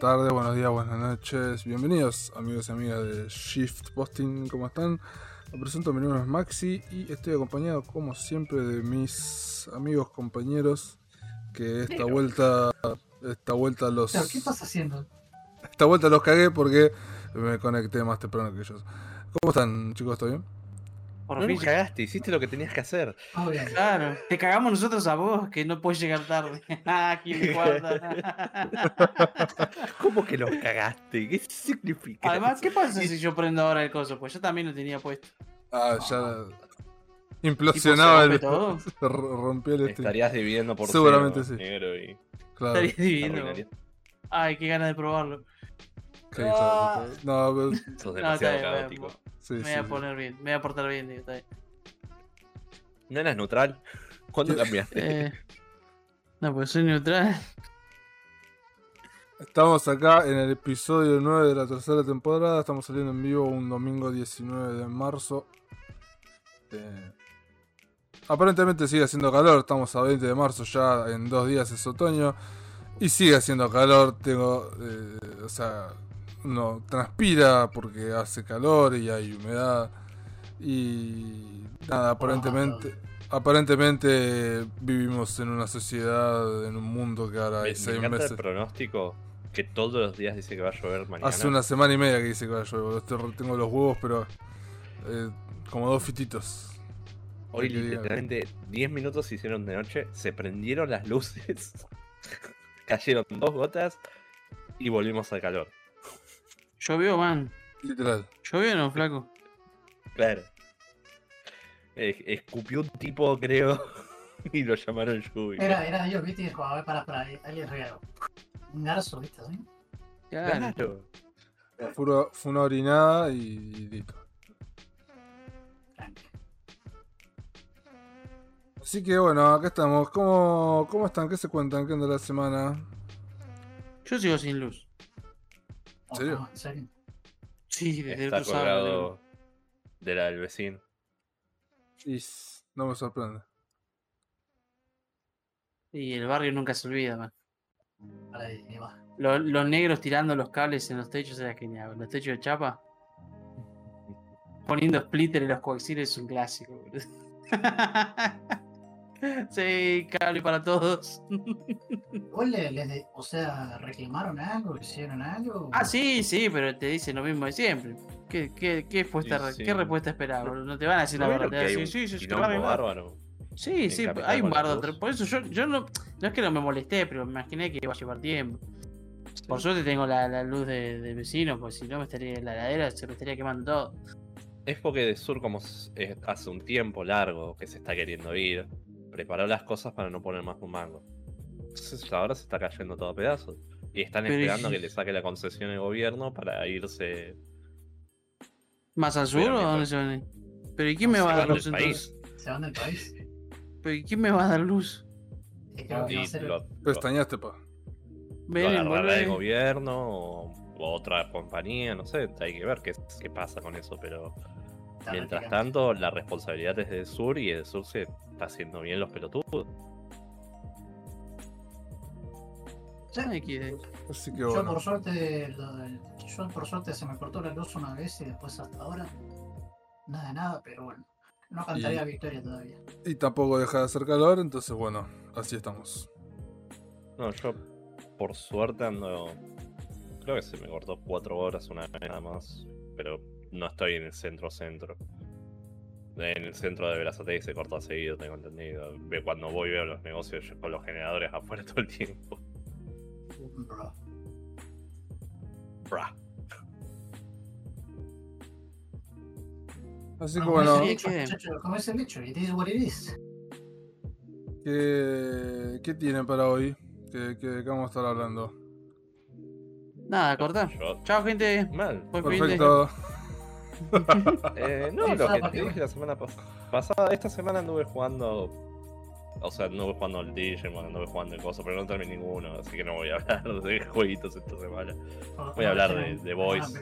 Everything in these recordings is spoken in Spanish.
tardes, buenos días, buenas noches. Bienvenidos amigos y amigas de Shift Posting, ¿cómo están? Me presento, mi nombre es Maxi y estoy acompañado como siempre de mis amigos compañeros que esta vuelta, esta vuelta los... ¿qué estás haciendo? Esta vuelta los cagué porque me conecté más temprano que ellos. ¿Cómo están chicos? ¿Todo bien? Por No fin. nos cagaste, hiciste lo que tenías que hacer. Claro, te cagamos nosotros a vos, que no puedes llegar tarde. Ah, Aquí me guarda. ¿Cómo que los cagaste? ¿Qué significa? Además, ¿qué pasa si yo prendo ahora el coso? Pues yo también lo tenía puesto. Ah, ya Tipo, implosionaba ¿se el... todo? rompió el este. Estarías dividiendo por Seguramente cero, sí. negro y Claro. Estaría divino. arruinaría. Ay, qué ganas de probarlo. Puta. No, pero- Sos No, está demasiado caótico. me, sí, me sí, voy a sí. poner bien, me voy a portar bien, digo, está bien. ¿No eras neutral? ¿Cuándo ¿Qué? cambiaste? Eh, no, pues soy neutral. Estamos acá en el episodio 9 de la tercera temporada. Estamos saliendo en vivo un domingo 19 de marzo. Eh, aparentemente sigue haciendo calor. Estamos a 20 de marzo, ya en dos días es otoño. Y sigue haciendo calor. Tengo. eh, o sea, uno transpira porque hace calor y hay humedad. Y. Nada, aparentemente. Aparentemente vivimos en una sociedad, en un mundo que ahora me, hay me seis encanta meses. el pronóstico que todos los días dice que va a llover mañana. Hace una semana y media que dice que va a llover. Tengo los huevos, pero. eh, como dos fititos. Hoy literalmente 10 minutos se hicieron de noche, se prendieron las luces, cayeron dos gotas y volvimos al calor. Llovió, man. Literal. Llovió, no, flaco. Claro. Eh, escupió un tipo, creo, y lo llamaron lluvia. Era, era Dios, viste, y dijo, a ver, para, para, ahí ahí les regalo. Un garzo, viste, así. Claro. Claro. Fue una, fue una orinada y, y listo. Así que bueno, acá estamos. ¿Cómo, cómo están? ¿Qué se cuentan? ¿Qué anda la semana? Yo sigo sin luz. Serio? no, ¿En serio? Sí, desde el Está otro sábado. colgado de la del vecino. Y no me sorprende. Y el barrio nunca se olvida, man. Para ahí, ahí va. Lo- los negros tirando los cables en los techos era genial. Los techos de chapa. Poniendo splitter en los coaxiles es un clásico. sí, cable para todos. ¿Vos le, le de- o sea, reclamaron algo? ¿Hicieron algo? ah, sí, sí, pero te dicen lo mismo de siempre. ¿Qué, qué, qué, respuesta, Sí, sí. ¿qué respuesta boludo? No te van a decir la ¿No verdad. vieron Te que van a hay decir, un sí, sí, sí, bárbaro? Sí, sí, hay un la bardo. Por eso yo, yo no, no es que no me molesté, pero me imaginé que iba a llevar tiempo. Por suerte tengo la, la luz de, de vecino, pues si no me estaría en la heladera, se me estaría quemando todo. Es porque de Sur, como hace un tiempo largo que se está queriendo ir, preparó las cosas para no poner más un mango. Entonces ahora se está cayendo todo a pedazos. Y están Pero esperando que le saque la concesión el gobierno para irse. ¿Más al sur Pero o dónde se van a ir? ¿Pero y quién me va a dar luz entonces? ¿Se van del país? ¿Pero y quién me va a dar luz? Pestañaste, pa. agarrará el gobierno o, o otra compañía, no sé. Hay que ver qué, qué pasa con eso. Pero mientras tanto, la responsabilidad es del Sur y el Sur se está haciendo bien los pelotudos. Sí. Ay, qué- Así que Yo bueno. por suerte, lo- yo por suerte se me cortó la luz una vez y después hasta ahora nada de nada, pero bueno, no cantaría victoria todavía. Y tampoco deja de hacer calor, entonces bueno, así estamos. No, yo por suerte ando. Creo que se me cortó cuatro horas una vez nada más. Pero no estoy en el centro-centro. En el centro de Berazategui se corta seguido, tengo entendido. Ve- Cuando voy veo los negocios yo con los generadores afuera todo el tiempo. Bro. Bra. Así que Como bueno, como es el hecho, it is what it is. ¿qué, qué tienen para hoy? ¿Qué, qué, qué vamos a estar hablando? Nada, cortar. Chao, gente. Mal. Buen fin de- Perfecto. Eh, no, lo que te dije la semana pas- pasada. Esta semana anduve jugando. O sea, anduve jugando al Digimon, anduve jugando el coso, pero no terminé ninguno. Así que no voy a hablar de jueguitos esta semana. Voy a hablar de- de Boys.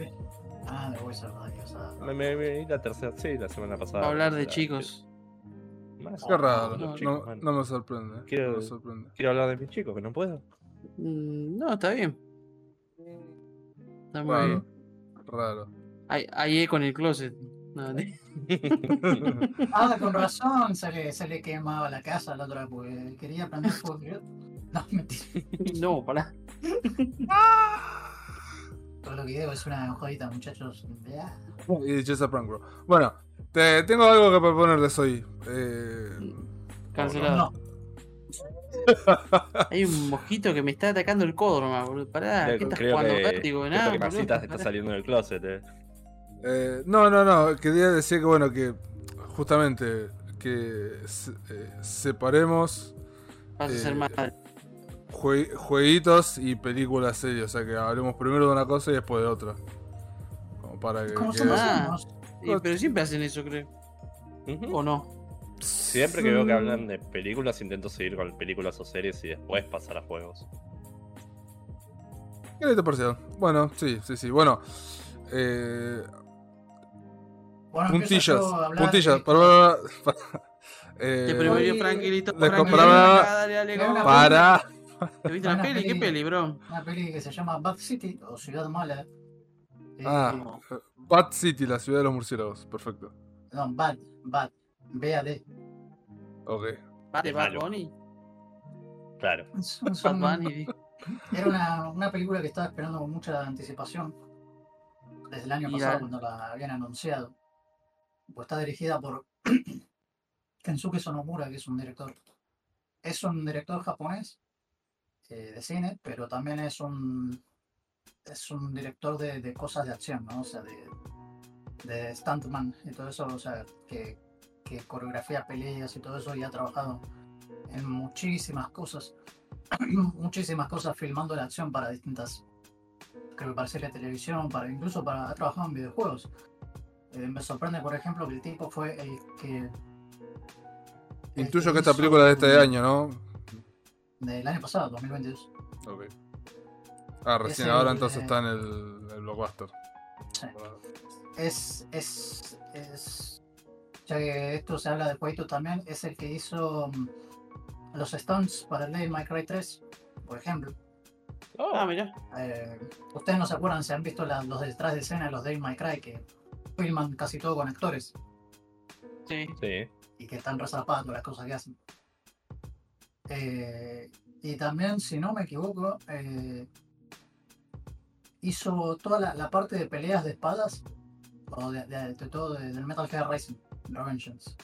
Ah, de Boys, verdad, que, o sea, Me, me, me vi la tercera, sí, la semana pasada. A hablar de La- chicos. Más. Qué raro, no, chicos, no me sorprende. Quiero- No me sorprende. Quiero hablar de mis chicos, que no puedo. Mm, No, está bien. Está muy Raro. bien. Raro. Eco en el closet. No, ne- Ah, con razón se le, se le quemaba la casa la otra vez porque quería prender fuego. No, mentira. no, pará. Todo lo que digo es una jodita, muchachos. Y dicho esa prank, bro. Bueno, te, tengo algo que proponerles hoy. Eh, Cancelado. No, Hay un mosquito que me está atacando el codo nomás, boludo. Pará, Creo, ¿qué estás creo jugando? que, Vértigo? creo Nada, que boludo, está pará. saliendo del closet, eh. Eh, no, no, no. Quería decir que, bueno, que justamente que se- eh, separemos Vas a ser eh, jue- jueguitos y películas serias. O sea, que hablemos primero de una cosa y después de otra. Como para que. ¿Cómo? Ah. pero siempre hacen eso, creo. ¿O no? Siempre que veo que hablan de películas, intento seguir con películas o series y después pasar a juegos. ¿Qué te pareció? Bueno, sí, sí, sí. Bueno, eh, Bueno, puntillas. Puntillas. Para, para- eh, Te prefirió Franquilito. compraba- para. ¿Te viste la una peli? ¿Qué peli- bro? Una peli que se llama Bad City o Ciudad Mala. Eh, Ah, Bad City, la ciudad de los murciélagos. Perfecto. No, Bad, Bad. B-A-D. Ok. ¿De Bad. Bunny? Claro. Son- Bad Bunny. Era una, una película que estaba esperando con mucha anticipación desde el año Y pasado la- cuando la habían anunciado. Pues está dirigida por Kensuke Sonomura, que es un director. Es un director japonés eh, de cine, pero también es un es un director de, de cosas de acción, ¿no? O sea, de, de stuntman y todo eso, o sea, que, que coreografía peleas y todo eso y ha trabajado en muchísimas cosas muchísimas cosas filmando la acción para distintas, creo que para series de televisión, para incluso para ha trabajado en videojuegos. Eh, me sorprende, por ejemplo, que el tipo fue el que el Intuyo que que esta película es de este año, ¿no? del año pasado, 2022. Ok. Ah, recién Es ahora el, entonces eh, está en el, el blockbuster. Sí. Es, es, es, ya que esto se habla de jueguitos también, es el que hizo mm, los stunts para el Devil May Cry 3, por ejemplo. Ah, mirá. Eh, Ustedes no se acuerdan si han visto la- los detrás de escena de los Devil May Cry que filman casi todo con actores Sí. Sí. y que están resalpando las cosas que hacen. Eh, y también, si no me equivoco, eh, hizo toda la, la parte de peleas de espadas o de, de- de todo de- del Metal Gear Rising, Revengeance.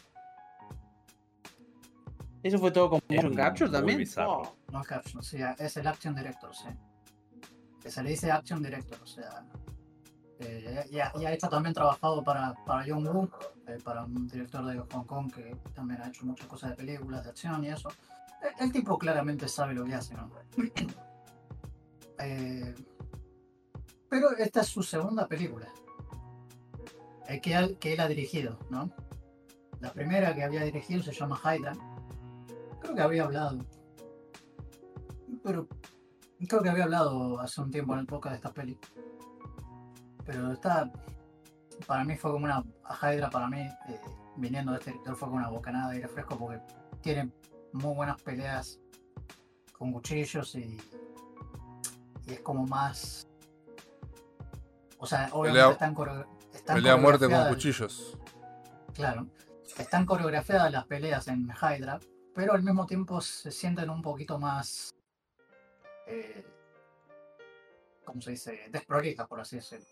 ¿Eso fue todo con Es motion capture también? Oh, No es caption, sí, es el Action Director, sí. Que se le dice Action Director, o sea. Eh, y, ha, y ha hecho también trabajado para, para John Woo, eh, para un director de Hong Kong que también ha hecho muchas cosas de películas, de acción y eso. El, el tipo claramente sabe lo que hace, ¿no? Eh, pero esta es su segunda película. eh, que, él- que él ha dirigido, ¿no? La primera que había dirigido se llama Hydra. Creo que había hablado pero creo que había hablado hace un tiempo en el podcast de esta peli. Pero está. Para mí fue como una. Hydra, para mí, eh, viniendo de este director, fue como una bocanada de aire fresco porque tiene muy buenas peleas con cuchillos y. Y es como más. O sea, obviamente Pelea- están, coreo- están Pelea muerte con cuchillos. Claro. Están coreografiadas las peleas en Hydra, pero al mismo tiempo se sienten un poquito más. Eh, ¿Cómo se dice? Desprolijas, por así decirlo.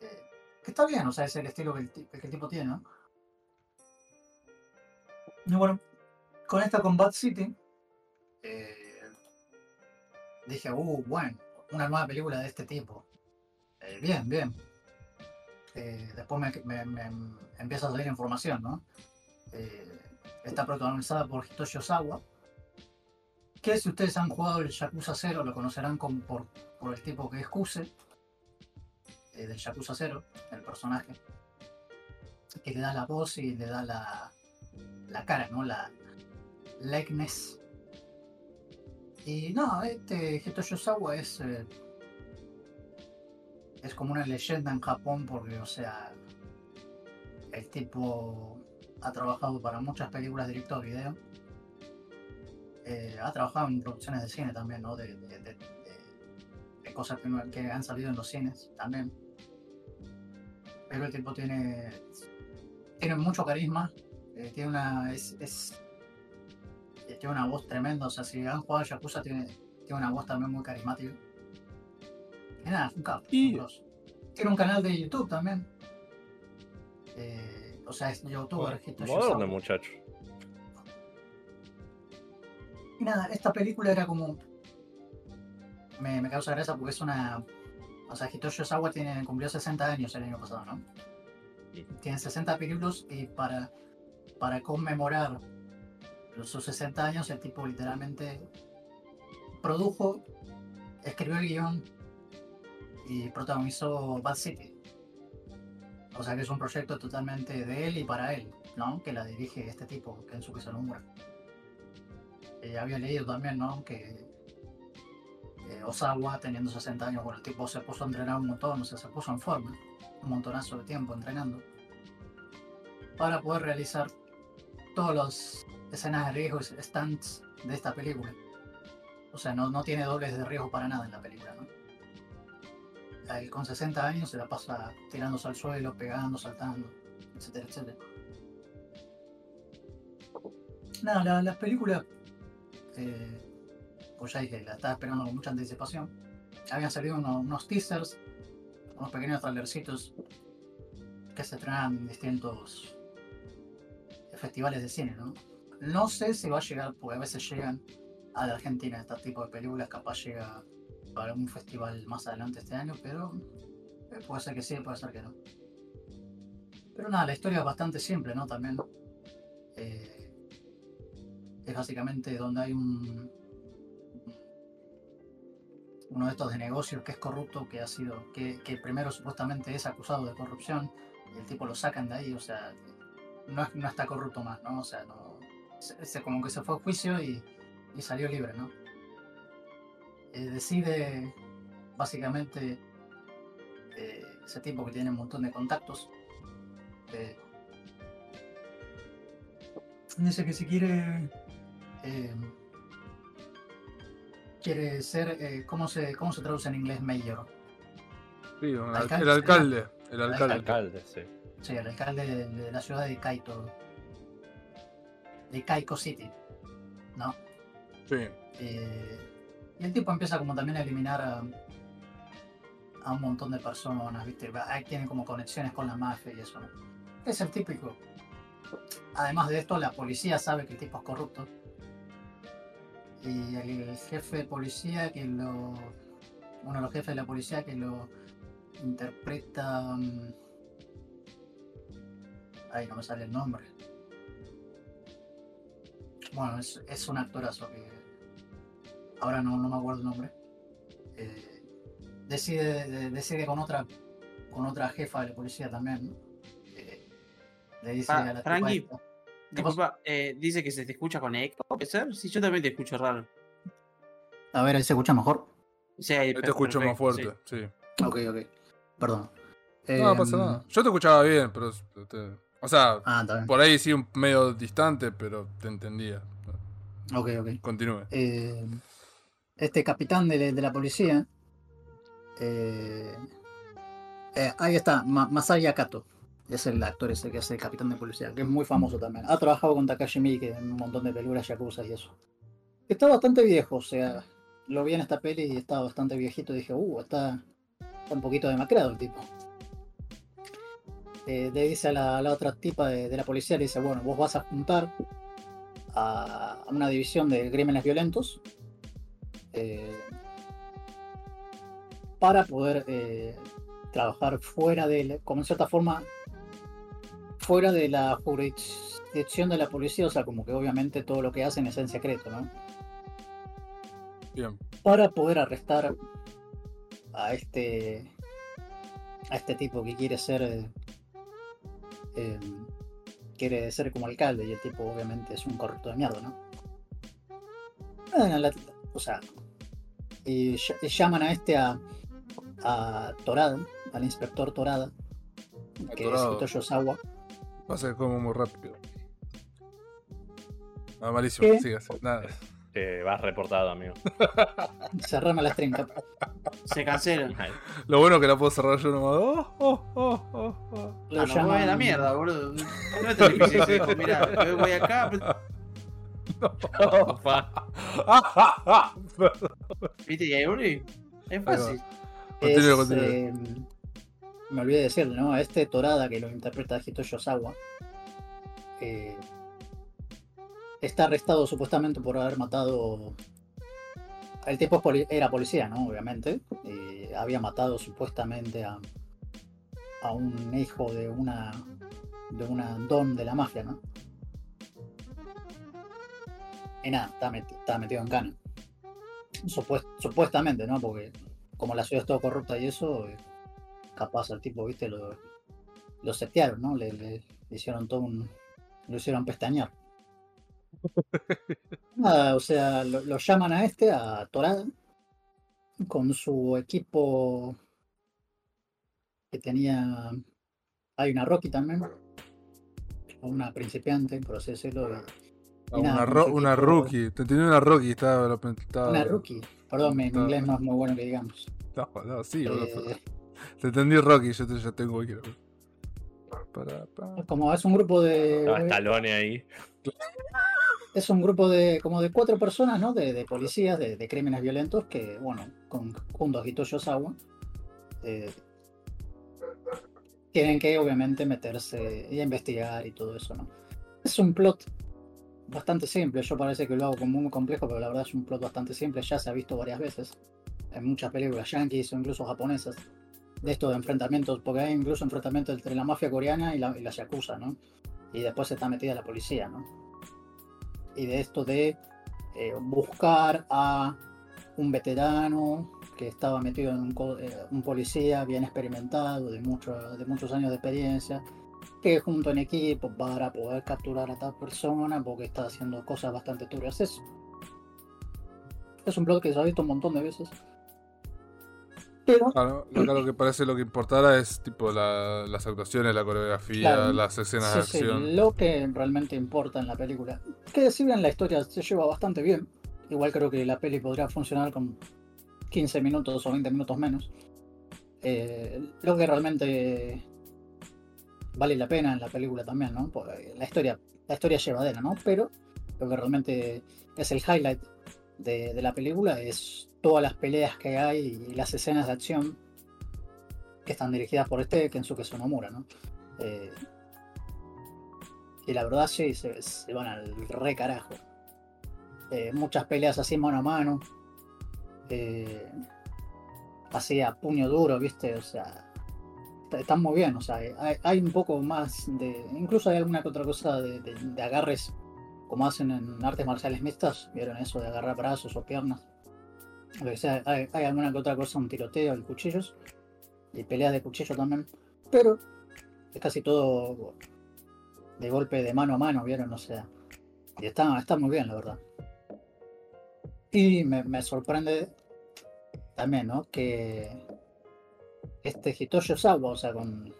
Que está bien, o sea, es el estilo que el, que el tipo tiene. Y bueno, con esta Combat City, eh, dije, uh, bueno, una nueva película de este tipo. Eh, bien, bien. Eh, después me, empieza a salir información, ¿no? Está protagonizada por Hitoshi Osawa, que si ustedes han jugado el Yakuza 0 lo conocerán como por, por el tipo que es Kuse, eh, del Yakuza 0, el personaje, que le da la voz y le da la, la cara, ¿no? La likeness. Y no, este Hitoshi Osawa es... eh, es como una leyenda en Japón porque, o sea, el tipo ha trabajado para muchas películas directo a video. eh, ha trabajado en producciones de cine también, ¿no? De, de- de- de- de cosas que han salido en los cines también. Pero el tipo tiene, tiene mucho carisma, eh, tiene una, es, es- eh, tiene una voz tremenda, o sea, si han jugado a Yakuza tiene, tiene una voz también muy carismática. Y nada, es un capo. Y-. Tiene un canal de YouTube también. Eh, o sea, es youtuber, Sawa. muchacho. Y nada, esta película era como. Me, me causa gracia porque es una. O sea, Hitoshi Osawa tiene, cumplió 60 años el año pasado, ¿no? Sí. Tiene 60 películas y para, para conmemorar sus 60 años, el tipo literalmente produjo, escribió el guion y protagonizó Bad City. O sea que es un proyecto totalmente de él y para él, ¿no? Que la dirige este tipo, Kensuke Salomura. Eh, había leído también, ¿no? Que eh, Osawa, teniendo 60 años, bueno, el tipo se puso a entrenar un montón, o sea, se puso en forma, un montonazo de tiempo entrenando, para poder realizar todas las escenas de riesgo y stunts de esta película. O sea, no, no tiene dobles de riesgo para nada en la película, ¿no? Con 60 años se la pasa tirándose al suelo, pegando, saltando, etcétera, etcétera. Nada, la, la película, eh, pues ya dije, la estaba esperando con mucha anticipación. Habían salido unos, teasers, unos pequeños trailercitos que se estrenan en distintos festivales de cine, ¿no? No sé si va a llegar, porque a veces llegan a la Argentina este tipo de películas, capaz llega para un festival más adelante este año, pero eh, puede ser que sí, puede ser que no. Pero nada, la historia es bastante simple, ¿no? También eh, es básicamente donde hay un uno de estos de negocios que es corrupto, que ha sido, que, primero supuestamente es acusado de corrupción, y el tipo lo sacan de ahí, o sea, no, no está corrupto más, ¿no? O sea, no, se, como que se fue a juicio y, y salió libre, ¿no? Eh, decide, básicamente, eh, ese tipo que tiene un montón de contactos, eh, dice que si quiere quiere ser eh, ¿cómo se cómo se traduce en inglés mayor Sí, un al- Alcalde, el alcalde. El Alcalde. sí. sí el alcalde de, de la ciudad de Kaito de Kaiko City no Sí. Eh, y el tipo empieza como también a eliminar a, a un montón de personas, ¿viste? Va- ahí tiene como conexiones con la mafia y eso, ¿no? Es el típico. Además de esto, la policía sabe que el tipo es corrupto. Y el jefe de policía que lo... Uno de los jefes de la policía que lo interpreta... mm, Ay, no me sale el nombre. Bueno, es, es un actorazo que ahora no, no me acuerdo el nombre, eh, decide, de- decide con otra con otra jefa de la policía también, ¿no? Eh, le dice Pa- a la. Disculpa, eh, dice que se te escucha con eco, ¿puede ser? Sí, yo también te escucho raro. A ver, ahí se escucha mejor. Sí, ahí te escucho más fuerte, sí. Ok, ok. Perdón. No, no pasa Em, nada. Yo te escuchaba bien, pero. te- O sea, Ah, por ahí sí un medio distante, pero te entendía. Ok, ok. Continúe. eh, este capitán de, de la policía. eh, eh, ahí está, Ma- Masaya Kato. Es el actor ese que hace el capitán de policía, que es muy famoso también. Ha trabajado con Takashi Miike en un montón de películas yakuza y eso. Está bastante viejo, o sea, lo vi en esta peli y estaba bastante viejito. Dije, uh, está, un poquito demacrado el tipo. Eh, le dice a la, otra tipa de, la policía, le dice, bueno, vos vas a juntar a, una división de crímenes violentos eh, para poder eh, trabajar fuera de, como en cierta forma, fuera de la jurisdicción de la policía, o sea, como que obviamente todo lo que hacen es en secreto, ¿no? Bien. Para poder arrestar a este a este tipo que quiere ser eh, eh, quiere ser como alcalde y el tipo obviamente es un corrupto de mierda, ¿no? La- o sea, y ll- y llaman a este a, a Torada, al inspector Torada, que Torado. es Hitoshi Osawa. Pasa que como muy rápido. Ah, malísimo. ¿Qué? Sigas. Nada. Te vas reportado, amigo. Cerrame la stream, cap. Se cancela. Ay, Lo bueno que la puedo cerrar yo nomás. Oh, oh, oh, oh, oh. Lo Ah, no, voy a la mierda, boludo. No es tan difícil eso, hijo. Mirá, yo voy acá, opa. viste, y ahí volví. Es fácil. Continúe, es, continúe. eh, me olvidé de decirle, ¿no? Este Torada que lo interpreta Hitoshi Osawa eh, está arrestado supuestamente por haber matado. El tipo era policía, ¿no? Obviamente. y había matado supuestamente a, a un hijo de una de una don de la mafia, ¿no? Y nada, está, met- metido en cana. Supuest- supuestamente, ¿no? Porque como la ciudad es toda corrupta y eso, eh, capaz al tipo, viste, lo, lo setearon, ¿no? Le, le- le hicieron todo un. lo hicieron pestañear. Nada, o sea, lo, lo llaman a este, a Torada, con su equipo que tenía. Hay una Rocky también, una principiante, por así decirlo. y- y nada, una, ro- rookie. Te entendí una rookie. Estaba, estaba- Una Rookie. Perdón, mi, inglés no es muy bueno que digamos. No, no, sí, Eh, Te entendí Rocky. Yo, te, yo tengo cualquiera. Para, para. como es un grupo de. Estaba Stallone ahí. es un grupo de como de cuatro personas, ¿no? De, de policías, de, de crímenes violentos que, bueno, con, junto a Hitoshi Osawa, eh, tienen que obviamente meterse y investigar y todo eso, ¿no? Es un plot bastante simple, yo parece que lo hago como muy complejo, pero la verdad es un plot bastante simple, ya se ha visto varias veces en muchas películas yankees o incluso japonesas, de estos enfrentamientos, porque hay incluso enfrentamientos entre la mafia coreana y la, y la ¿no? Y después está metida la policía, ¿no? y de esto de eh, buscar a un veterano que estaba metido en eh, un policía bien experimentado, de, mucho, de muchos años de experiencia, que junto en equipo para poder capturar a tal persona porque está haciendo cosas bastante turbias. Es, es un plot que se ha visto un montón de veces. Pero Claro, acá lo que parece lo que importará es tipo la- las actuaciones, la coreografía, Claro. las escenas Sí, de sí, acción. lo que realmente importa en la película. Que si bien la historia se lleva bastante bien, igual creo que la peli podría funcionar con 15 minutos o 20 minutos menos. eh, lo que realmente vale la pena en la película también, ¿no? Porque la historia, la historia llevadera, ¿no? Pero lo que realmente es el highlight de, de la película es todas las peleas que hay y las escenas de acción que están dirigidas por este Kensuke Sonomura, ¿no? Eh, y la verdad sí, se, van al re carajo. Eh, muchas peleas así mano a mano. eh, así a puño duro, ¿viste? O sea, está- están muy bien. O sea, hay, un poco más de. Incluso hay alguna otra cosa de agarres, como hacen en artes marciales mixtas. ¿Vieron eso de agarrar brazos o piernas? Hay, alguna que otra cosa, un tiroteo y cuchillos. Y peleas de cuchillo también. Pero es casi todo de golpe de mano a mano, ¿vieron? O sea, y está, está muy bien, la verdad. Y me, me sorprende también, ¿no? Que este Hitoshi Osawa, o sea, con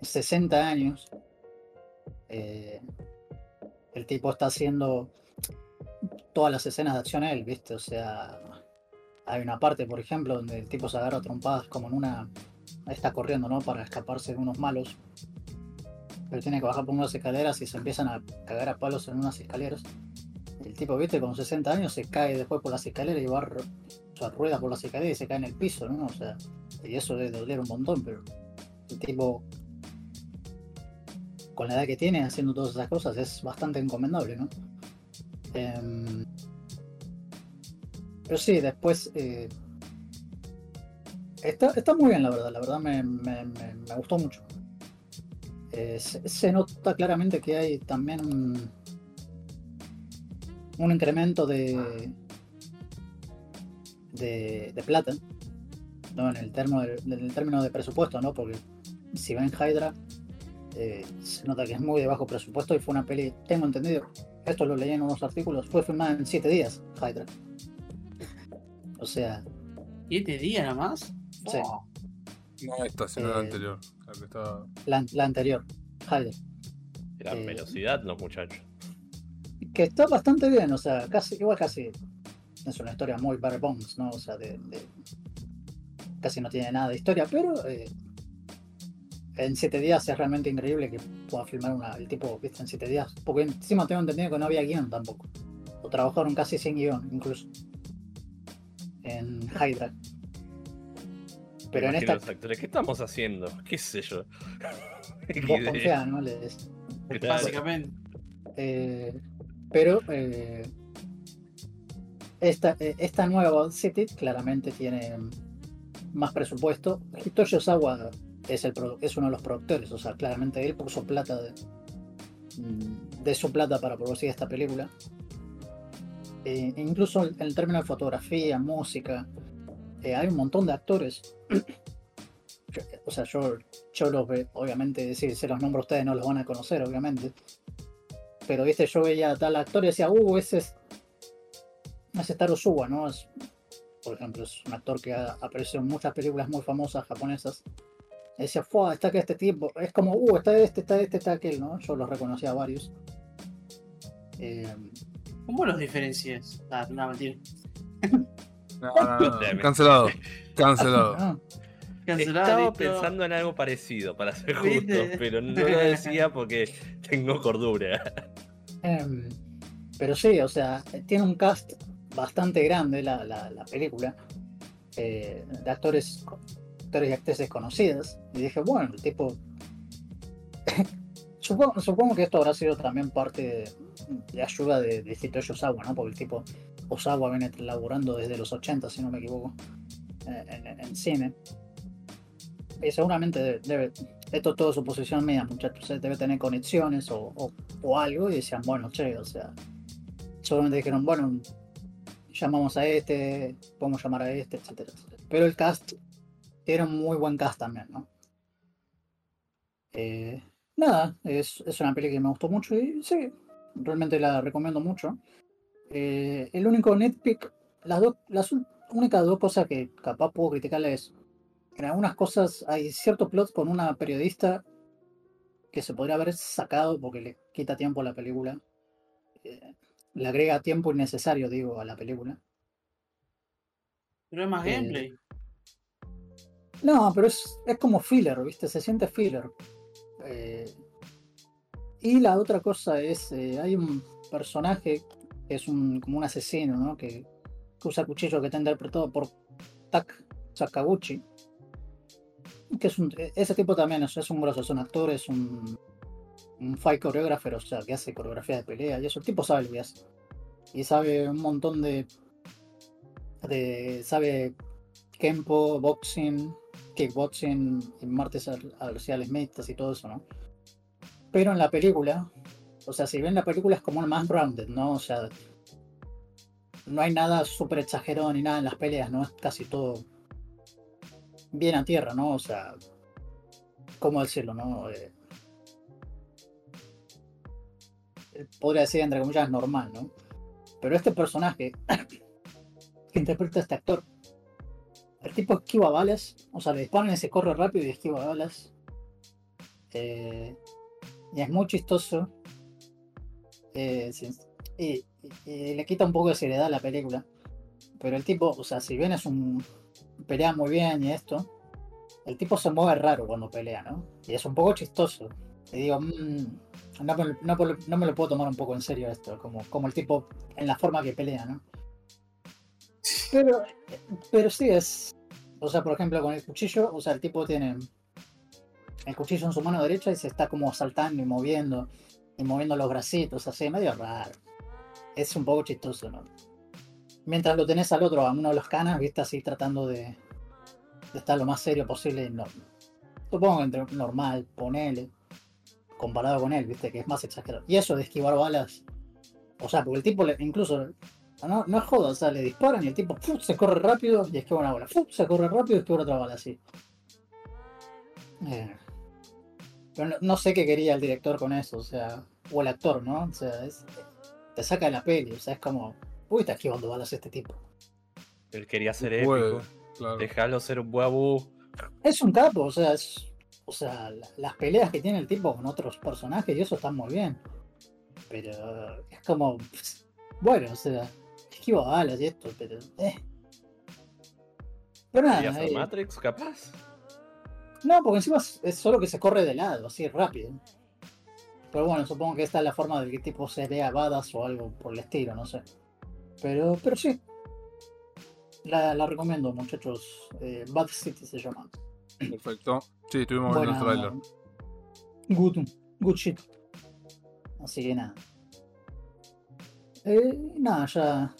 60 años, eh, el tipo está haciendo todas las escenas de acción él, ¿viste? O sea, hay una parte, por ejemplo, donde el tipo se agarra trompadas como en una... Está corriendo, ¿no? Para escaparse de unos malos pero tiene que bajar por unas escaleras y se empiezan a cagar a palos en unas escaleras. El tipo, viste, con 60 años se cae después por las escaleras y va o sea, por las escaleras y se cae en el piso, ¿no? O sea, y eso debe doler un montón, pero el tipo, con la edad que tiene, haciendo todas esas cosas, es bastante encomendable, ¿no? Em, pero sí, después... eh, está, está muy bien, la verdad, la verdad me, me- gustó mucho. Eh, se, nota claramente que hay también un, un incremento de, de, plata ¿no? en, el término de, en el término de presupuesto, ¿no? porque si ven Hydra eh, se nota que es muy de bajo presupuesto y fue una peli, tengo entendido, esto lo leí en unos artículos, fue filmada en 7 días Hydra. O sea, ¿Siete días nada más? Sí. Oh, No esta, sino la Eh, anterior. La que estaba... la, la anterior, Hydra. Eran Eh, velocidad los muchachos. que está bastante bien, o sea, casi, igual casi es una historia muy bare bones, ¿no? O sea, de, de- casi no tiene nada de historia, pero eh, en siete días es realmente increíble que pueda filmar una, el tipo, viste, en siete días. Porque encima tengo entendido que no había guion tampoco. O trabajaron casi sin guion, incluso. En Hydra. Pero en esta los actores, ¿qué estamos haciendo? ¿Qué sé yo? vos confías, ¿no? Les-. Básicamente. Eh, pero eh, esta, eh, esta nueva Bad City claramente tiene más presupuesto. Hitoshi Osawa es, el, es uno de los productores, o sea, claramente él puso plata de, mm, de su plata para producir esta película. Eh, incluso en el término de fotografía, música, eh, hay un montón de actores. O sea, yo, yo los veo, obviamente, si se los nombro ustedes no los van a conocer, obviamente pero viste, yo veía a tal actor y decía, uh, ese es. Ese es Taro Suwa, ¿no? Es, por ejemplo, es un actor que ha aparecido en muchas películas muy famosas japonesas. Y decía, fue, está que este tipo. Es como, uh, está este, está este, está aquel, ¿no? Yo los reconocía a varios. Eh, ¿Cómo los diferencias? Ah, no, mentira. No, no. Cancelado. Cancelado. ah, Cancelado, Estaba listo. pensando en algo parecido, para ser justo, pero no lo decía porque tengo cordura. em, pero sí, o sea, tiene un cast bastante grande la, la, la película. eh, de actores, actores y actrices conocidas. Y dije, bueno, el tipo. supongo, supongo que esto habrá sido también parte de, ayuda de, de Hitoshi Osawa, ¿no? Porque el tipo Osawa viene laburando desde los 80, si no me equivoco, eh, en, en- en cine. Y seguramente debe, esto es todo suposición mía, muchachos, eh, debe tener conexiones o, o- o algo. Y decían, bueno, che, o sea, seguramente dijeron, bueno, llamamos a este, podemos llamar a este, etcétera, etcétera. Pero el cast era un muy buen cast también, ¿no? Eh, nada, es, es una peli que me gustó mucho y sí, realmente la recomiendo mucho. Eh, el único nitpick, las, dos las únicas dos cosas que capaz puedo criticarle es, en algunas cosas hay cierto plot con una periodista que se podría haber sacado porque le quita tiempo a la película. Eh, le agrega tiempo innecesario, digo, a la película. Pero es más Eh, gameplay. No, pero es, es como filler, ¿viste? Se siente filler. Eh, y la otra cosa es, eh, hay un personaje que es un, como un asesino, ¿no? Que, que usa cuchillo que está interpretado por Tak Sakaguchi. Que es un, e- ese tipo también es, es un grosso, es un actor, es un, un fight choreographer, o sea, que hace coreografía de pelea y eso. El tipo sabe lo que hace. Y sabe un montón de. de sabe Kempo, boxing, kickboxing, martes ar- marciales mixtas y todo eso, ¿no? Pero en la película, o sea, si ven la película es como una más grounded, ¿no? O sea, no hay nada súper exagerado ni nada en las peleas, ¿no? Es casi todo bien a tierra, ¿no? O sea, ¿cómo decirlo, no? Eh, eh, podría decir, entre comillas, normal, ¿no? Pero este personaje que interpreta a este actor, el tipo esquiva balas, o sea, le disparan y se corre rápido y esquiva balas. Eh, es muy chistoso. Eh, y, y- y le quita un poco de seriedad a la película. Pero el tipo, o sea, si bien es un. pelea muy bien y esto, el tipo se mueve raro cuando pelea, ¿no? Y es un poco chistoso. Y digo, "Mm, no, me, no no me lo puedo tomar un poco en serio esto, como, como el tipo en la forma que pelea, ¿no? Pero, pero sí es. O sea, por ejemplo, con el cuchillo, o sea, el tipo tiene el cuchillo en su mano derecha y se está como saltando y moviendo y moviendo los bracitos, así, medio raro. Es un poco chistoso, ¿no? Mientras lo tenés al otro, a uno de los canas, viste, así tratando de, estar lo más serio posible. No, supongo que entre normal, ponele, comparado con él, viste, que es más exagerado. Y eso de esquivar balas, o sea, porque el tipo le- incluso no, no es joda, o sea, le disparan y el tipo se corre rápido y esquiva una bala. ¡fu! Se corre rápido y esquiva otra bala así. Eh, pero no, no sé qué quería el director con eso, o sea, o el actor, ¿no? O sea, es- te saca de la peli, o sea, es como, uy, está esquivando balas este tipo. Él quería ser épico. claro. Déjalo ser un buabú. Es un capo, o sea, es, o sea, la- las peleas que tiene el tipo con otros personajes y eso están muy bien. pero es como, bueno, o sea, esquivo balas y esto, pero, eh. Pero ¿Quería nada, hacer eh, Matrix, capaz? No, porque encima es, solo que se corre de lado, así rápido. Pero bueno, supongo que esta es la forma de que tipo se vea badass o algo por el estilo, no sé. Pero, pero sí. La, la recomiendo, muchachos. Eh, Bad City se llama. Perfecto. Sí, estuvimos viendo el trailer. Good, good shit. Así que nada. Eh, nada, ya,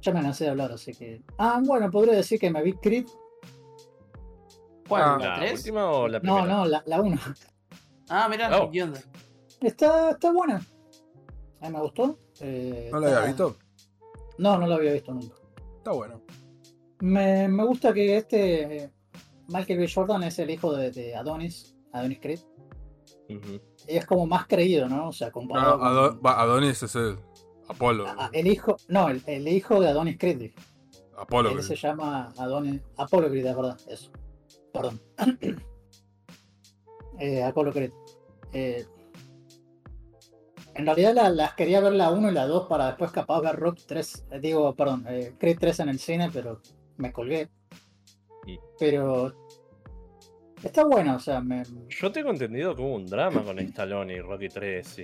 ya me cansé de hablar, así que. Ah, bueno, podría decir que me vi Creed. ¿Cuál? Ah. ¿La ¿La 3? última o la primera? No, no, la, la 1. Ah, mirá, Oh. ¿qué onda? Está, está buena. A mí me gustó. Eh, ¿No la había visto? No, no la había visto nunca. Está bueno. Me, me gusta que este. eh, Michael B. Jordan es el hijo de, de Adonis, Adonis Creed. Y es como más creído, ¿no? O sea, comparado No, Ado- con. va, Adonis es el Apolo. Ah, el hijo. No, el, el hijo de Adonis Creed. Apolo. Él se llama Adonis. Apolo Creed, es verdad, eso. Perdón. eh, Apolo Creed. Eh, en realidad la- las quería ver la 1 y la 2 para después capaz ver Rock 3. eh, digo, perdón, eh, Creed 3 en el cine, pero me colgué. Y- Pero. Está bueno, o sea, me, Yo tengo entendido que hubo un drama con Stallone y Rocky 3 y...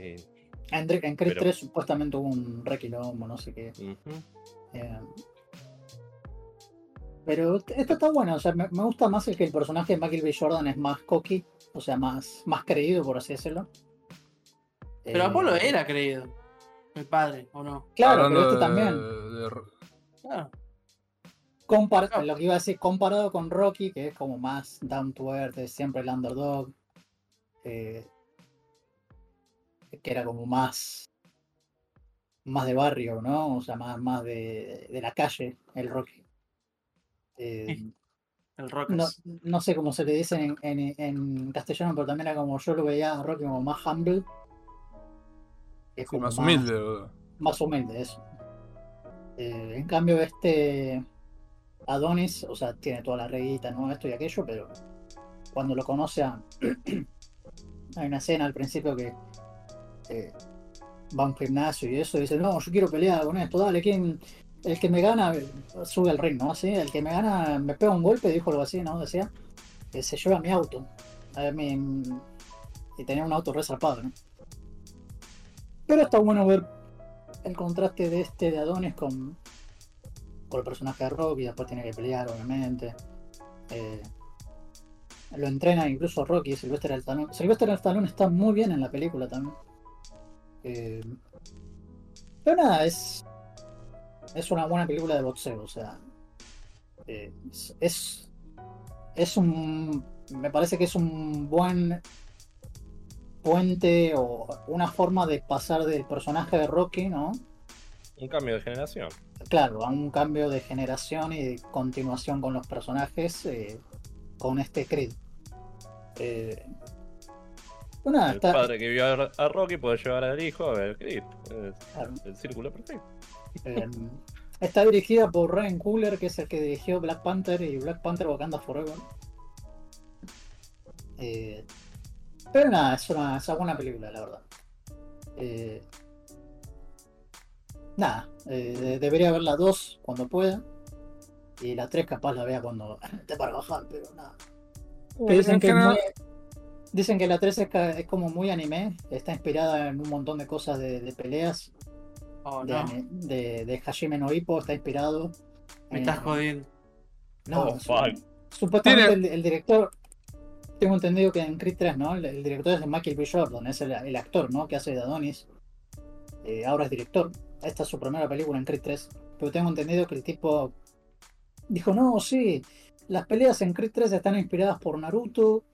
en, en Creed Pero- 3 supuestamente hubo un requilombo, no sé qué. Ujú. Eh, pero esto está bueno, o sea, me, me gusta más el que el personaje de Michael B. Jordan es más cocky, o sea, más, más creído, por así decirlo. Pero Eh, Apolo era creído. El padre, ¿o no? Claro, Hablando pero este de- también. de- Claro. compar- Claro. Lo que iba a decir, comparado con Rocky, que es como más down to earth, es siempre el underdog. eh, que era como más. Más de barrio, ¿no? O sea, más, más de, de la calle, el Rocky. Eh, El No, Rocas. no sé cómo se le dice en, en- en castellano, pero también era como yo lo veía a Rocky como más humble. Es Sí, como más humilde. boludo. Más humilde, eso. Eh, en cambio, este Adonis, o sea, tiene toda la reguita, ¿no? Esto y aquello, pero cuando lo conoce a... Hay una escena al principio que eh, va a un gimnasio y eso, y dice, no, yo quiero pelear con esto, dale, ¿quién? El que me gana sube al ring, ¿no? El que me gana me pega un golpe, dijo algo así, ¿no? Decía, que se lleva mi auto. A mi- y tenía un auto resarpado, ¿no? Pero está bueno ver el contraste de este de Adonis con, con el personaje de Rocky, después tiene que pelear, obviamente. Eh, lo entrena incluso Rocky, Sylvester Stallone. Sylvester Stallone está muy bien en la película también. Eh, pero nada, es, es una buena película de boxeo, o sea. eh, es, es, es un. Me parece que es un buen puente o una forma de pasar del personaje de Rocky, ¿no? Un cambio de generación. Claro, a un cambio de generación y de continuación con los personajes eh, con este Creed. Eh, nada, el está, padre que vio a, a Rocky puede llevar al hijo a ver Creed. Es claro, el círculo perfecto. Eh, está dirigida por Ryan Coogler, que es el que dirigió Black Panther y Black Panther Wakanda Forever. Eh, pero nada, es una, es una buena película, la verdad. Eh, nada, de- debería ver la 2 cuando pueda. Y la 3 capaz la vea cuando esté para bajar, pero nada. Dicen, En que es muy- dicen que la 3 es, es como muy anime, está inspirada en un montón de cosas de, de peleas. Oh, De, no. de, de Hajime no Ippo, está inspirado. Me en- estás jodiendo. No, Oh, su- supuestamente el, el director, tengo entendido que en Creed 3, ¿no? El, el director es de Michael B. Jordan, es el, el actor, ¿no? Que hace de Adonis. Eh, ahora es director. Esta es su primera película en Creed 3. Pero tengo entendido que el tipo dijo, no, sí, las peleas en Creed 3 están inspiradas por Naruto.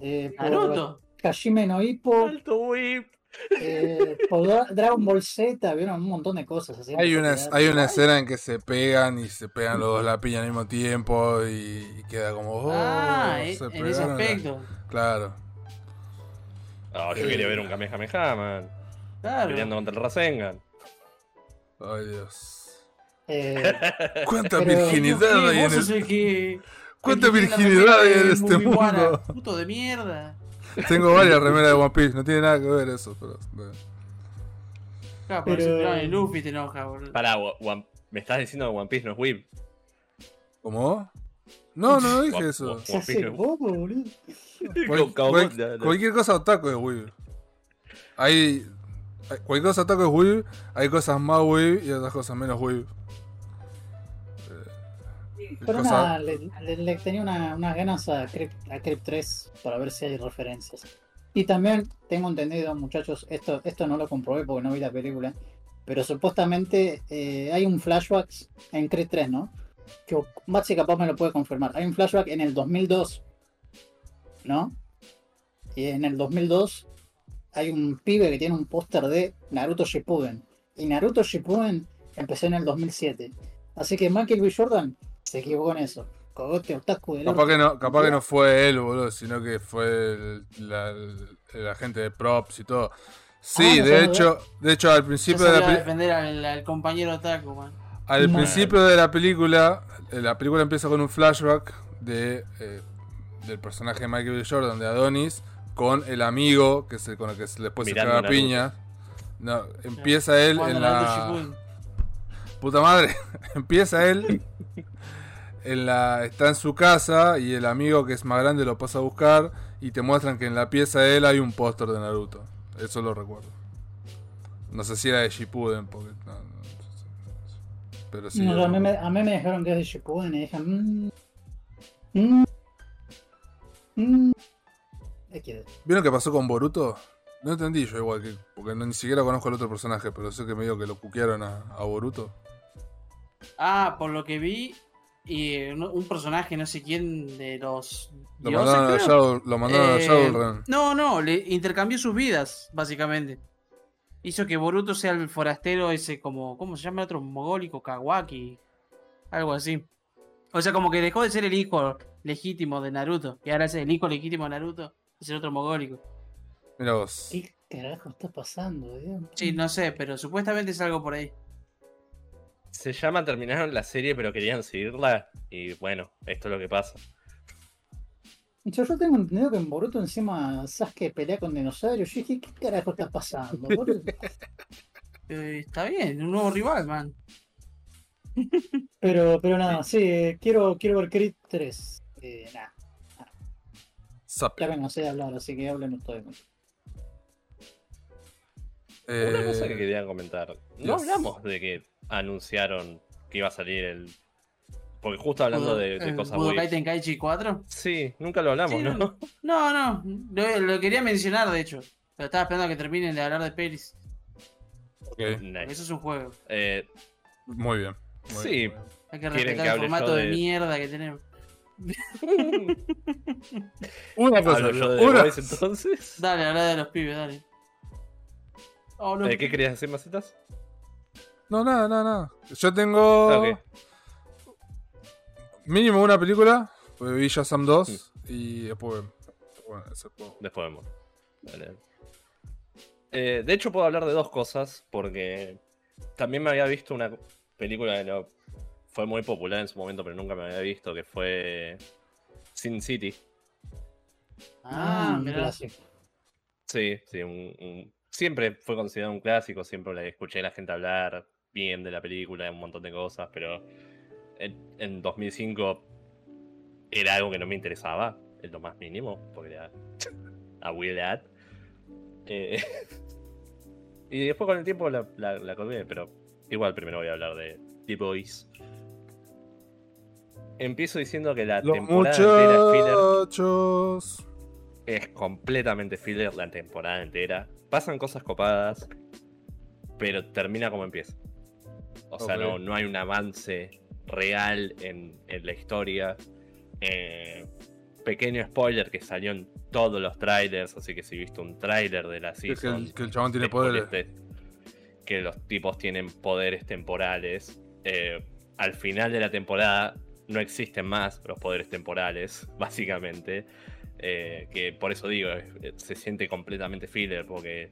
eh, por Naruto. Hajime no Ippo, Alto whip. Eh, Dragon Ball Z, vieron un montón de cosas así. Hay una, hay una escena en que se pegan y se pegan los dos la piña al mismo tiempo y, y queda como. Oh, ah, se en ese la- aspecto. Claro. No, yo quería ver un Kamehameha, man. Claro. Peleando contra el Rasengan. Ay, Dios. Eh, ¿Cuánta Pero- virginidad hay en que. ¿Cuánta virginidad hay en de este mundo? Puto de mierda. Tengo varias remeras de One Piece, no tiene nada que ver eso, pero. bueno. Claro, por Pero- y Luffy te enoja, boludo. Pará, One- me estás diciendo que One Piece no es Weeb. ¿Cómo? No, no, no dije eso. guap- Se hace bobo, boludo. Cual- cual- cualquier cosa otaku es weeb. Hay, hay- cualquier cosa otaku es weeb, hay cosas más weeb y otras cosas menos weeb. Pero cosa- nada, le, le- le tenía una- unas ganas a Crypt, a Crypt 3 para ver si hay referencias. Y también tengo entendido, muchachos, esto, esto no lo comprobé porque no vi la película, pero supuestamente eh, hay un flashback en Crypt 3, ¿no? Que Maxi capaz me lo puede confirmar. Hay un flashback en el 2002, ¿no? Y en el 2002 hay un pibe que tiene un póster de Naruto Shippuden. Y Naruto Shippuden empezó en el 2007. Así que Michael B. Jordan se equivocó en eso. Cogote otaku del Capaz orto. que no, capaz que no fue él, boludo, sino que fue el, la- el- el agente de props y todo. Sí, Ah, no de hecho, de hecho al principio de la a pe- defender al, al compañero Otaku, man. al No. principio de la película, eh, la película empieza con un flashback de eh, del personaje de Michael B. Jordan de Adonis con el amigo que es el con el que se- después Mirando se caga piña. No, empieza él en la. Puta madre, empieza él. En la, está en su casa y el amigo que es más grande lo pasa a buscar y te muestran que en la pieza de él hay un póster de Naruto. Eso lo recuerdo. No sé si era de Shippuden, porque no, no, pero sí. No, a, mí me, recuerdo. a mí me dijeron que es de Shippuden y dije, mmm, mmm, mmm, XD. ¿Vieron qué pasó con Boruto? No entendí yo igual, que, porque no, ni siquiera conozco al otro personaje, pero sé que medio que lo cuquearon a, a Boruto. Ah, por lo que vi, y un, un personaje, no sé quién, de los. Lo dioses, mandaron, a creo. Shadow, lo mandaron a Eh. No, no, le intercambió sus vidas, básicamente. Hizo que Boruto sea el forastero ese como, ¿cómo se llama el otro? Mogólico, Kawaki, algo así. O sea, como que dejó de ser el hijo legítimo de Naruto, y ahora es el hijo legítimo de Naruto, es el otro mogólico. Mira vos. ¿Qué carajo está pasando, Dios? Sí, no sé, pero supuestamente es algo por ahí. Se llama Terminaron la serie, pero querían seguirla. Y bueno, esto es lo que pasa. Yo, yo tengo entendido que en Boruto encima Sasuke pelea con dinosaurios. Yo dije, ¿qué carajo está pasando? Eh, está bien, un nuevo rival, man. pero, pero nada, sí, eh, quiero, quiero ver Creed 3. Eh, nada, ya cansé de hablar, así que hablen ustedes. Una cosa Eh, que quería comentar. No hablamos de que anunciaron que iba a salir el. Porque justo hablando de, de eh, cosas Budokai weird. Tenkaichi 4. Sí, nunca lo hablamos, Sí, ¿no? no. No, no, lo, lo quería mencionar de hecho. Pero estaba esperando a que terminen de hablar de pelis. ok, Nice. Eso es un juego. Eh, Muy bien. muy Sí. bien, muy. Hay que ¿Quieren respetar que el formato de... de- mierda que tenemos. Una cosa, de una- Boys entonces. Dale, habla de los pibes, dale. Oh, no. Eh, ¿Qué querías decir, Macetas? No, nada, nada, nada. Yo tengo Ah, mínimo una película, pues vi Shazam 2 y después... Bueno. Después vemos. Eh, de hecho, puedo hablar de dos cosas, porque también me había visto una película que no fue muy popular en su momento, pero nunca me había visto, que fue Sin City. Ah, mirá. clásico. Sí, sí, un, un- siempre fue considerado un clásico, siempre la escuché a la gente hablar bien de la película, un montón de cosas, pero en, en 2005 era algo que no me interesaba, en lo más mínimo, porque era a Will At. Eh, y después con el tiempo la, la, la colgué, pero igual primero voy a hablar de The Boys. Empiezo diciendo que la Los temporada entera es filler muchachos. es completamente filler la temporada entera. Pasan cosas copadas, pero termina como empieza. O sea, no, no hay un avance real en, en la historia. Eh, pequeño spoiler que salió en todos los trailers, así que si viste un trailer de la que season, el, que el chabón tiene poderes. que los tipos tienen poderes temporales. Eh, al final de la temporada no existen más los poderes temporales, básicamente. Eh, que por eso digo, se siente completamente filler, porque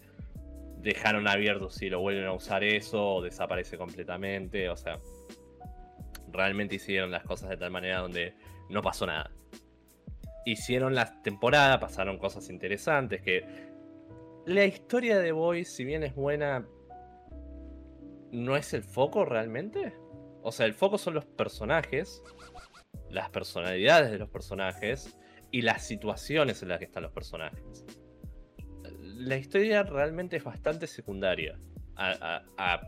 dejaron abierto si lo vuelven a usar eso o desaparece completamente. O sea, realmente hicieron las cosas de tal manera donde no pasó nada. Hicieron la temporada, pasaron cosas interesantes que la historia de Boys, si bien es buena, no es el foco realmente. O sea, el foco son los personajes, las personalidades de los personajes y las situaciones en las que están los personajes. La historia realmente es bastante secundaria a, a- a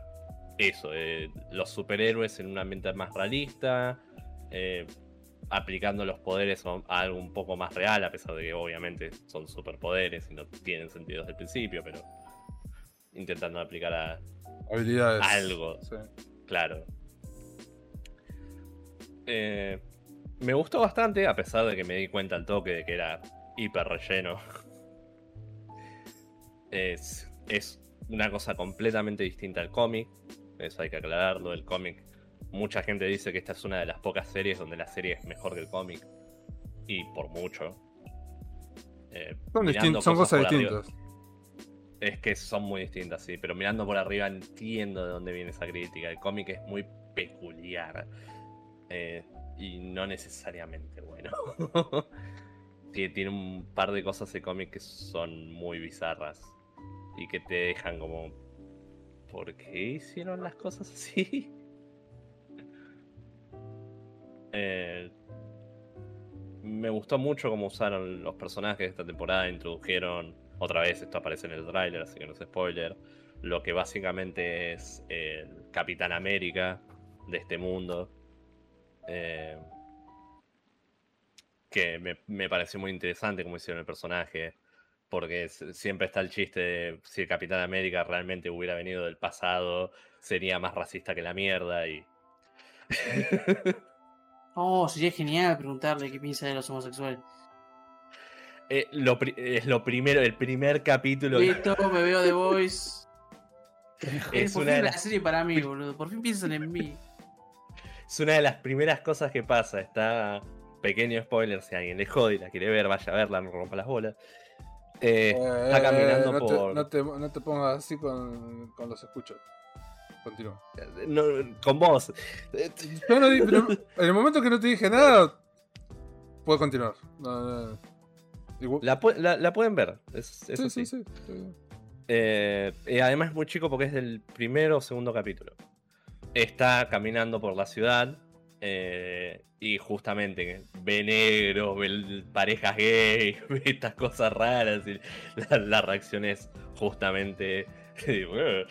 eso, eh, los superhéroes en un ambiente más realista, eh, aplicando los poderes a algo un poco más real, a pesar de que obviamente son superpoderes y no tienen sentido desde el principio, pero intentando aplicar a Habilidades. algo, Sí. claro. Eh, me gustó bastante, a pesar de que me di cuenta al toque de que era hiper relleno. Es, es una cosa completamente distinta al cómic. Eso hay que aclararlo. El cómic, mucha gente dice que esta es una de las pocas series donde la serie es mejor que el cómic. Y por mucho. Eh, Son, mirando distin- son cosas arriba- distintas. es que son muy distintas, sí, pero mirando por arriba entiendo de dónde viene esa crítica. El cómic es muy peculiar eh, y no necesariamente bueno. Tie- Tiene un par de cosas de cómic que son muy bizarras y que te dejan como... ¿Por qué hicieron las cosas así? Eh, me gustó mucho cómo usaron los personajes de esta temporada. Introdujeron, otra vez, esto aparece en el tráiler, así que no es spoiler. Lo que básicamente es el Capitán América de este mundo. Eh, que me, me pareció muy interesante cómo hicieron el personaje. Porque siempre está el chiste de si el Capitán América realmente hubiera venido del pasado, sería más racista que la mierda. Y. Oh, sería genial preguntarle qué piensa de los homosexuales. Eh, lo es lo primero, el primer capítulo. Listo, me veo The Voice. es Por una de fin las serie para mí, boludo. Por fin piensan en mí. Es una de las primeras cosas que pasa. Está. Pequeño spoiler, si alguien le jode y la quiere ver, vaya a verla, no rompa las bolas. Eh, está Eh, caminando no, por. te, no, te, no te pongas así con, con los escuchos. Continúa. no, con vos. Eh, Yo no en el momento que no te dije nada, puedes continuar. No, no, no. Igual- La, la- la pueden ver. Es, eso sí, sí. sí. Eh, y además es muy chico porque es del primero o segundo capítulo. Está caminando por la ciudad eh, y justamente ve negros, ve parejas gay, ve estas cosas raras y la, la reacción es justamente... "Eh,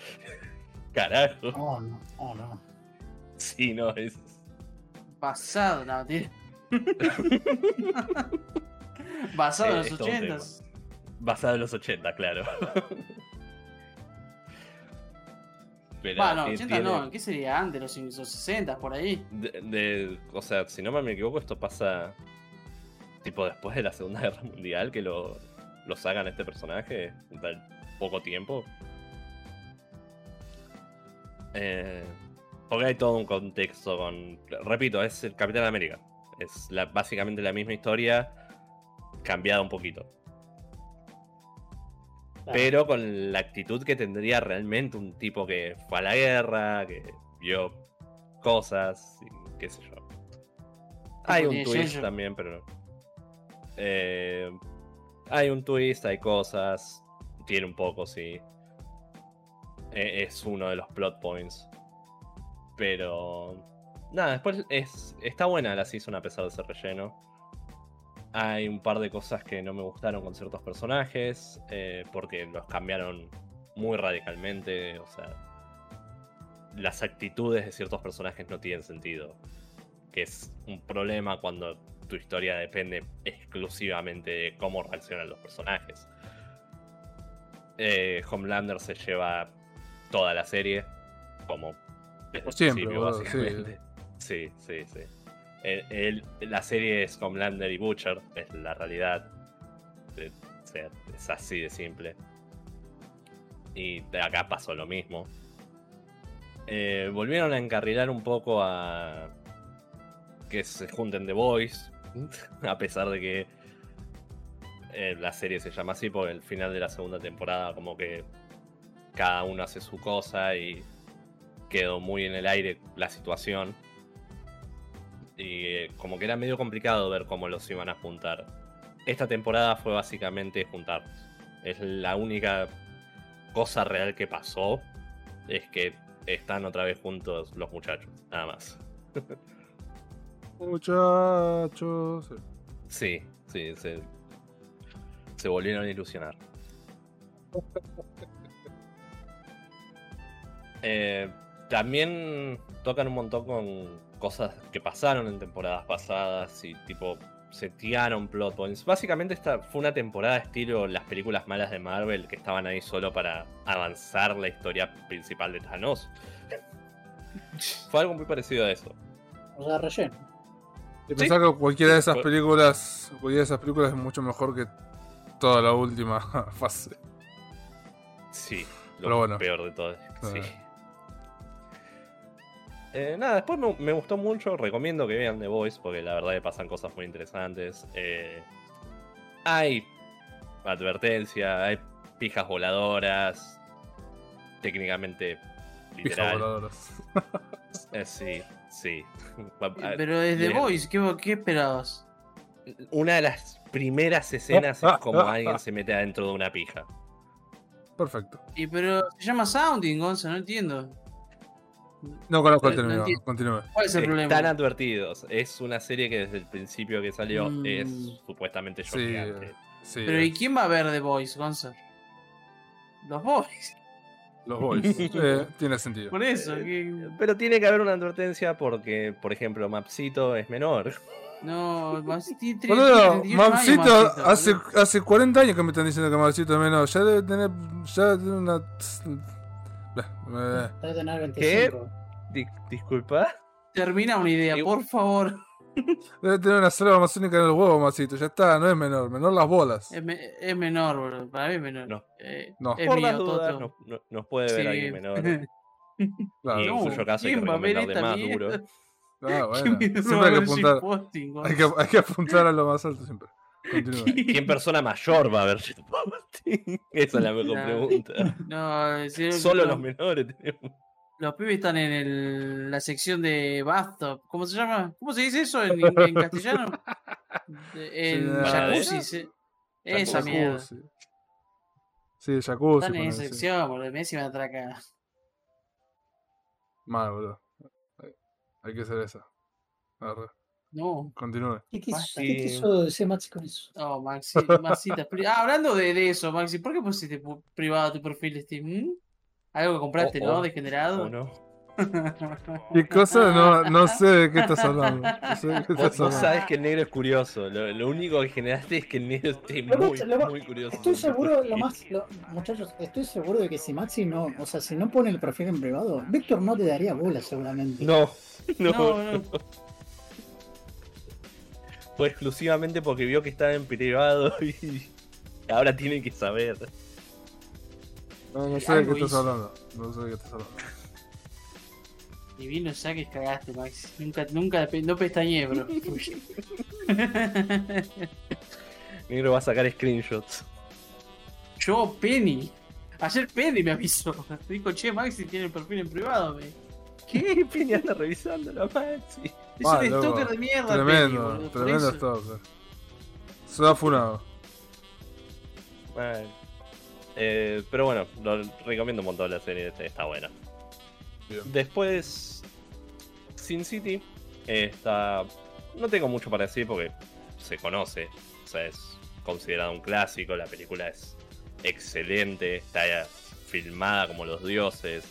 Carajo, Oh, no, oh, no. sí, no, es... Basado, no, tío. Basado en Eh, los todo un ochentas. Basado en los 80, claro. Pero Bueno, ti- 80 tiene- no, ¿qué sería antes? Los, los 60 por ahí. De, de- o sea, si no me equivoco, esto pasa tipo después de la Segunda Guerra Mundial que lo, lo sacan a este personaje en poco tiempo. Eh, porque hay todo un contexto con. Repito, es el Capitán América. Es la- básicamente la misma historia, cambiada un poquito. Pero con la actitud que tendría realmente un tipo que fue a la guerra, que vio cosas, y qué sé yo. Hay un twist también, pero. eh, hay un twist, hay cosas. Tiene un poco, sí. E- Es uno de los plot points. Pero. Nada, después es, está buena la season a pesar de ser relleno. Hay un par de cosas que no me gustaron con ciertos personajes, eh, porque los cambiaron muy radicalmente. O sea, las actitudes de ciertos personajes no tienen sentido. Que es un problema cuando tu historia depende exclusivamente de cómo reaccionan los personajes. Eh, Homelander se lleva toda la serie, como desde el Siempre, principio, boludo, sí. básicamente. Sí, sí, sí. El- la serie es Homelander y Butcher, es la realidad. Eh, es así de simple. Y acá pasó lo mismo. Eh, volvieron a encarrilar un poco a que se junten The Boys, a pesar de que eh, la serie se llama así, porque el final de la segunda temporada como que cada uno hace su cosa y quedó muy en el aire la situación. Y eh, como que era medio complicado ver cómo los iban a juntar. Esta temporada fue básicamente juntarlos. Es la única cosa real que pasó. Es que están otra vez juntos los muchachos, nada más. Muchachos. Sí, sí, se, se volvieron a ilusionar. Eh, también tocan un montón con cosas que pasaron en temporadas pasadas y tipo setearon plot points. Básicamente esta fue una temporada estilo las películas malas de Marvel que estaban ahí solo para avanzar la historia principal de Thanos. Fue algo muy parecido a eso. O sea, relleno. Y pensar que cualquiera de esas películas, cualquiera de esas películas es mucho mejor que toda la última fase. Sí, lo Pero bueno. peor de todo. Sí. Ah. Eh, nada, después me, me gustó mucho. Recomiendo que vean The Voice porque la verdad que pasan cosas muy interesantes. Eh, hay advertencia, hay pijas voladoras. Técnicamente Pijas literal. voladoras. Eh, sí, sí. Pero desde Bien. Voice, ¿qué, ¿qué esperabas? Una de las primeras escenas Ah, es como ah, alguien ah. se mete adentro de una pija. Perfecto. Y pero se llama Sounding, Gonza, no entiendo. No conozco el No término. Continúe. ¿Cuál es el problema? Están advertidos. Es una serie que desde el principio que salió Mm. es supuestamente Sí, choqueante. Sí, Pero eh, ¿y quién va a ver The Voice, Gonza? Los Boys. los boys. Eh, tiene sentido. Por eso. que- Pero tiene que haber una advertencia porque, por ejemplo, Mapsito es menor. No, tiene Boludo, 38 años, Mamcito, Mamcito, hace, hace 40 años que me están diciendo que Mamcito es menor. Ya debe tener. Ya tiene una. Debe tener 25. Di- disculpa. Termina una idea, por favor. Debe tener una selva amazónica en el huevo. Ya está, no es menor. Menor las bolas. Es, me- es menor, boludo. Para mí es menor. No. Eh, No. Es Por mío, las dudas, no- no- nos puede ver Sí. alguien menor. Claro, y en duro. Ah, bueno. ¿Quién va a Siempre hay que ver apuntar. shitposting, Gonza? Hay que, hay que apuntar a lo más alto siempre. Continúa. ¿Quién persona mayor va a ver shitposting? Esa es la mejor pregunta. No, si- Solo no, los menores tenemos. Los pibes están en el- la sección de bathtub. ¿Cómo se llama? ¿Cómo se dice eso en, en castellano? En jacuzzi. sí. Esa Jacuzzi. mierda. Sí, jacuzzi. Están en esa sí. sección, boludo. Messi me atraca. Mal, boludo. Hay- Hay que hacer esa. Arre, No. Continúe. ¿Qué quiso, Maxi. qué quiso decir Maxi con eso? No, Maxi, Maxita. Ah, hablando de, de eso, Maxi, ¿por qué pusiste pu- privado tu perfil de Steam? ¿Mm? Algo que compraste, Oh, ¿no? oh. Degenerado. ¿O no? ¿Qué cosa? No, no sé de qué estás hablando. No sé de qué estás vos hablando. sabés que el negro es curioso. Lo, lo único que generaste es que el negro esté muy, lo muy curioso. Estoy seguro, lo más, lo- muchachos, estoy seguro de que si Maxi no, o sea, si no pone el perfil en privado, Víctor no te daría bola seguramente. No, no, No, no. Fue exclusivamente porque vio que estaba en privado y ahora tiene que saber. No, no sé de qué estás hizo. hablando. No sé de qué estás hablando. Ni bien lo saques, cagaste, Maxi. Nunca, nunca, no pestañeé, bro. Negro va a sacar screenshots. Yo, Penny. Ayer Penny me avisó. Dijo, che, Maxi tiene el perfil en privado. Me... ¿Qué? Peña anda revisando la Maxi. Es Ah, un loco. stalker de mierda, Penny, Tremendo, boludo, por tremendo eso. stalker. Se ha funado. Bueno. Eh, pero bueno, lo recomiendo un montón la serie, este, está buena. Bien. Después, Sin City está. No tengo mucho para decir porque se conoce. O sea, es considerado un clásico. La película es excelente. Está filmada como los dioses.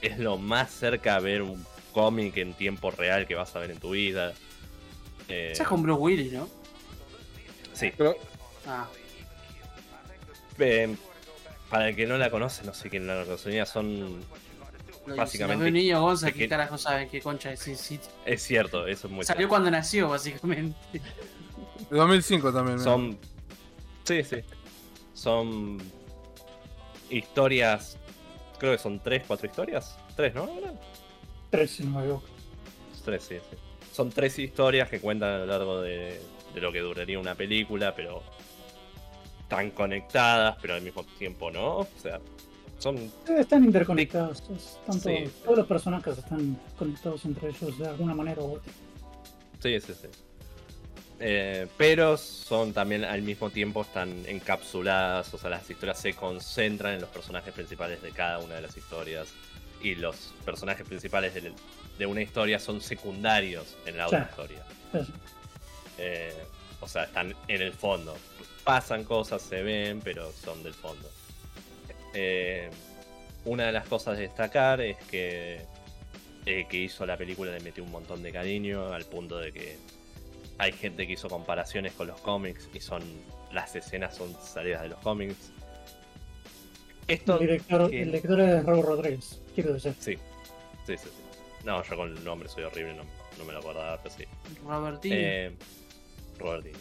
Es lo más cerca a ver un cómic en tiempo real que vas a ver en tu vida. Eh, es con Bruce Willis, ¿no? sí. Pero, Ah, Eh, para el que no la conoce, no sé quién la conocía, son. lo- Básicamente, Si niño ¿qué que- carajo sabe qué concha es City? Es cierto, eso es muy Salió cuando nació, básicamente. de 2005 también. mira. Son. Sí, sí. Son. Historias. Creo que son tres, cuatro historias. Tres, ¿no? Tres, si no me equivoco. Tres, sí, sí. Son tres historias que cuentan a lo largo de, de lo que duraría una película, pero. Están conectadas, pero al mismo tiempo no. O sea, son Eh, Están interconectados. es- están Sí. todos, todos los personajes están conectados entre ellos de alguna manera u otra. Sí, sí, sí. Eh, pero son también al mismo tiempo están encapsuladas, o sea, las historias se concentran en los personajes principales de cada una de las historias. y los personajes principales de, de una historia son secundarios en la otra Claro. historia. Eh, o sea, están en el fondo. Pasan cosas, se ven, pero son del fondo. Eh, una de las cosas de destacar es que que hizo la película le metió un montón de cariño al punto de que hay gente que hizo comparaciones con los cómics y son las escenas son salidas de los cómics. Esto El director, que- el director es Raúl Rodríguez, quiero decir. sí, sí, sí, sí. No, yo con el nombre soy horrible, no, no me lo acordaba, pero sí. Robertino. Eh, Robertini.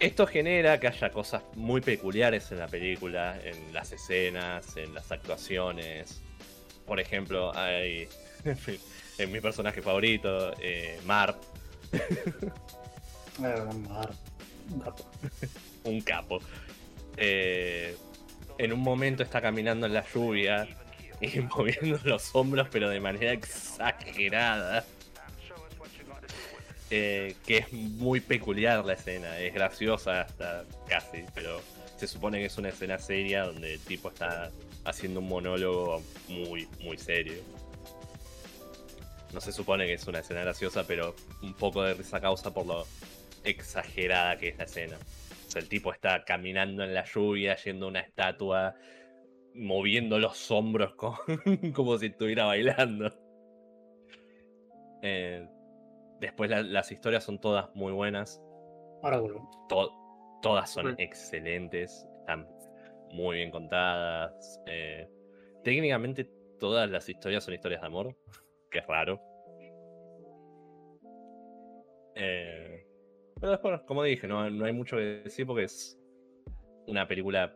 Esto genera que haya cosas muy peculiares en la película, en las escenas, en las actuaciones. Por ejemplo, hay en mi personaje favorito, eh, Mar, Ah, Mar, un capo. Eh, en un momento está caminando en la lluvia y moviendo los hombros, pero de manera exagerada. Eh, que es muy peculiar la escena, es graciosa hasta casi, pero se supone que es una escena seria donde el tipo está haciendo un monólogo muy, muy serio. No se supone que es una escena graciosa, pero un poco de risa causa por lo exagerada que es la escena. O sea, el tipo está caminando en la lluvia, yendo a una estatua, moviendo los hombros co- como, si estuviera bailando. Eh, después la- las historias son todas muy buenas. Ahora vuelvo. To- todas son Sí. excelentes, están muy bien contadas. eh, técnicamente todas las historias son historias de amor, que es raro. Eh, pero después, como dije, no, no hay mucho que decir porque es una película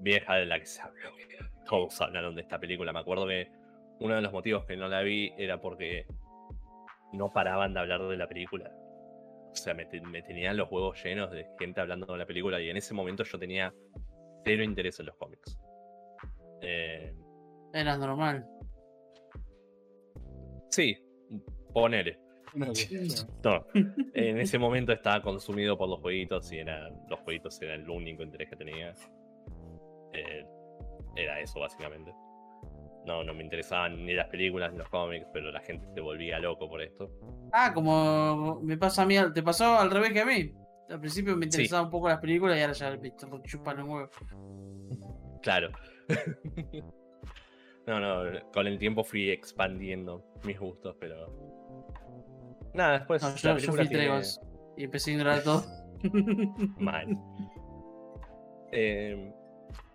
vieja de la que se habló. Todos hablaron de esta película. Me acuerdo que uno de los motivos que no la vi era porque no paraban de hablar de la película. O sea, me, te- me tenían los huevos llenos de gente hablando de la película y en ese momento yo tenía cero interés en los cómics. Eh, Era normal. Sí, ponele. No, en ese momento estaba consumido por los jueguitos y era, los jueguitos eran el único interés que tenía. Eh, era eso, básicamente. No, no me interesaban ni las películas ni los cómics, pero la gente se volvía loco por esto. Ah, como me pasa a mí, te pasó al revés que a mí. Al principio me Sí. interesaban un poco las películas y ahora ya me chupan un huevo. Claro. no, no, con el tiempo fui expandiendo mis gustos, pero. Nada, después. No, la yo, yo tiene- vos y empecé a ignorar todo. Mal. Eh,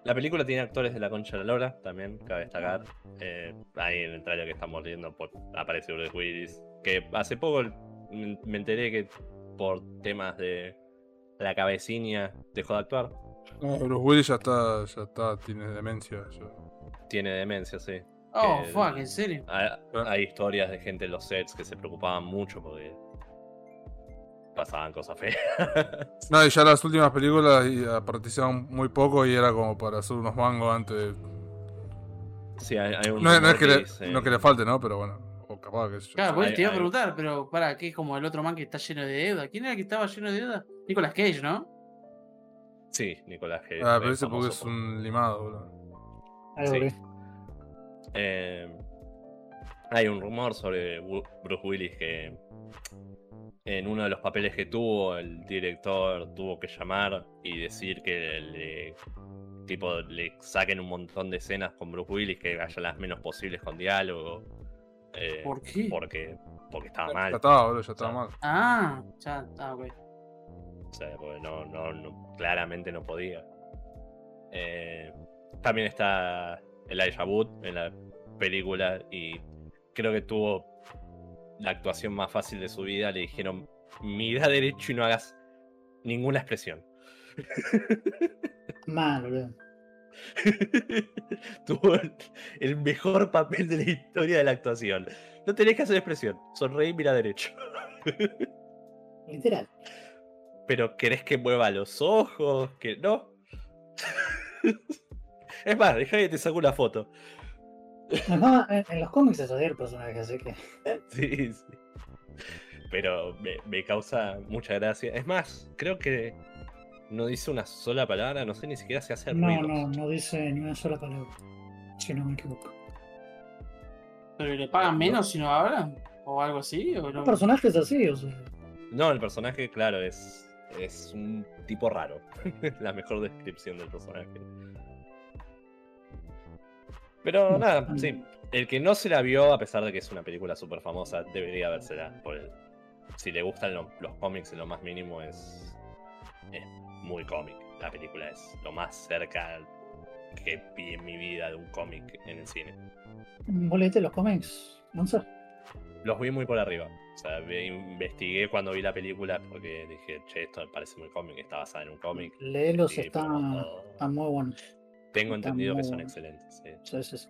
la película tiene actores de la concha de la lora, también cabe destacar. Eh, ahí en el trailer que estamos viendo por, aparece Bruce Willis. Que hace poco me enteré que por temas de la cabecilla dejó de actuar. No, Bruce Willis ya está, ya está, tiene demencia. ya. Tiene demencia, sí. Oh, Que- fuck, en serio. Hay, hay historias de gente en los sets que se preocupaban mucho porque pasaban cosas feas. No, y ya las últimas películas ah, participaban muy poco y era como para hacer unos mangos antes. sí, hay, hay un No, no es que le, dice- no que le falte, ¿no? Pero bueno, o capaz que yo. Claro, pues te iba a preguntar, pero para, ¿qué es como el otro man que está lleno de deuda? ¿Quién era el que estaba lleno de deuda? Nicolas Cage, ¿no? Sí, Nicolás Cage. Ah, es pero ese porque es un limado, boludo. Algo Sí. Eh, hay un rumor sobre Bruce Willis que en uno de los papeles que tuvo, el director tuvo que llamar y decir que le, tipo, le saquen un montón de escenas con Bruce Willis, que haya las menos posibles con diálogo. eh, ¿Por qué? Porque, porque estaba Ya mal. estaba, boludo, ya estaba mal. Ah, ya, ah, ok. O sea, porque no, no, no- claramente no podía. Eh, también está Elijah Wood en la película y creo que tuvo la actuación más fácil de su vida. Le dijeron, mira derecho y no hagas ninguna expresión. Mal, boludo. tuvo el, el mejor papel de la historia de la actuación. No tenés que hacer expresión. Sonreí y mira derecho. Literal. Pero querés que mueva los ojos, que no. Es más, deja que te saco una foto. Además, en, en los cómics es así el personaje, así que. Sí, sí. Pero me, me causa mucha gracia. Es más, creo que no dice una sola palabra, no sé ni siquiera si hace No, ruidos. no, no dice ni una sola palabra. Si no me equivoco. ¿Pero le pagan menos si no hablan? ¿O algo así? ¿O no? Un personaje es así, o sea. No, el personaje, claro, es, es un tipo raro. la mejor descripción del personaje. Pero nada, sí. El que no se la vio, a pesar de que es una película súper famosa, debería vérsela. Por el- si le gustan lo- los cómics en lo más mínimo, es, es muy cómic. La película es lo más cerca que vi en mi vida de un cómic en el cine. ¿Vos leíste los cómics? Sé. Los vi muy por arriba. O sea, ve- investigué cuando vi la película porque dije, che, esto me parece muy cómic, está basada en un cómic. Léelos, Sí, está, muy bueno. Tengo está entendido que son excelentes. sí. Sí, sí, sí.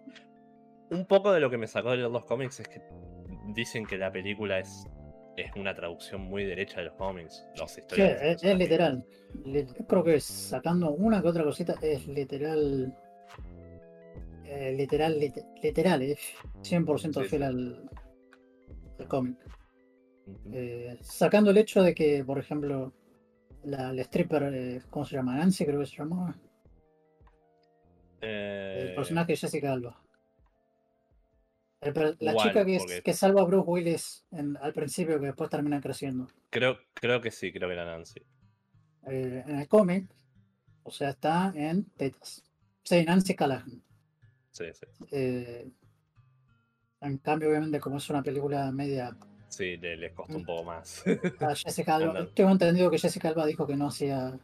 Un poco de lo que me sacó de leer los cómics es que dicen que la película es, es una traducción muy derecha de los cómics. Los historias. es, es literal. Li- Creo que sacando una que otra cosita, es literal. eh, literal, lit- literal, es 100% Sí, fiel al, al cómic. Eh, sacando el hecho de que, por ejemplo, la, la stripper, eh, ¿cómo se llama? Nancy, creo que se llamaba. Eh, El personaje de Jessica Alba. El la ¿Cuál? chica que, es- Porque- que salva a Bruce Willis en- al principio, que después termina creciendo. creo, creo que sí, creo que era Nancy. Eh, en el cómic, o sea, está en tetas. Sí, Nancy Callahan. Sí, sí. Eh, en cambio, obviamente, como es una película media Sí, le- les costó un poco más. a Jessica Alba, tengo entendido que Jessica Alba dijo que no hacía.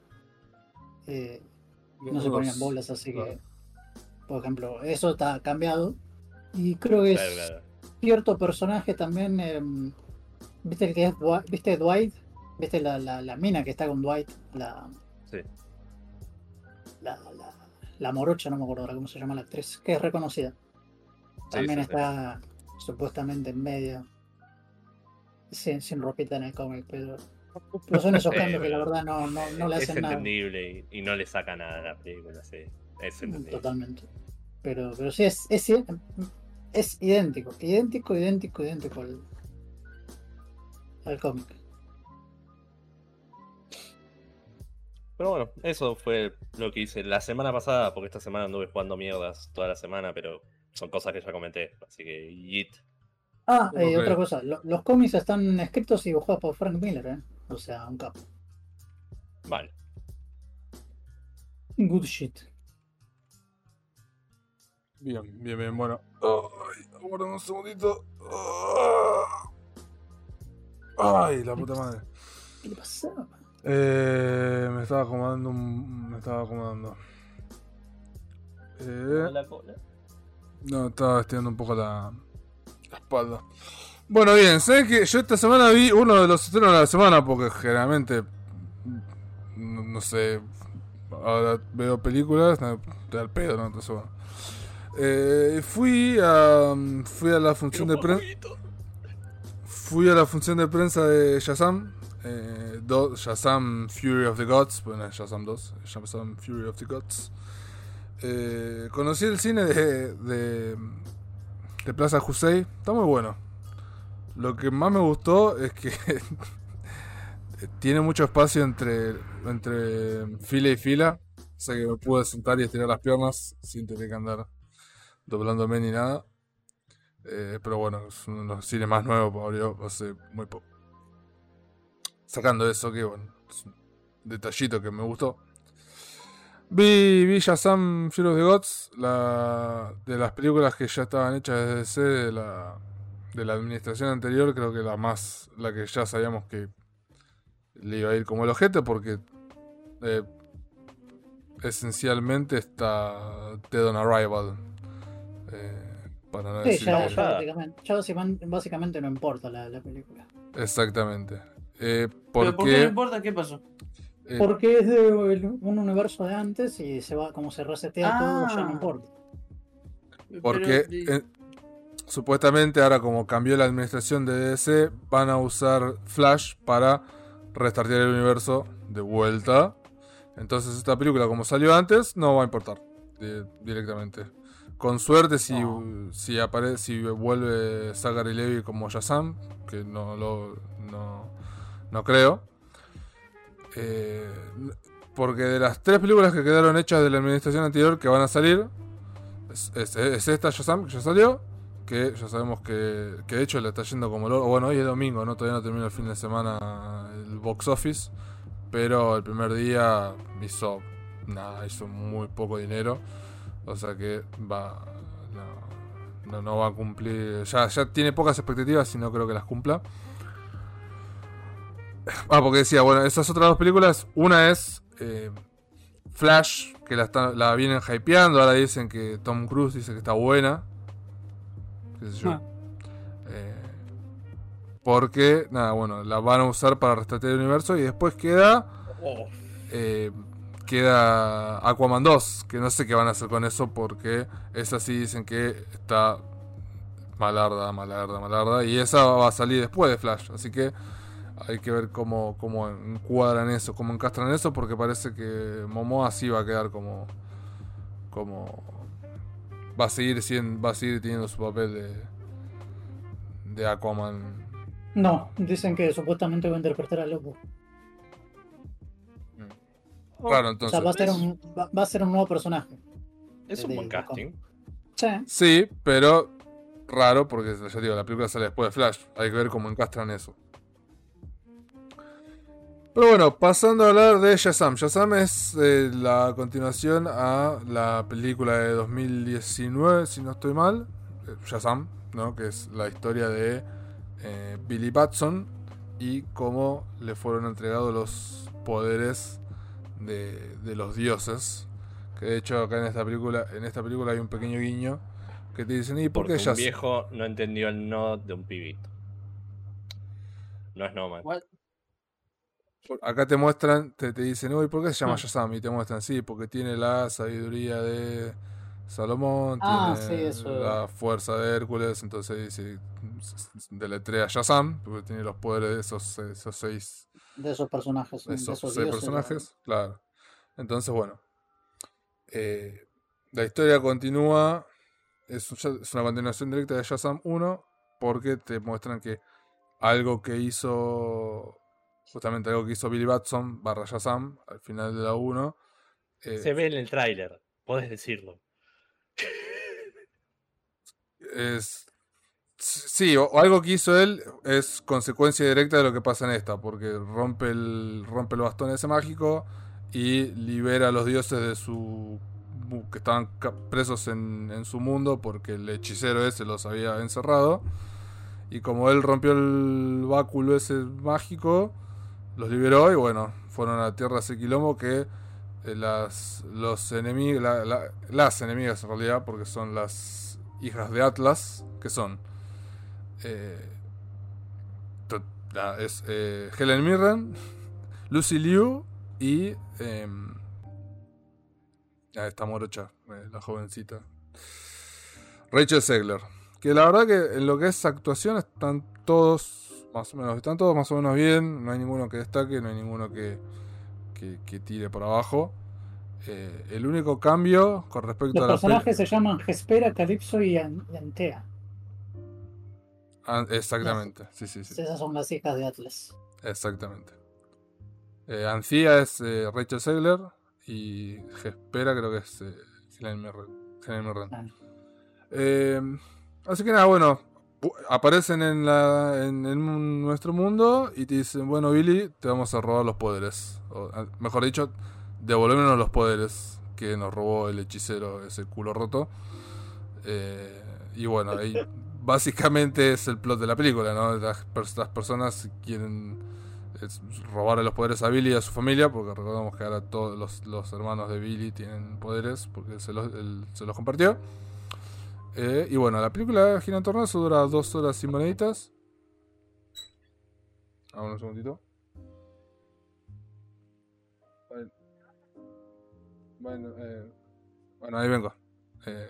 eh, no se ponían bolas, así que. Por ejemplo, eso está cambiado. Y creo que es Claro, cierto personaje también. em, ¿Viste el que es Dwight? ¿Viste Dwight? ¿Viste la, la, la mina que está con Dwight? La, Sí. la, la, la morocha, no me acuerdo ahora cómo se llama la actriz, que es reconocida. También sí, sí. está supuestamente en medio. Sin, sin ropita en el cómic, pero, pero son esos cambios que la verdad no, no, no le es hacen nada. entendible y, y no le saca nada a la película, sí. Es entendible. Totalmente. Pero, pero sí, es, es, idéntico, idéntico, idéntico, idéntico al, al cómic. Pero bueno, eso fue lo que hice la semana pasada, porque esta semana anduve jugando mierdas toda la semana, pero son cosas que ya comenté, así que yeet. Ah, eh, otra cosa, lo- los cómics están escritos y dibujados por Frank Miller, ¿eh? O sea, un capo. Vale. Good shit. Bien, bien, bien, bueno. Ay, aguarden un segundito. Ay, la puta madre. ¿Qué le pasaba? Eh, me estaba acomodando un... Me estaba acomodando. Eh, La cola. no, estaba estirando un poco la, la espalda. Bueno, bien, ¿sabes que Yo esta semana vi uno de los estrenos de la semana porque generalmente... No, no sé... Ahora veo películas, no, te da el pedo, ¿no? Entonces, bueno. Eh, fui a... Fui a la función de prensa... Fui a la función de prensa de Shazam. Eh, Shazam Fury of the Gods. Bueno, Shazam 2. Shazam Fury of the Gods. Eh, conocí el cine de, de, de Plaza Jusei. Está muy bueno. Lo que más me gustó es que tiene mucho espacio entre, entre fila y fila. O sea que me pude sentar y estirar las piernas sin tener que andar doblándome ni nada. Eh, pero bueno, es uno de los cines más nuevos, abrió hace muy poco. Sacando eso, que bueno, es un detallito que me gustó. Vi, vi Shazam Fury of the Gods, la, de las películas que ya estaban hechas desde DC, de la, de la administración anterior, creo que la más, la que ya sabíamos que le iba a ir como el ojete, porque eh, esencialmente está Dead on Arrival. Eh, para no Sí, decir ya, que- ya básicamente, ya básicamente, básicamente no importa la, la película. Exactamente. Eh, ¿Pero por qué no importa? ¿Qué pasó? eh, Porque es de un universo de antes y se va, como se resetea todo, ya no Ah. importa. porque Pero, eh, supuestamente ahora como cambió la administración de DC, van a usar Flash para restartear el universo de vuelta. Entonces esta película como salió antes, no va a importar di- directamente. Con suerte si, No. si aparece, si vuelve Zachary Levy como Shazam, que no lo no, no creo. Eh, porque de las tres películas que quedaron hechas de la administración anterior que van a salir, es, es- es esta Shazam que ya salió, que ya sabemos que, que de hecho le está yendo como el oro. Bueno, hoy es domingo, ¿no? Todavía no termina el fin de semana el box office. Pero el primer día hizo nada, hizo muy poco dinero. O sea que va. No, no, no va a cumplir. Ya, ya tiene pocas expectativas y no creo que las cumpla. Ah, porque decía, bueno, esas otras dos películas. Una es eh, Flash, que la, está- la vienen hypeando. Ahora dicen que Tom Cruise dice que está buena. Qué sé yo. Ah. Eh, porque, nada, bueno, la van a usar para restartear el universo. Y después queda. Oh, eh, queda Aquaman 2. Que no sé qué van a hacer con eso. Porque esa sí dicen que está malarda, malarda, malarda. Y esa va a salir después de Flash. Así que hay que ver cómo, cómo encuadran eso, cómo encastran eso. Porque parece que Momoa sí va a quedar como. como. Va a seguir siendo, va a seguir teniendo su papel de. de Aquaman. No, dicen que supuestamente va a interpretar a Lobo. Claro, O entonces. sea, va a ser un, va, va a ser un nuevo personaje. es un buen casting. Sí. Sí, pero raro porque ya digo, la película sale después de Flash. Hay que ver cómo encastran eso. Pero bueno, pasando a hablar de Shazam. Shazam es eh, la continuación a la película de 2019, si no estoy mal. Eh, Shazam, ¿no? Que es la historia de eh, Billy Batson y cómo le fueron entregados los poderes de, de los dioses. Que de hecho acá en esta película, en esta película hay un pequeño guiño que te dicen, ¿y por Porque qué un viejo no entendió el no de un pibito. No es Nomad. What? Acá te muestran, te, te dicen, uy, ¿por qué se llama Ah. Shazam? Y te muestran, sí, porque tiene la sabiduría de Salomón, Ah, tiene sí, eso. la fuerza de Hércules, entonces dice, deletrea Shazam, porque tiene los poderes de esos, esos seis, De esos personajes. de de esos seis dioses, personajes, claro. Entonces, bueno, eh, la historia continúa, es, un- es una continuación directa de Shazam 1, porque te muestran que algo que hizo, justamente algo que hizo Billy Batson barra Shazam al final de la 1, eh, Se ve en el tráiler, podés decirlo. es... Sí, o, algo que hizo él es consecuencia directa de lo que pasa en esta, porque rompe el, rompe el bastón ese mágico y libera a los dioses de su que estaban presos en, en su mundo porque el hechicero ese los había encerrado. Y como él rompió el báculo ese mágico, los liberó y bueno, fueron a tierra ese quilombo que eh, las, los enemigos, la- las enemigas en realidad, porque son las hijas de Atlas, que son eh, es eh, Helen Mirren, Lucy Liu y em, ah, esta morocha, eh, la jovencita, Rachel Segler. Que la verdad que en lo que es actuación están todos más o menos, están todos más o menos bien, no hay ninguno que destaque, no hay ninguno que, que, que tire por abajo. Eh, el único cambio con respecto Los a la peli- personajes se llaman Hespera, Calypso y Antea. Ah, exactamente, sí, sí, sí. Esas son las hijas de Atlas. Exactamente. Eh, Ancía es eh, Rachel Segler y Gespera creo que es eh, Helen Mirren. Ah. Eh, así que nada, bueno, bu- aparecen en, la, en, en nuestro mundo y te dicen, bueno Billy, te vamos a robar los poderes. O, mejor dicho, devolvernos los poderes que nos robó el hechicero, ese culo roto. Eh, y bueno, ahí básicamente es el plot de la película, ¿no? Las, las personas quieren es, robarle los poderes a Billy y a su familia, porque recordamos que ahora todos los, hermanos de Billy tienen poderes, porque se los, él se los compartió. Eh, y bueno, la película gira en torno a eso, dura dos horas y moneditas. Ah, un segundito. Bueno, eh, bueno, ahí vengo. Eh,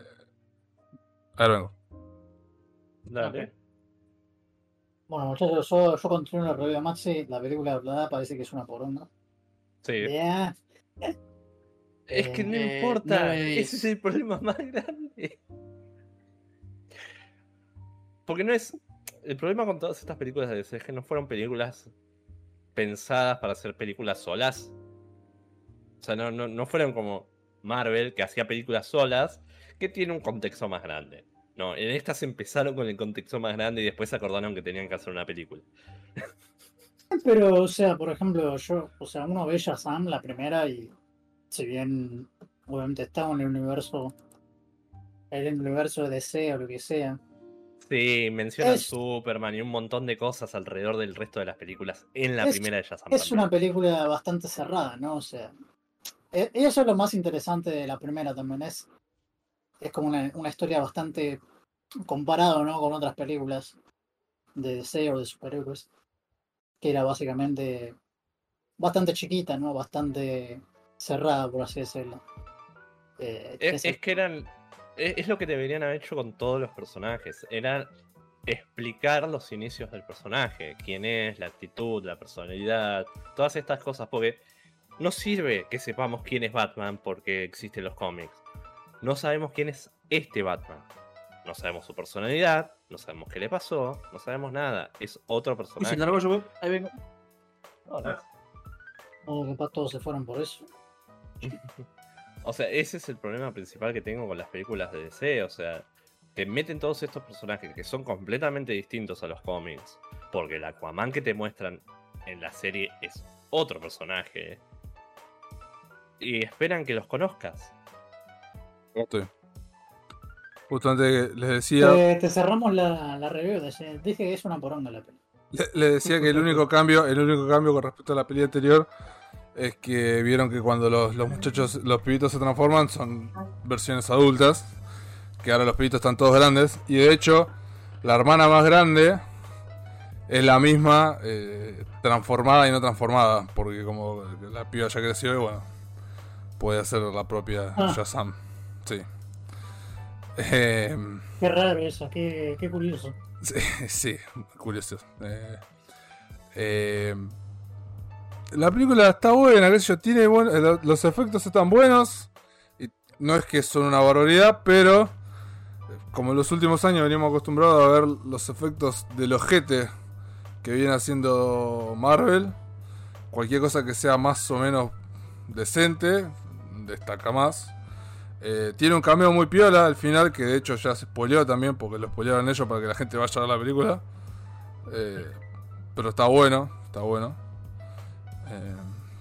ahí vengo. Dale. Bueno, muchachos, yo, yo continúo la review de Maxi. La película, la verdad, parece que es una poronga. Sí. Es que no Eh, importa. Ese es el problema más grande. Porque no es. El problema con todas estas películas de DC es que no fueron películas pensadas para ser películas solas. O sea, no, no, no fueron como Marvel, que hacía películas solas, que tiene un contexto más grande. No, en estas empezaron con el contexto más grande y después acordaron que tenían que hacer una película. Pero, o sea, por ejemplo, yo, o sea, uno ve Shazam, la primera, y si bien obviamente está en el universo, en el universo de DC o lo que sea, Sí, mencionan Es- Superman y un montón de cosas alrededor del resto de las películas en la Es- primera de Shazam. es una película bastante cerrada, ¿no? O sea, e- eso es lo más interesante de la primera también, es, es como una, una historia bastante comparado, ¿no? Con otras películas de DC o de superhéroes, que era básicamente bastante chiquita, ¿no? Bastante cerrada, por así decirlo. Eh, Es, es que eran. Es, es lo que deberían haber hecho con todos los personajes. Era explicar los inicios del personaje. Quién es, la actitud, la personalidad, todas estas cosas. Porque no sirve que sepamos quién es Batman porque existen los cómics. No sabemos quién es este Batman. No sabemos su personalidad, no sabemos qué le pasó, no sabemos nada. Es otro personaje. se largó yo. Ahí vengo. No, no. no, capaz todos se fueron por eso. O sea, ese es el problema principal que tengo con las películas de DC. O sea, te meten todos estos personajes que son completamente distintos a los cómics. Porque el Aquaman que te muestran en la serie es otro personaje. Y esperan que los conozcas. Sí. Justamente les decía, Te, te cerramos la, la review, de- dije que es una poronga la le, le decía que el único cambio, el único cambio con respecto a la peli anterior es que vieron que cuando los, los muchachos, los pibitos se transforman son versiones adultas, que ahora los pibitos están todos grandes y de hecho la hermana más grande es la misma eh, transformada y no transformada, porque como la piba ya creció y bueno, puede hacer la propia Ah. Shazam. Sí. Eh, Qué raro eso, qué, qué curioso. Sí, sí, curioso. Eh, eh, la película está buena, qué sé yo, tiene buen- eh, lo- los efectos están buenos. Y no es que son una barbaridad, pero eh, como en los últimos años venimos acostumbrados a ver los efectos del ojete que viene haciendo Marvel, cualquier cosa que sea más o menos decente, destaca más. Eh, tiene un cameo muy piola al final, que de hecho ya se spoileó también, porque lo spoilearon ellos para que la gente vaya a ver la película. Eh, pero está bueno, está bueno. Eh,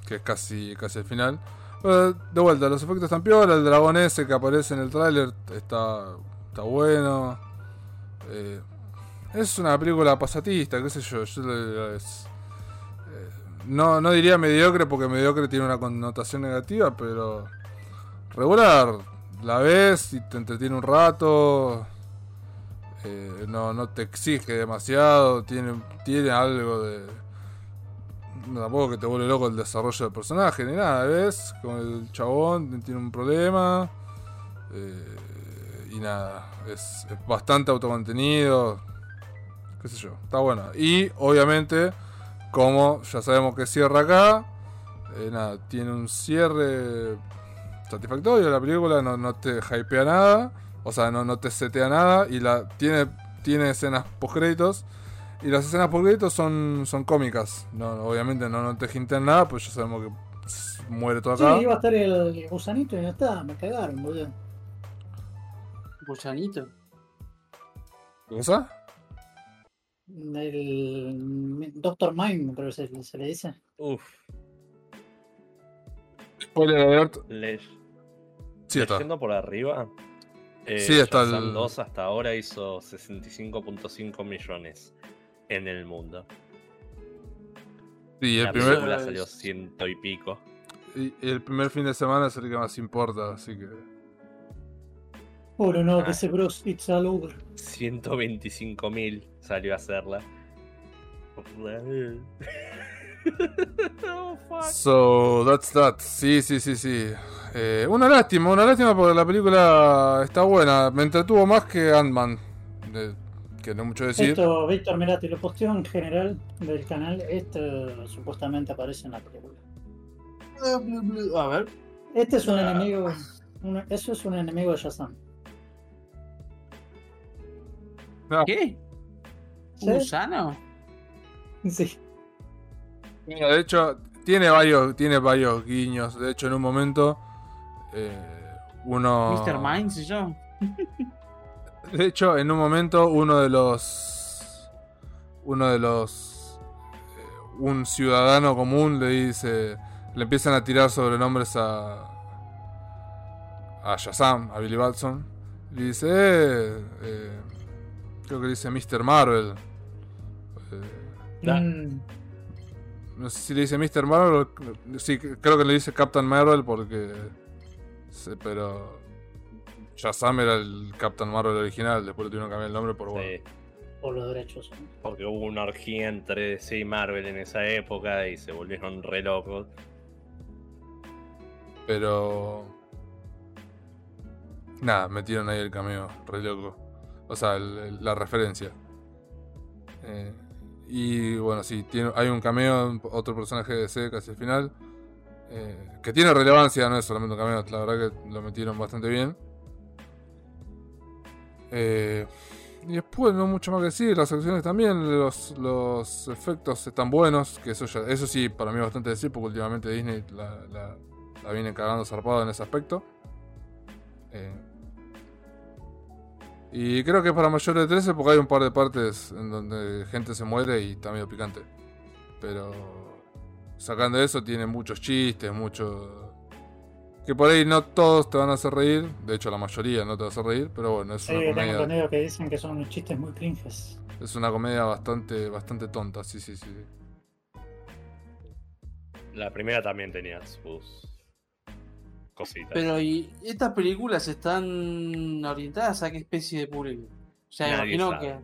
que es casi, casi el final. Pero, de vuelta, los efectos están piola, el dragón ese que aparece en el tráiler está, está bueno. Es una película pasatista, qué sé yo. yo no, no diría mediocre porque mediocre tiene una connotación negativa, pero regular. La ves y te entretiene un rato. eh, no, no te exige demasiado. Tiene, tiene algo de. Tampoco que te vuelve loco el desarrollo del personaje ni nada. ¿Ves? Con el chabón tiene un problema. eh, y nada. Es, bastante automantenido. Qué sé yo. Está bueno. Y obviamente, como ya sabemos que cierra acá. eh, nada, tiene un cierre satisfactorio la película, no, no te hypea nada, o sea, no, no te setea nada y la tiene, tiene escenas post créditos y las escenas post créditos son, son cómicas, no, obviamente no, no te hinten nada, pues ya sabemos que muere todo Sí, acá. iba a estar el gusanito y no está, me cagaron, boludo. Gusanito. ¿Qué cosa? El Doctor Mind, creo que se, se le dice. Uf, Spoiler alert, le- sí está. leyendo por arriba. eh, Sí, está el- 2 hasta ahora hizo 65.5 millones en el mundo. Sí, el la primer, película salió ciento y pico. y el primer fin de semana es el que más importa, así que... Pobre no, Ah. que ese bros, it's all over. 125 mil salió a hacerla. Oh, fuck. So, that's that. Sí, sí, sí, sí. Eh, una lástima, una lástima porque la película está buena. Me entretuvo más que Ant-Man. que no mucho decir. Esto, Víctor, mirá, te lo posteo en general del canal. Esto supuestamente aparece en la película. A ver. Este es un Ah. enemigo. un- eso es un enemigo de Shazam. ¿Qué? ¿Sí? ¿Un gusano? Sí. De hecho, tiene varios, tiene varios guiños. De hecho, en un momento, eh, uno. Mr. Minds y yo. De hecho, en un momento uno de los. Uno de los. eh, un ciudadano común le dice. Le empiezan a tirar sobrenombres a. A Shazam, a Billy Batson. Le dice. Eh, eh, creo que dice Mr. Marvel. Mm, no sé si le dice Mr. Marvel. o- Sí, creo que le dice Captain Marvel porque. sí, pero. Shazam era el Captain Marvel original. Después le tuvieron que cambiar el nombre por. bueno, Sí, por los derechos. porque hubo una orgía entre DC y Marvel en esa época y se volvieron re locos. Pero. Nada, metieron ahí el cameo, re loco. O sea, el- el- la referencia. Eh, y bueno, sí, tiene, hay un cameo, otro personaje de DC casi al final. eh, que tiene relevancia, no es solamente un cameo, la verdad que lo metieron bastante bien. Eh, y después no mucho más que decir, las acciones también, los, los efectos están buenos, que eso ya, eso sí para mí es bastante decir, porque últimamente Disney la, la- viene cagando zarpado en ese aspecto. Eh, y creo que es para mayores de 13 porque hay un par de partes en donde gente se muere y está medio picante. Pero sacando eso tiene muchos chistes, mucho... Que por ahí no todos te van a hacer reír, de hecho la mayoría no te va a hacer reír, pero bueno, es Sí, una tengo comedia, entendido que dicen que son unos chistes muy cringes. es una comedia bastante, bastante tonta, sí, sí, sí. La primera también tenía sus cositas. Pero ¿y estas películas están orientadas a qué especie de público? O sea, Nadie imagino sabe. que.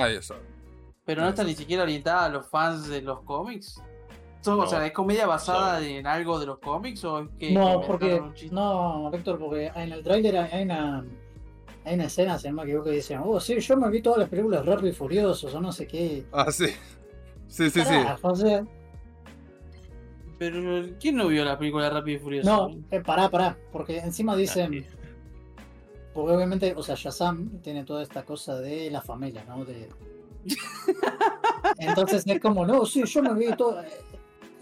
Nadie sabe. Pero no está ni siquiera orientada a los fans de los cómics. Son- O No. sea, ¿es comedia basada No. en algo de los cómics o es que.? No, que porque. No, Héctor, porque en el tráiler hay una. Hay una escena, si no me equivoco, que dicen, oh, sí, yo me vi todas las películas Rápido y Furiosos o no sé qué. Ah, sí. Sí, sí, sí. Carajo, o sea, Pero ¿quién no vio la película de Rápido y Furioso? no, eh, pará, pará, porque encima dicen, Nadie. porque obviamente, o sea, Shazam tiene toda esta cosa de la familia, ¿no? De... Entonces es como, no, sí, yo me vi todo... eh,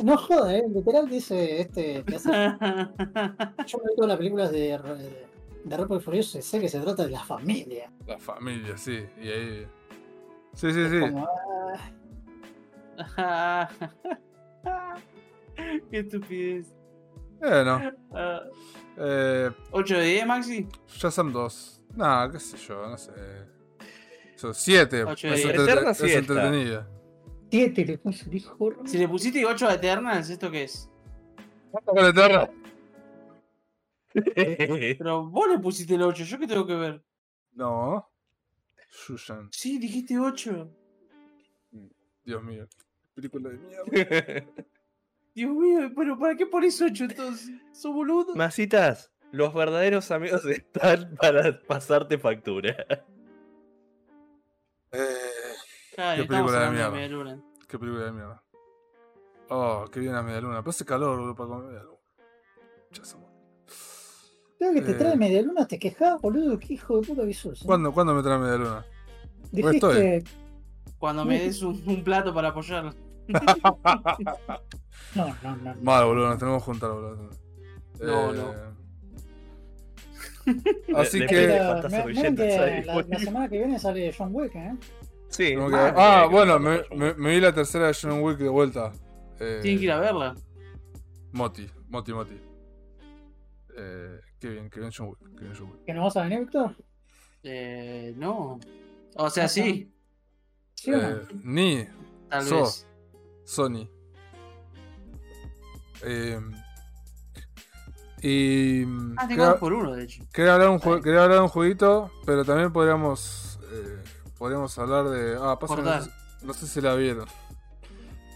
No joda, eh, literal dice este, que hace- yo me vi todas las películas de, de, de Rápido y Furioso y sé que se trata de la familia. La familia, sí. Y ahí. Sí, sí, sí. Como, ah, Qué estupidez. Bueno. Ah, Eh, 8 de 10, Maxi. Shazam 2. Nah, qué sé yo, no sé. Son 7. Ocho Es, de diez. entrete- Eterna es entretenida. Siete le puso el hijo. Si le pusiste 8 a Eternals, ¿esto qué es? ¿Cuánto con Eterna? Pero vos le pusiste el 8, ¿yo qué tengo que ver? No. Shushan. Sí, dijiste 8. Dios mío. Película de mierda. Dios mío, pero ¿para qué pones 8 entonces? ¿Sos boludo? Masitas, los verdaderos amigos están para pasarte factura. Eh, qué película de mierda. Media Luna. qué película de mierda. Oh, qué bien la media luna. Pero hace calor, boludo, para comer media luna. Shazam. Creo que te Eh. trae media luna, te quejas, boludo, qué hijo de puta que sos. ¿eh? ¿Cuándo, ¿Cuándo me trae media luna? Dijiste. Cuando me des un, un plato para apoyarlo. No, no, no. Mal, boludo, nos tenemos que juntar, boludo. No, Eh, no. Así que. servilletas que la, la semana que viene sale John Wick, ¿eh? Sí. que- Ah, bueno, me, me- me vi la tercera de John Wick de vuelta. Eh, Tienen que ir a verla. Moti, Moti, Moti. Eh, qué bien, qué bien John Wick. Qué bien John Wick. ¿Que no vas a venir, Víctor? Eh, no. O sea, sí, ¿Sí? Eh, ni tal So. vez. Sony. Eh, y. Ah, tengo quería, dos por uno, de hecho. quería hablar un jue- quería hablar de un jueguito, pero también podríamos. eh, podríamos hablar de. Ah, pasa no, sé- no sé si la vieron.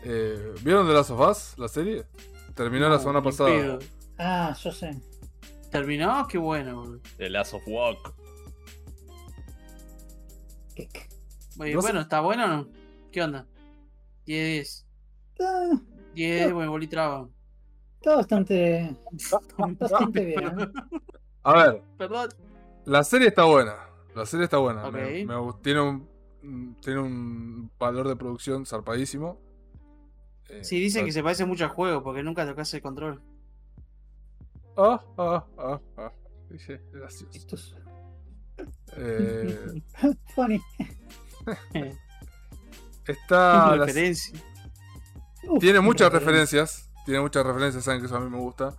Eh, ¿Vieron The Last of Us, la serie? Terminó la semana pasada. Ah, yo sé. ¿Terminó? Qué bueno, boludo. The Last of Walk. Oye, No sé- bueno, ¿está bueno o no? ¿Qué onda? 10 de 10. Está, 10 de 10, bueno, bolí traba. está bastante. Bastante bien. A ver, Perdón. la serie está buena. La serie está buena. Me- me tiene, un, tiene un valor de producción zarpadísimo. Eh, Sí, dicen que se parece mucho al juego porque nunca tocas el control. Ah, ah, ah, ah. Gracioso. Esto es- Eh, Funny. está la-. Uf, tiene muchas referencia. referencias. Tiene muchas referencias, saben que eso a mí me gusta.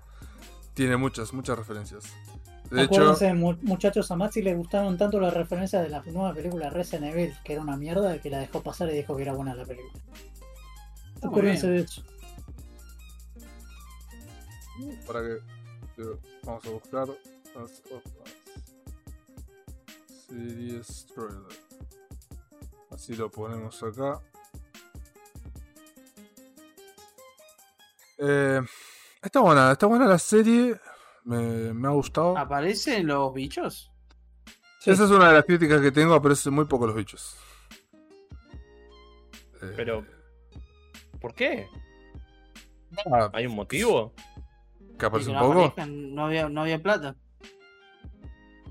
Tiene muchas, muchas referencias. De hecho, Acuérdense, mu- muchachos, a Maxi le gustaron tanto las referencias de la nueva película Resident Evil, que era una mierda, que la dejó pasar y dijo que era buena la película. Acuérdense de eso. para que que vamos a buscar las otras series trailer. Así lo ponemos acá. Eh, está buena, está buena la serie. Me, me ha gustado. ¿Aparecen los bichos? Sí. Esa es una de las críticas que tengo, aparecen muy pocos los bichos. Eh, Pero, ¿por qué? ah, ¿Hay un motivo? que aparece un poco. no había, no había plata.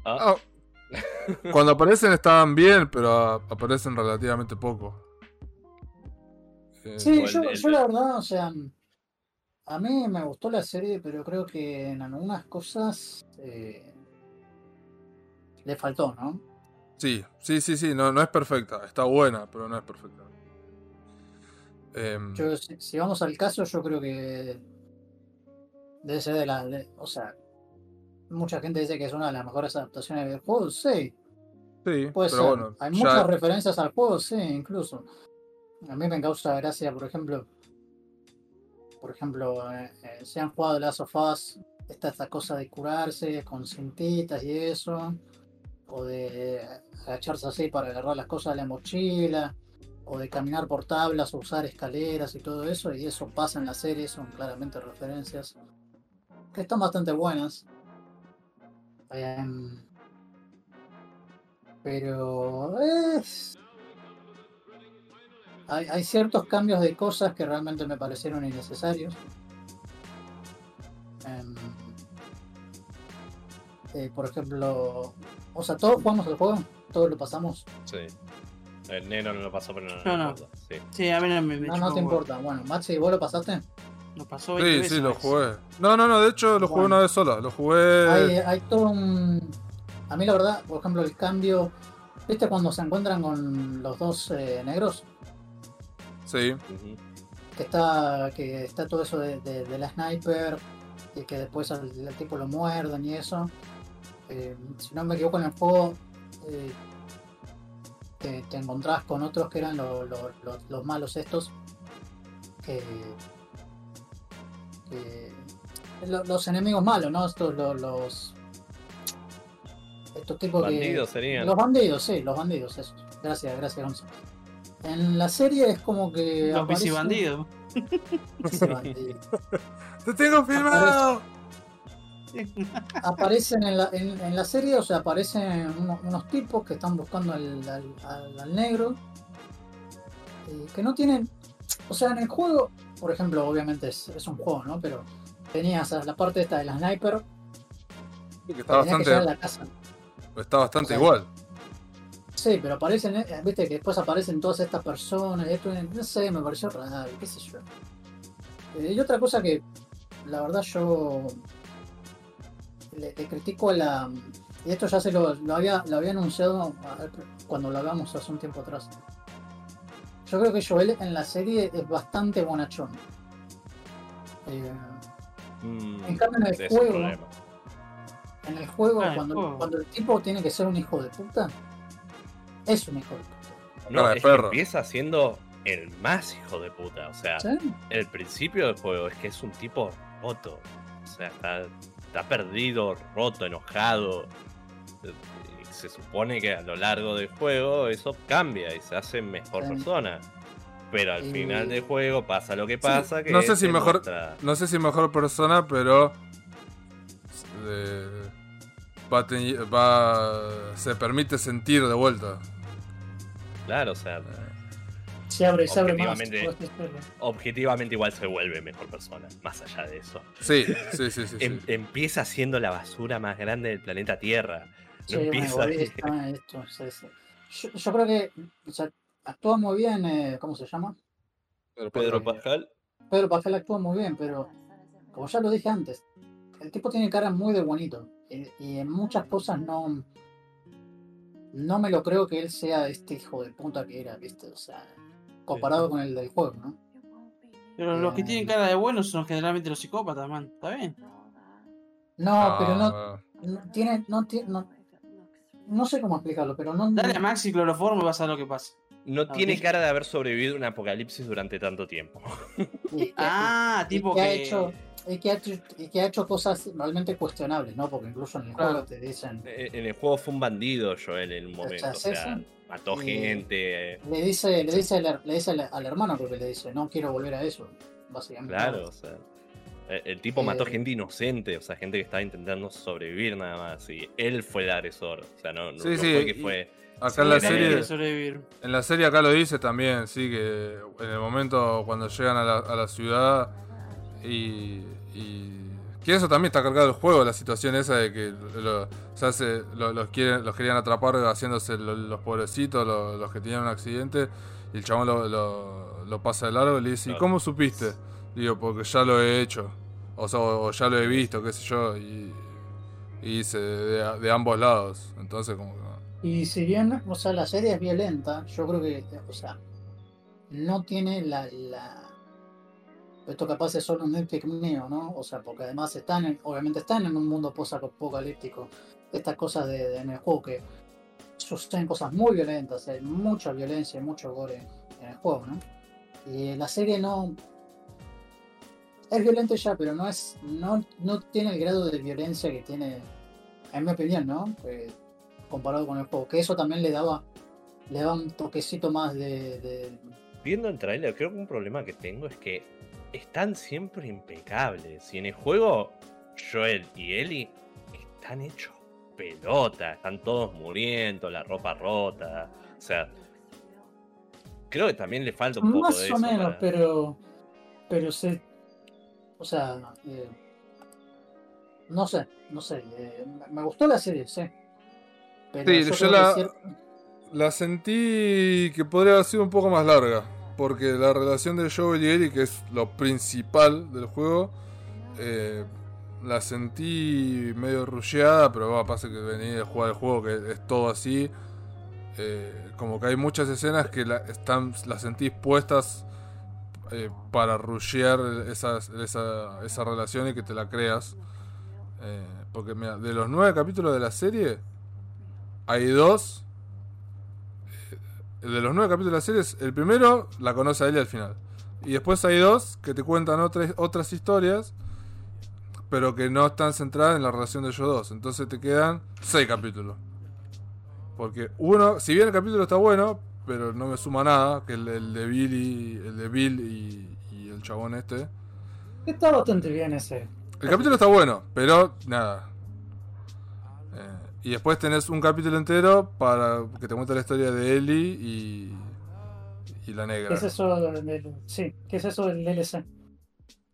Ah, Ah, cuando aparecen estaban bien, pero aparecen relativamente poco. Eh, Sí, yo, el- yo la verdad, o sea, a mí me gustó la serie, pero creo que en algunas cosas eh, le faltó, ¿no? Sí, sí, sí, sí, no, no es perfecta. Está buena, pero no es perfecta. Em, Yo, si, si vamos al caso, yo creo que debe ser de la... de- o sea, mucha gente dice que es una de las mejores adaptaciones del juego, sí, sí, puede pero ser. bueno. Hay ya- muchas referencias al juego, sí, incluso. A mí me causa gracia, por ejemplo, por ejemplo, eh, eh, si han jugado Last of Us, está esta cosa de curarse con cintitas y eso, o de agacharse así para agarrar las cosas de la mochila, o de caminar por tablas o usar escaleras y todo eso, y eso pasa en la serie, son claramente referencias que están bastante buenas. Em, pero es... Hay, hay ciertos cambios de cosas que realmente me parecieron innecesarios. Em, eh, por ejemplo, o sea, todos jugamos el juego, todos lo pasamos. sí. El negro no lo pasó, pero no, No, no, Sí. Sí, a mí no me, me No, no te importa. Bueno, Maxi, ¿vos lo pasaste? Lo pasó 20 Sí, veces, sí, lo jugué. No, no, no, de hecho lo jugué Bueno. una vez sola. Lo jugué. Hay, hay todo un... A mí la verdad, por ejemplo, el cambio... ¿Viste cuando se encuentran con los dos eh, negros? Sí, que está que está todo eso de, de- de la sniper y que después al, al tipo lo muerden y eso Eh, si no me equivoco en el juego eh, te, te encontrás con otros que eran lo- lo- lo- los malos estos que, que- lo- los enemigos malos no estos lo- los estos tipos que Bandidos serían. los bandidos, sí, los bandidos, esos. Gracias, gracias, Gonzo. En la serie es como que. Los aparece- bicibandidos. Bicibandido. ¡Te tengo filmado! Aparecen en la, en, en la serie, o sea, aparecen unos, unos tipos que están buscando al, al- al- al negro. eh, que no tienen. O sea, en el juego, por ejemplo, obviamente es, es un juego, ¿no? Pero tenías la parte esta de la sniper. Que que está que bastante, la casa. está bastante O sea, igual. Sí, pero aparecen, eh, viste que después aparecen todas estas personas y esto, no sé, me pareció raro, qué sé yo. Eh, y otra cosa que, la verdad, yo le, le critico a la. Y esto ya se lo, lo había, lo había anunciado cuando lo hablamos hace un tiempo atrás. Yo creo que Joel en la serie es bastante bonachón. Eh, Mm, En cambio, en el juego- en el juego, Ah, el juego. cuando el tipo tiene que ser un hijo de puta, es un hijo de puta. No, es que empieza siendo el más hijo de puta. O sea, ¿Sí? el principio del juego es que es un tipo roto. O sea, está, está perdido, roto, enojado. Y Se supone que a lo largo del juego eso cambia y se hace mejor Sí. persona. Pero al Y- final del juego pasa lo que pasa. que no sé es si mejor- No sé si mejor persona, pero. eh, va, a va- se permite sentir de vuelta. Claro, o sea, Se abre, se abre más. Objetivamente. igual se vuelve mejor persona. Más allá de eso. Sí, sí, sí, sí. sí. Em- empieza siendo la basura más grande del planeta Tierra. Sí, No bueno, empieza esto. Yo, yo creo que o sea, actúa muy bien, eh, ¿cómo se llama? Pedro Pascal. Pedro Pascal actúa muy bien, pero como ya lo dije antes, el tipo tiene cara muy de bonito y, y en muchas cosas no no me lo creo que él sea este hijo de puta que era, ¿viste? O sea, comparado con el del juego, ¿no? Pero los que tienen cara de buenos son generalmente los psicópatas, man. ¿Está bien? No, pero no, Ah, no tiene, no tiene, no, no sé cómo explicarlo, pero no. Dale a Maxi cloroformo y vas a ver lo que pasa. No Ah, tiene cara de haber sobrevivido a un apocalipsis durante tanto tiempo. y Ah, y tipo que, que. ha hecho, y que ha hecho, y que ha hecho cosas realmente cuestionables, ¿no? Porque incluso en el Claro. juego te dicen, Eh, En el juego fue un bandido Joel en un momento. O es sea, mató Y- gente. le dice, le dice, al, le dice al, al hermano porque le dice, no quiero volver a eso, básicamente. Claro, o sea. El, tipo mató Eh, gente inocente, o sea, gente que estaba intentando sobrevivir nada más. Y él fue el agresor. O sea, no, Sí, no sí, fue que fue. acá en la serie. En la serie acá lo dice también, sí, que en el momento cuando llegan a la, a la ciudad y, y- Que eso también está cargado el juego, la situación esa de que lo- se hace- lo- los, quieren, los querían atrapar haciéndose lo- los pobrecitos, lo- los que tenían un accidente, y el chabón lo, lo- lo pasa de largo y le dice, ¿y cómo supiste? Digo, porque ya lo he hecho, o, sea, o ya lo he visto, qué sé yo, y, y dice de, de ambos lados, entonces como que... Y si bien, o sea, la serie es violenta, yo creo que, o sea, no tiene la, la... Esto capaz es solo un nitpick mío, ¿no? O sea, porque además están, en- obviamente están en un mundo post-apocalíptico. Estas cosas de, en el juego que suceden cosas muy violentas, hay mucha violencia y mucho gore en el juego, ¿no? Y la serie no... Es violento ya, pero no es no, no tiene el grado de violencia que tiene, en mi opinión, ¿no? Que- comparado con el juego. Que eso también le daba, le daba un toquecito más de. de- Viendo el trailer, creo que un problema que tengo es que están siempre impecables. Y en el juego, Joel y Ellie están hechos pelota, están todos muriendo, la ropa rota. O sea, creo que también le falta un poco más de o eso. menos, para- pero. Pero se. O sea. eh, no sé, no sé. eh, me gustó la serie, sí. Pero Sí, yo la- La sentí que podría haber sido un poco más larga. Porque la relación de Joel y Ellie, que es lo principal del juego, eh, la sentí medio rusheada, pero va, pasa que venía de jugar el juego, que es todo así. Eh, como que hay muchas escenas que la, están, las sentís puestas eh, para rushear esa, esa relación y que te la creas. Porque mira, de los nueve capítulos de la serie, hay dos de los nueve capítulos de la serie, el primero la conoce a Ellie al final. Y después hay dos que te cuentan otras, otras historias, pero que no están centradas en la relación de ellos dos. Entonces te quedan seis capítulos. Porque uno, si bien el capítulo está bueno, pero no me suma nada, que el, el de Bill y el de Bill y, y el chabón este. Está bastante bien ese. El capítulo está bueno, pero nada. Y después tenés un capítulo entero para que te cuente la historia de Ellie y, y la ¿Qué negra. es eso del, del- sí, ¿qué es eso del DLC?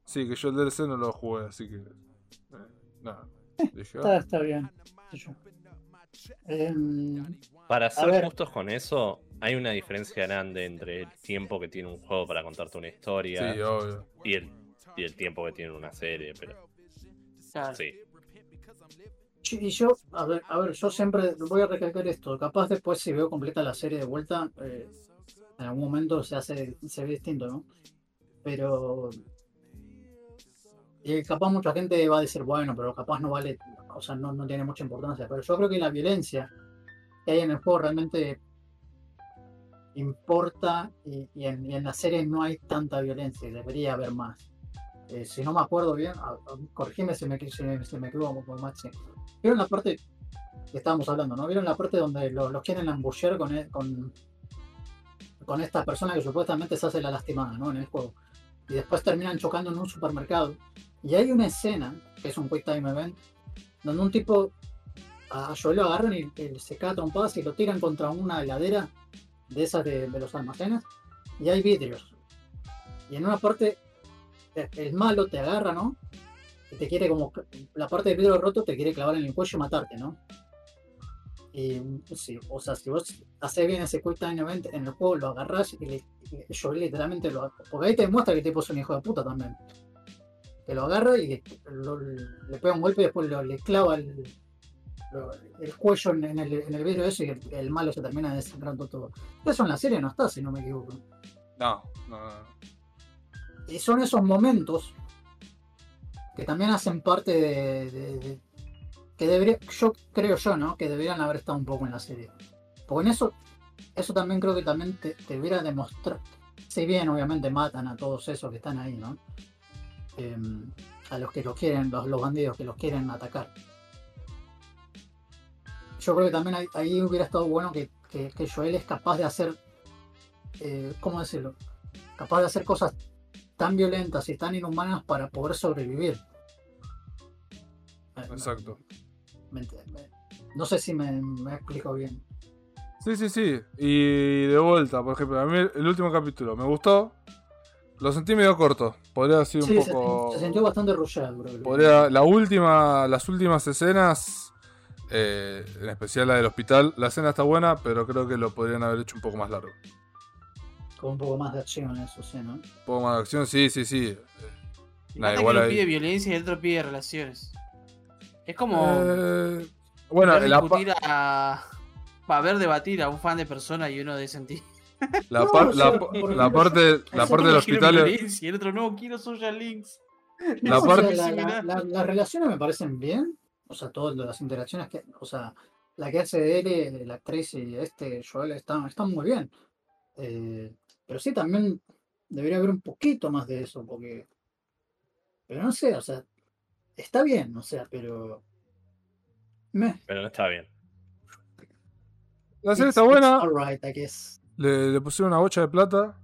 Sí, que yo el DLC no lo jugué, así que. eh, nada. Dije, Está, ah, está bien. Em, Para ser ver. justos con eso, hay una diferencia grande entre el tiempo que tiene un juego para contarte una historia sí, obvio. y, el, y el tiempo que tiene una serie, pero Claro. sí. Y yo, a ver, a ver, yo siempre voy a recalcar esto. Capaz después si veo completa la serie de vuelta, eh, en algún momento se hace, se ve distinto, ¿no? Pero capaz mucha gente va a decir, bueno, pero capaz no vale, o sea, no, no tiene mucha importancia. Pero yo creo que la violencia que hay en el juego realmente importa y, y en, y en la serie no hay tanta violencia debería haber más. Eh, si no me acuerdo bien, a- corregime si me, si si me equivoco Maxi. ¿Vieron la parte que estábamos hablando, no? ¿Vieron la parte donde lo- los quieren embullar con, e- con, con esta persona que supuestamente se hace la lastimada, ¿no? En el juego. Y después terminan chocando en un supermercado. Y hay una escena, que es un quick time event, donde un tipo a Joel lo agarran y, y se cae trompadas y lo tiran contra una heladera de esas de, de los almacenes. Y hay vidrios. Y en una parte, el- el malo te agarra, ¿no? Te quiere como la parte del vidrio roto te quiere clavar en el cuello y matarte, ¿no? Y sí, o sea, si vos haces bien ese quick time event en el juego, lo agarrás y, le, y yo literalmente lo porque ahí te demuestra que el tipo es un hijo de puta también. Que lo agarra y lo- le pega un golpe y después lo- le clava el, el cuello en, en el, en el vidrio ese y el, el malo se termina desangrando todo. Eso en la serie no está, si no me equivoco. No, no, no. Y son esos momentos que también hacen parte de, que debería, yo creo yo, ¿no? Que deberían haber estado un poco en la serie. Porque en eso, eso también creo que también te, debiera demostrar. Si bien obviamente matan a todos esos que están ahí, ¿no? Em, a los que los quieren, los, los bandidos que los quieren atacar. Yo creo que también ahí, hubiera estado bueno que, que, que Joel es capaz de hacer, eh, ¿cómo decirlo? Capaz de hacer cosas tan violentas y tan inhumanas para poder sobrevivir. Exacto. no sé si me, me explico bien. Sí, sí, sí. Y de vuelta, por ejemplo, a mí el último capítulo me gustó. Lo sentí medio corto. Podría haber sido Sí, un se, poco. se sintió bastante rushado, bro. Podría, la última, las últimas escenas, eh, en especial la del hospital, la escena está buena, pero creo que lo podrían haber hecho un poco más largo. Con un poco más de acción, eso sí, ¿no? Un poco más de acción, sí, sí, sí. Nah, igual uno ahí- pide violencia y el otro pide relaciones. Es como Eh, bueno, la, a. Va a ver debatir a un fan de persona y uno de sentir. la, No, par- o la sea, la parte, la parte del hospital. y el otro no, quiero social links. La No, o parte- sea, las relaciones me parecen bien. O sea, todas las interacciones que. O sea, la que hace de él, la actriz y este Joel están, están muy bien. Eh, pero sí, también debería haber un poquito más de eso, porque. Pero no sé, o sea, está bien, o sea, pero. Meh, Pero no está bien. La serie it's- está buena. it's alright, I guess. Le, le pusieron una bocha de plata.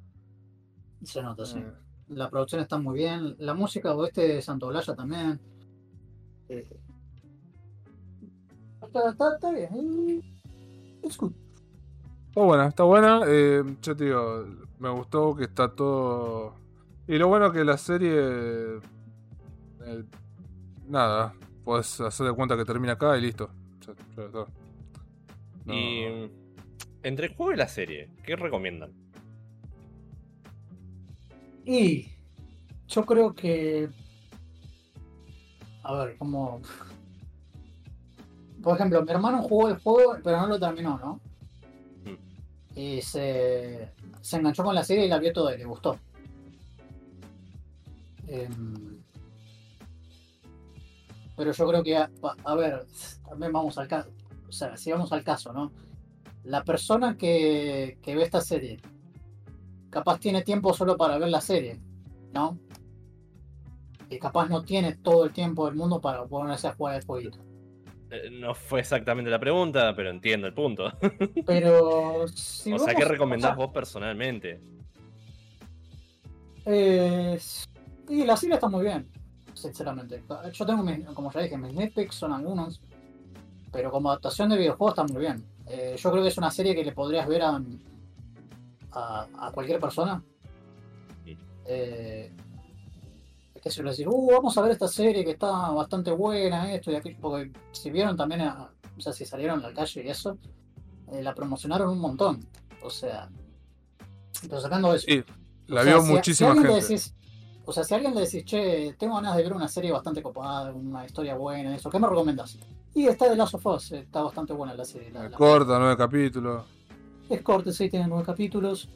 Se nota, sí. Eh, La producción está muy bien. La música o este de Santolaya también. Eh, está, está, está bien. Es good. Está buena, está buena. Eh, yo te digo, me gustó que está todo. Y lo bueno que la serie. eh, nada, puedes hacer de cuenta que termina acá y listo. Ya- ya está. No. Y mm, entre el juego y la serie, ¿qué recomiendan? Y yo creo que. A ver, como. Por ejemplo, mi hermano jugó el juego, pero no lo terminó, ¿no? Y se, se enganchó con la serie y la vio toda y le gustó. Em, pero yo creo que, a, ver, también vamos al caso. O sea, si vamos al caso, ¿no? La persona que, que ve esta serie, capaz tiene tiempo solo para ver la serie, ¿no? Y capaz no tiene todo el tiempo del mundo para ponerse a jugar el jueguito. Eh, No fue exactamente la pregunta, pero entiendo el punto. Pero si o sea, ¿qué recomendás vos personalmente? eh, y la serie está muy bien, sinceramente. Yo tengo, mis- como ya dije, mis nitpicks son algunos, pero como adaptación de videojuego está muy bien. Eh, yo creo que es una serie que le podrías ver a, a, a cualquier persona. Sí. Eh, que se le decir, uh, vamos a ver esta serie que está bastante buena, esto y aquello, porque si vieron también, a- o sea, si salieron a la calle y eso, eh, la promocionaron un montón. O sea, pero sacando eso. Sí, la O sea, vio si a- si a muchísima gente. decís- o sea, si a alguien le decís, che, tengo ganas de ver una serie bastante copada, una historia buena, eso, ¿qué me recomendás? Y está de Last of Us, está bastante buena la serie. la- la- Corta, nueve capítulos. es corta, sí, tiene nueve capítulos.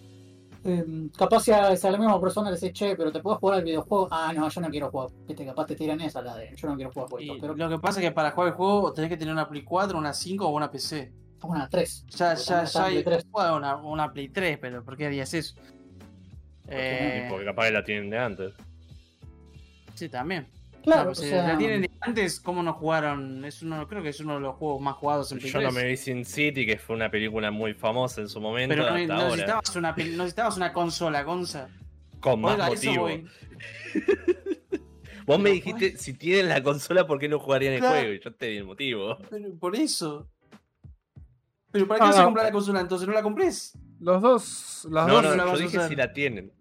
Eh, capaz si a, si a la misma persona le decís, che, pero te puedo jugar al videojuego. Ah, no, yo no quiero jugar. Viste, capaz te tiran esa, la de yo no quiero jugar Y jueguitos. Pero lo que pasa es que para jugar el juego tenés que tener una Play 4, una 5 o una PC. una 3. Ya, ya, ya hay 3. bueno, una, una Play 3, pero ¿por qué harías eso? Eh, Porque capaz que la tienen de antes. sí, también. Claro, o pues, si sea, la tienen de antes, ¿cómo no jugaron? Es uno, creo que es uno de los juegos más jugados en Play Yo no 3. me vi Sin City, que fue una película muy famosa en su momento, Pero no, hasta no ahora. necesitabas, una, pel- no necesitabas una consola, Gonza. Con más Oiga, motivo. Vos me dijiste, si tienen la consola, ¿por qué no jugarían el Claro. juego? Y yo te di el motivo. Pero por eso. Pero ¿para qué Ah, vas a comprar la consola entonces? ¿No la comprés? Los dos, las No, dos, no, no yo dije usar. si la tienen.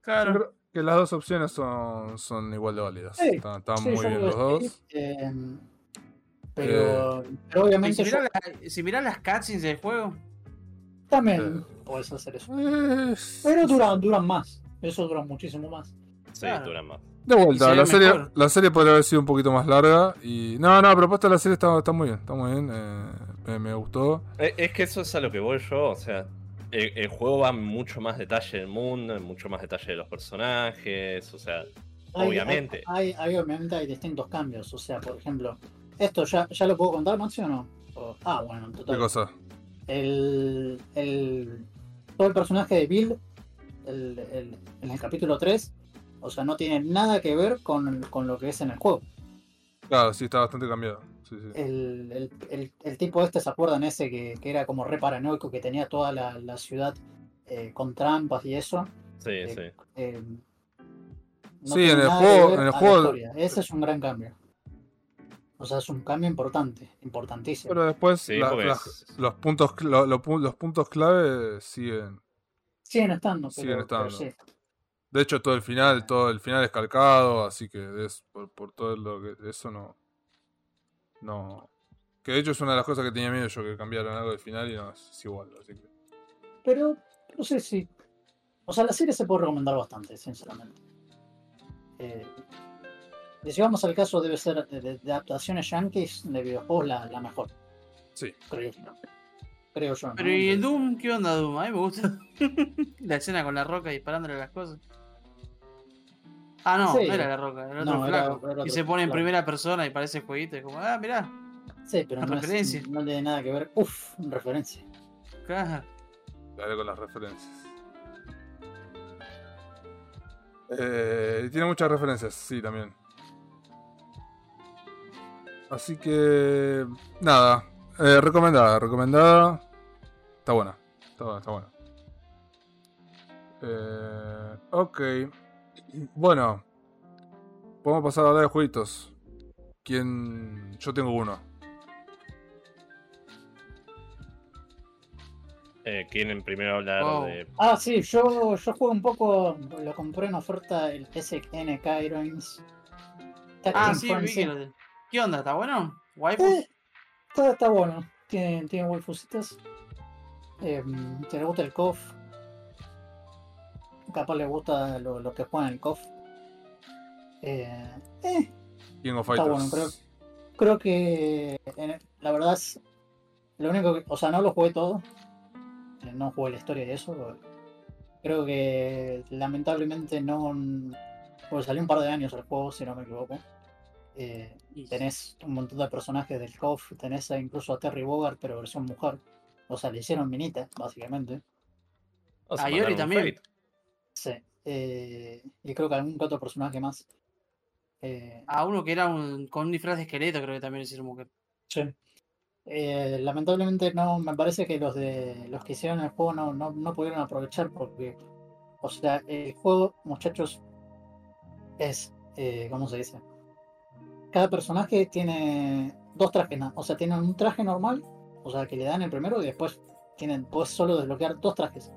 creo que las dos opciones son, son igual de válidas. Sí, están están sí, muy bien los dos. eh, pero, pero Y obviamente si yo- mirás la- si mirás las cutscenes del juego, también puedes hacer eso. Es- Pero duran, duran más. Eso dura muchísimo más. Sí, Claro. duran más. De vuelta, la serie, mejor. la serie podría haber sido un poquito más larga. Y. No, no, la propuesta de la serie está, está muy bien, está muy bien. eh, me, me gustó. Eh, Es que eso es a lo que voy yo, o sea, el, el juego va en mucho más detalle del mundo, en mucho más detalle de los personajes, o sea, Hay- obviamente. Hay, hay- obviamente hay distintos cambios. O sea, por ejemplo, ¿esto ya, ya lo puedo contar, Maxi, o no? O- ah, bueno, en ¿Qué total. cosa? El, el- todo el personaje de Bill el- el- en el capítulo 3, o sea, no tiene nada que ver con, con lo que es en el juego. Claro, sí, está bastante cambiado. Sí, sí. El, el- el- el tipo este, ¿se acuerdan ese que, que era como re paranoico, que tenía toda la, la ciudad eh, con trampas y eso? Sí, Eh, sí. eh, no Sí, en el juego- en el. Ese es un gran cambio. O sea, es un cambio importante, importantísimo. Pero después Sí, la- los, puntos, lo- lo los puntos clave siguen. Siguen estando, pero, Siguen pero estando. sí. De hecho, todo el final, todo el final es calcado, así que es por, por todo lo que eso no. No. Que de hecho es una de las cosas que tenía miedo yo que cambiaran algo del final y no es, igual, así que. Pero no sé si. O sea, la serie se puede recomendar bastante, sinceramente. Eh, y si vamos al caso, debe ser de, de- de adaptaciones yankees de videojuegos la, la mejor. Sí. Creo, creo yo. ¿no? Pero ¿y el Doom? ¿Qué onda Doom? A mí me gusta la escena con la roca disparándole las cosas. Ah, no, Sí. no era la roca, era el otro No, flaco. era y otro se pone en primera persona y parece jueguito. Y como, ah, mirá. Sí, pero no, es- referencia. no tiene nada que ver. Uf, referencia. Claro. Dale con las referencias. Eh, tiene muchas referencias, sí, también. Así que. Nada. Eh, recomendada, recomendada. Está buena. Está buena, está buena. Eh, ok. Bueno. Podemos pasar a hablar de jueguitos. ¿Quién.? Yo tengo uno. Eh, ¿Quieren primero hablar de. Ah, sí, yo, yo juego un poco. Lo compré en oferta el SNK Heroines. Ah, sí, que ¿Qué onda? ¿Está bueno? ¿Waifu? Eh, está, está bueno. Tiene, tiene waifusitas. Eh, le gusta el KOF. Capaz le gusta lo, lo que juegan el KOF. Eh, eh, King of Está Fighters. bueno, creo- creo que en- la verdad es lo único que, o sea, no lo jugué todo. Eh, No jugué la historia de eso. Creo que lamentablemente no. Porque salió un par de años el juego, si no me equivoco. Eh, Y- tenés un montón de personajes del KOF, tenés a- incluso a Terry Bogard, pero versión mujer. O sea, le hicieron minita, básicamente. Oh, se Ah, Yori también. Fate. Sí. Eh, y creo que algún que otro personaje más. Eh, A uno que era un, con un disfraz de esqueleto, creo que también hicieron mujer. Sí. Eh, lamentablemente no, me parece que los de los que hicieron el juego no, no, no pudieron aprovechar porque, o sea, el juego, muchachos, es, eh, ¿cómo se dice? Cada personaje tiene dos trajes, o sea, tienen un traje normal, o sea, que le dan el primero y después tienen, puedes solo desbloquear dos trajes.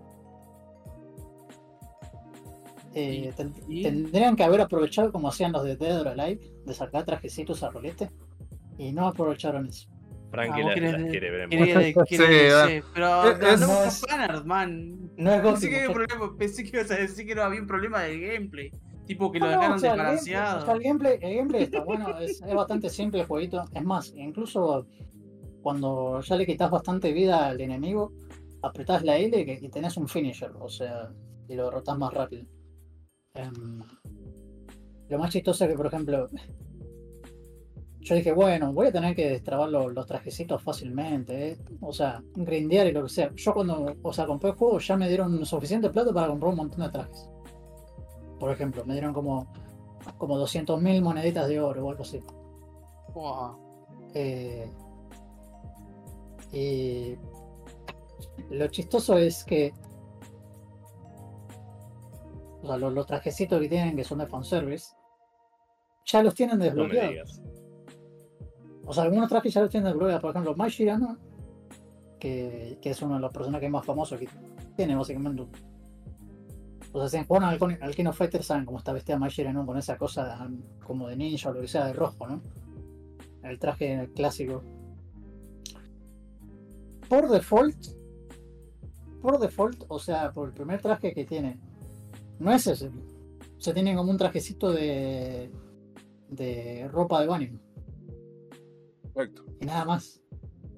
Eh, ten- y- Tendrían que haber aprovechado como hacían los de Dead or Alive, de sacar trajecitos a rolete, y no aprovecharon eso. Frankie Ah, las, de- quiere ver en ah. sí, pero Es- no, es- fanart, man. No es Pensé que, había un muchachos. problema, pensé que ibas a decir que no había un problema de gameplay. Tipo que lo No, no, dejaron o sea, el gameplay- desbalanceado. o sea, el gameplay, el gameplay está bueno, es, es bastante simple el jueguito. Es más, incluso cuando ya le quitas bastante vida al enemigo, apretás la L y, y tenés un finisher, o sea, y lo derrotás más rápido. Em, lo más chistoso es que, por ejemplo, yo dije, bueno, voy a tener que destrabar los, los trajecitos fácilmente, ¿eh? o sea, grindear y lo que sea. Yo cuando, o sea, compré el juego ya me dieron suficiente plata para comprar un montón de trajes. Por ejemplo, me dieron como, como 200.000 moneditas de oro o algo así. Wow. Eh, y lo chistoso es que o sea, los, los trajecitos que tienen que son de fanservice ya los tienen desbloqueados. O sea, algunos trajes ya los tienen desbloqueados. Por ejemplo, Mai Shirano, que, que es uno de los personajes más famosos que tiene básicamente. O sea, si al, of Fighters saben cómo está vestida Mai Shirano con esa cosa como de ninja o lo que sea de rojo, ¿no? El traje clásico. Por default, por default, o sea, por el primer traje que tiene, no es ese. O sea, tiene como un trajecito de. de ropa de baño. Perfecto. Y nada más.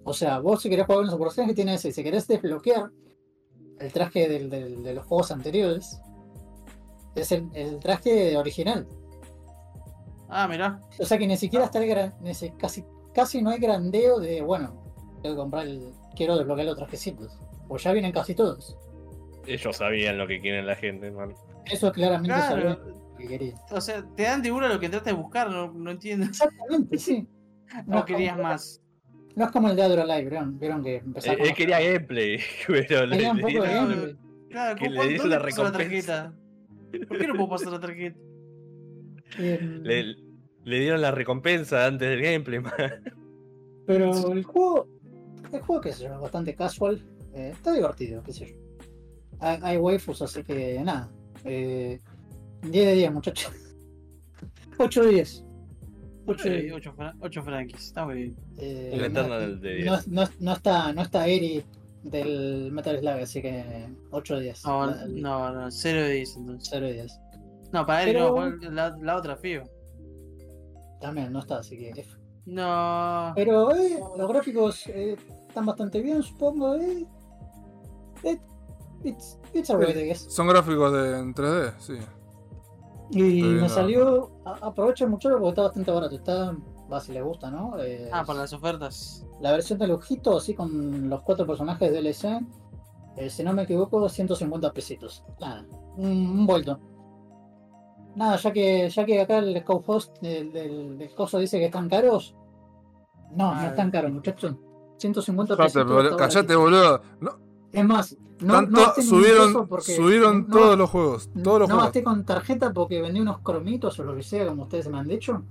O sea, vos si querés jugar con los personajes tiene ese. Si querés desbloquear el traje del- del- de los juegos anteriores, es el, el traje original. Ah, mirá. O sea que ni siquiera está el gran, casi, casi no hay grandeo de, bueno, tengo que comprar el, quiero desbloquear los trajecitos. Pues ya vienen casi todos. Ellos sabían lo que quieren la gente, man. Eso claramente Claro. que quería. O sea, te dan de una lo que trata de buscar, no, no entiendo. Exactamente, sí. No es querías como- más. No es como el de Adro Live, ¿vieron? Vieron que empezaba Él, con- él quería gameplay, pero le, Quería un le poco de dieron- gameplay. Claro, Que ¿cómo- le dieron la recompensa. tarjeta? ¿Por qué no puedo pasar la tarjeta? Eh, le, le dieron la recompensa antes del gameplay, man. Pero el juego, el juego, qué sé yo, es bastante casual. eh, está divertido, qué sé yo. Hay, hay waifus, así que nada. Eh, 10 de 10, muchachos. 8 de 10. 8 de 10. 8, franquis, está muy bien. Eh, El no- de 10. No, no, no está, no está Eri del Metal Slug, así que 8 de 10. No, no, no, 0 de 10 entonces. 0 de 10. No, para él Pero- no, la, la otra fío. También no está, así que F. No. Pero eh, los gráficos eh, están bastante bien, supongo. Eh. It's, it's alright, I guess. Son gráficos de, en 3D, sí. Y Estoy me salió. a- Aprovechen mucho porque está bastante barato. Está. Va si les gusta, ¿no? Ah, para las ofertas. La versión de lujito, así con los cuatro personajes de DLC. eh, si no me equivoco, 150 pesitos. Nada, un, un vuelto. Nada, ya que ya que acá el Scout Host del, del, del coso dice que están caros. No, no Ah. están caros, muchachos. 150 Callate, pesitos. baratito. boludo. No, Es más, no, tanto- no subieron, subieron no- todos los juegos. Todos los no juegos. gasté con tarjeta porque vendí unos cromitos o lo que sea, como ustedes me han dicho,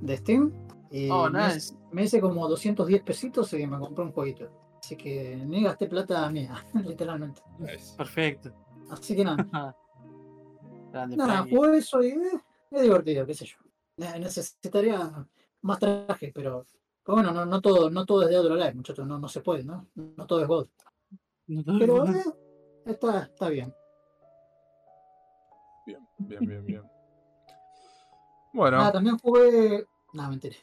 de Steam. Y Oh, me, nice. me hice como 210 pesitos y me compré un jueguito. Así que ni gasté plata mía, literalmente. Nice. Perfecto. Así que nada, nada, jugué eso y eh, es divertido, qué sé yo. Eh, Necesitaría más trajes, pero, pero bueno, no, no todo, no todo es de otro live, muchachos, no, no se puede, ¿no? No todo es God. No, Pero eh, está, está bien. Bien, bien, bien, bien. Bueno, Nada, también jugué. No, mentira.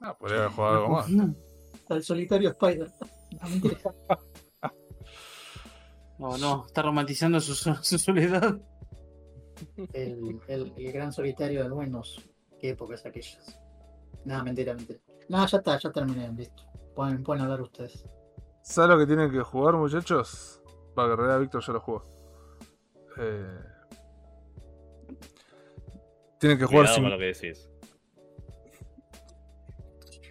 ah, podría haber jugado algo más. Al solitario Spider. No, mentira. No, no, está romantizando su, su soledad. El, el, el gran solitario de Windows. Qué épocas aquellas. Nada, mentira, mentira. Nada, ya está, ya terminé, listo. Pueden, pueden hablar ustedes. ¿Sabes lo que tienen que jugar, muchachos? Para que en realidad Víctor ya lo jugó. Eh... Tienen que jugar sin. con lo que decís.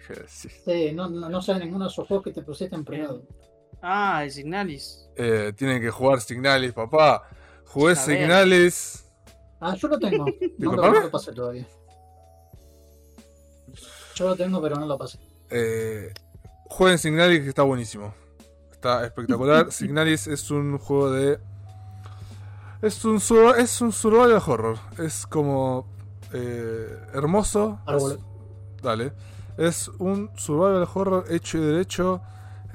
¿Qué decís? Sí, no, no, no sé ninguno de esos juegos que te pusiste en privado. Ah, el Signalis. Eh, tienen que jugar Signalis, papá. Jugué. Signalis. Ah, yo lo tengo. No, lo- Disculpame. no lo pasé todavía. Yo lo tengo, pero no lo pasé. Eh, jueguen Signalis que está buenísimo. Está espectacular. Signalis es un juego de. Es un, sur- es un survival horror. Es como. eh, hermoso. Es- dale. Es un survival horror hecho y derecho.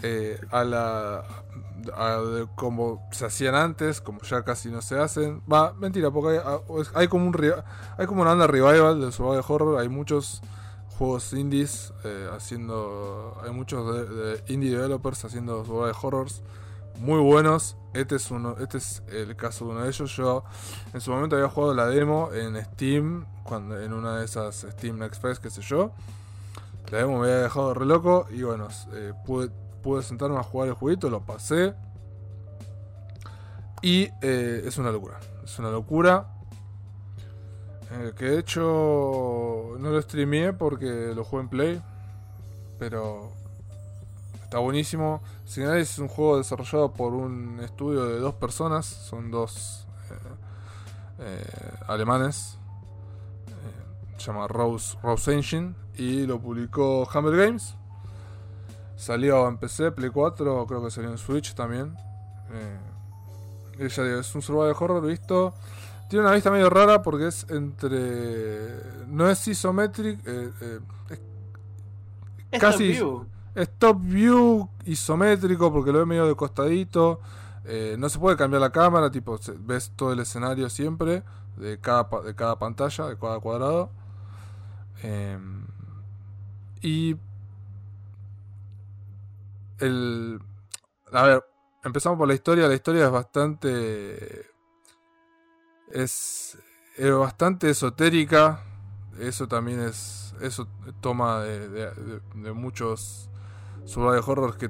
eh, a la. a de como se hacían antes, como ya casi no se hacen. Va, mentira, porque hay, hay como un hay como una onda revival del survival horror. Hay muchos juegos indies eh, haciendo. Hay muchos de, indie developers haciendo survival horrors muy buenos. Este es uno, este es el caso de uno de ellos. Yo en su momento había jugado la demo en Steam, cuando en una de esas Steam Next Fest, qué sé yo. La demo me había dejado re loco y bueno, eh, pude, pude sentarme a jugar el jueguito, lo pasé. Y eh, es una locura. Es una locura. Eh, que de hecho no lo streameé porque lo jugué en Play. Pero está buenísimo. Signalis es un juego desarrollado por un estudio de dos personas. Son dos eh, eh, alemanes. Se llama Rose, Rose Engine. Y lo publicó Hammer Games. Salió en PC, Play 4, creo que salió en Switch también. Es un survival horror visto. Tiene una vista medio rara porque es entre. No es isométrico. eh, eh, es Casi- Top View. es top view isométrico porque lo ve medio de costadito. Eh, no se puede cambiar la cámara, tipo, ves todo el escenario siempre, de cada, de cada pantalla, de cada cuadrado. Em, y el... A ver, empezamos por la historia. La historia es bastante... Es, es bastante esotérica. Eso también es... Eso toma de, de- de- de horror que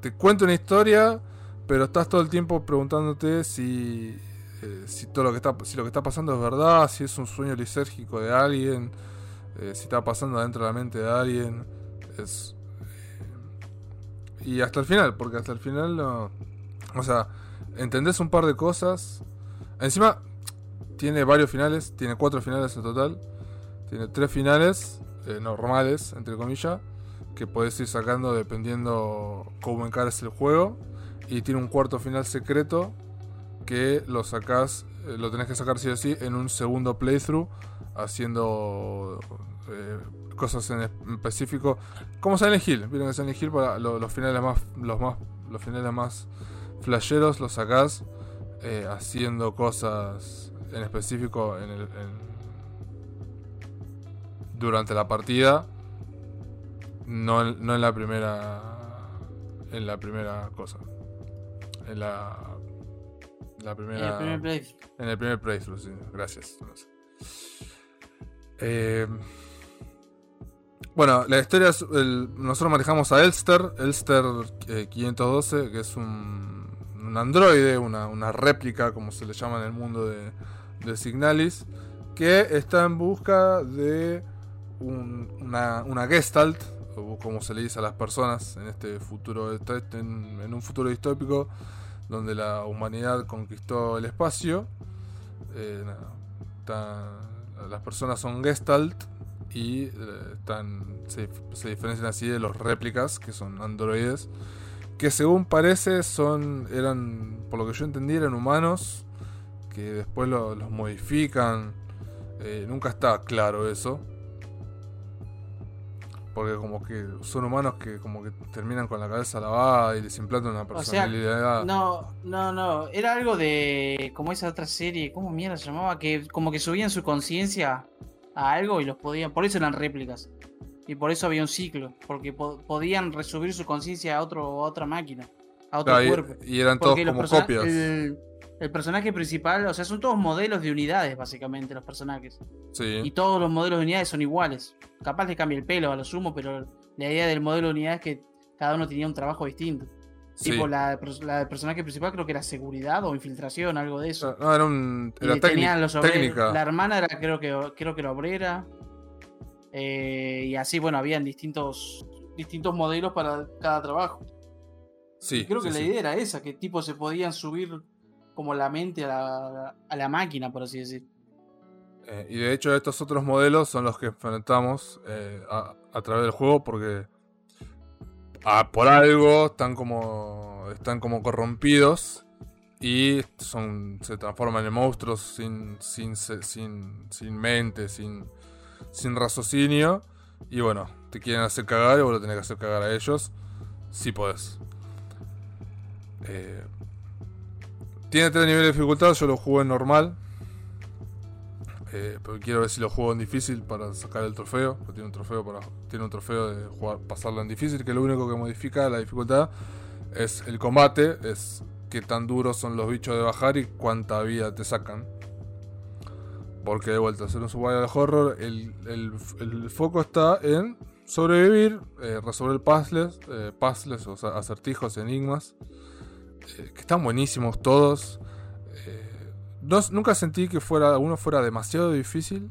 te cuenta una historia, pero estás todo el tiempo preguntándote si... eh, si todo lo que está si lo que está pasando es verdad, si es un sueño lisérgico de alguien, eh, si está pasando dentro de la mente de alguien, es eh, y hasta el final, porque hasta el final no. O sea, entendés un par de cosas. Encima, tiene varios finales, tiene cuatro finales en total. Tiene tres finales eh, normales, entre comillas, que podés ir sacando dependiendo cómo encares el juego. Y tiene un cuarto final secreto que lo sacás, eh, lo tenés que sacar sí o sí en un segundo playthrough, haciendo eh, cosas en específico, como Silent Hill. Vieron que Silent Hill para lo- los finales más, los más, los finales más flasheros los sacás haciendo cosas en específico en el, en- durante la partida, no en, no en la primera, en la primera cosa, en la, la En primera. el primer playthrough. En el primer playthrough, sí. Gracias. Eh, bueno, la historia es. el- nosotros manejamos a Elster, Elster eh, 512, que es un, un androide, una, una réplica, como se le llama en el mundo de, de Signalis, que está en busca de un- una, una Gestalt, o como se le dice a las personas en este futuro, en, en un futuro distópico donde la humanidad conquistó el espacio. Eh, las personas son Gestalt y eh, se diferencian así de los réplicas, que son androides, que según parece son, eran, por lo que yo entendí, eran humanos, que después lo- los modifican. Eh, nunca está claro eso. Porque como que son humanos que como que terminan con la cabeza lavada y les implantan una O sea, personalidad. No, no, no. Era algo de. Como esa otra serie. ¿Cómo mierda se llamaba? Que como que subían su conciencia a algo y los podían. Por eso eran réplicas. Y por eso había un ciclo. Porque po- podían resubir su conciencia a, otro, a otra máquina. A otro Claro, cuerpo. y, eran todos Porque como copias. El, el personaje principal, o sea, son todos modelos de unidades, básicamente, los personajes. Sí. Y todos los modelos de unidades son iguales. Capaz le cambia el pelo a lo sumo, pero la idea del modelo de unidad es que cada uno tenía un trabajo distinto. sí. Tipo, la, la del personaje principal creo que era seguridad o infiltración, algo de eso. No, era un. Y Era técnica. los obreros- técnica. La hermana era creo que creo que la obrera. Eh, y así, bueno, habían distintos distintos modelos para cada trabajo. Sí, Y creo que la idea era esa, que tipo se podían subir como la mente a la, a la máquina, por así decir. Eh, y de hecho, estos otros modelos son los que enfrentamos eh, a, a través del juego porque. ah, por algo están como. están como corrompidos. Y son. se transforman en monstruos sin. sin. sin, sin mente, sin. sin raciocinio. Y bueno, te quieren hacer cagar y vos lo tenés que hacer cagar a ellos. Si podés. Eh, tiene tres niveles de dificultad, yo lo jugué en normal. Eh, pero quiero ver si lo juego en difícil para sacar el trofeo. Tiene un trofeo para. Tiene un trofeo de jugar, pasarlo en difícil, que lo único que modifica la dificultad es el combate, es qué tan duros son los bichos de bajar y cuánta vida te sacan. Porque de vuelta, hacer un survival horror, el, el- foco está en sobrevivir, eh, resolver puzzles, eh, puzzles, o acertijos, enigmas, eh, que están buenísimos todos. Eh, no- nunca sentí que fuera alguno fuera demasiado difícil.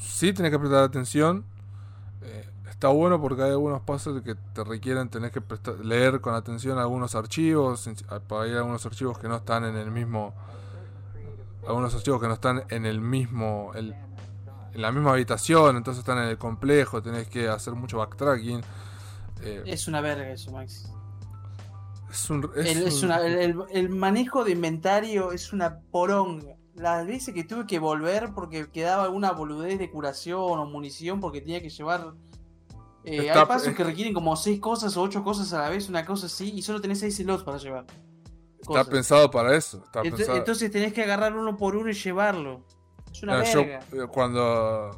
Sí tenés que prestar atención. Eh, está bueno porque hay algunos puzzles que te requieren tener que prestar- leer con atención algunos archivos. Para ir a algunos archivos que no están en el mismo. Algunos archivos que no están en el mismo. el- en la misma habitación, entonces están en el complejo, tenés que hacer mucho backtracking. Es una verga eso, Max. Es un, El, es una- el- manejo de inventario es una poronga. Las veces que tuve que volver porque quedaba alguna boludez de curación o munición porque tenía que llevar. eh, Está- hay pasos es- que requieren como seis cosas o ocho cosas a la vez, una cosa así, y solo tenés seis slots para llevar. cosas. pensado para eso. Está Ento- pensado. Entonces tenés que agarrar uno por uno y llevarlo. Es una yo, verga. eh, cuando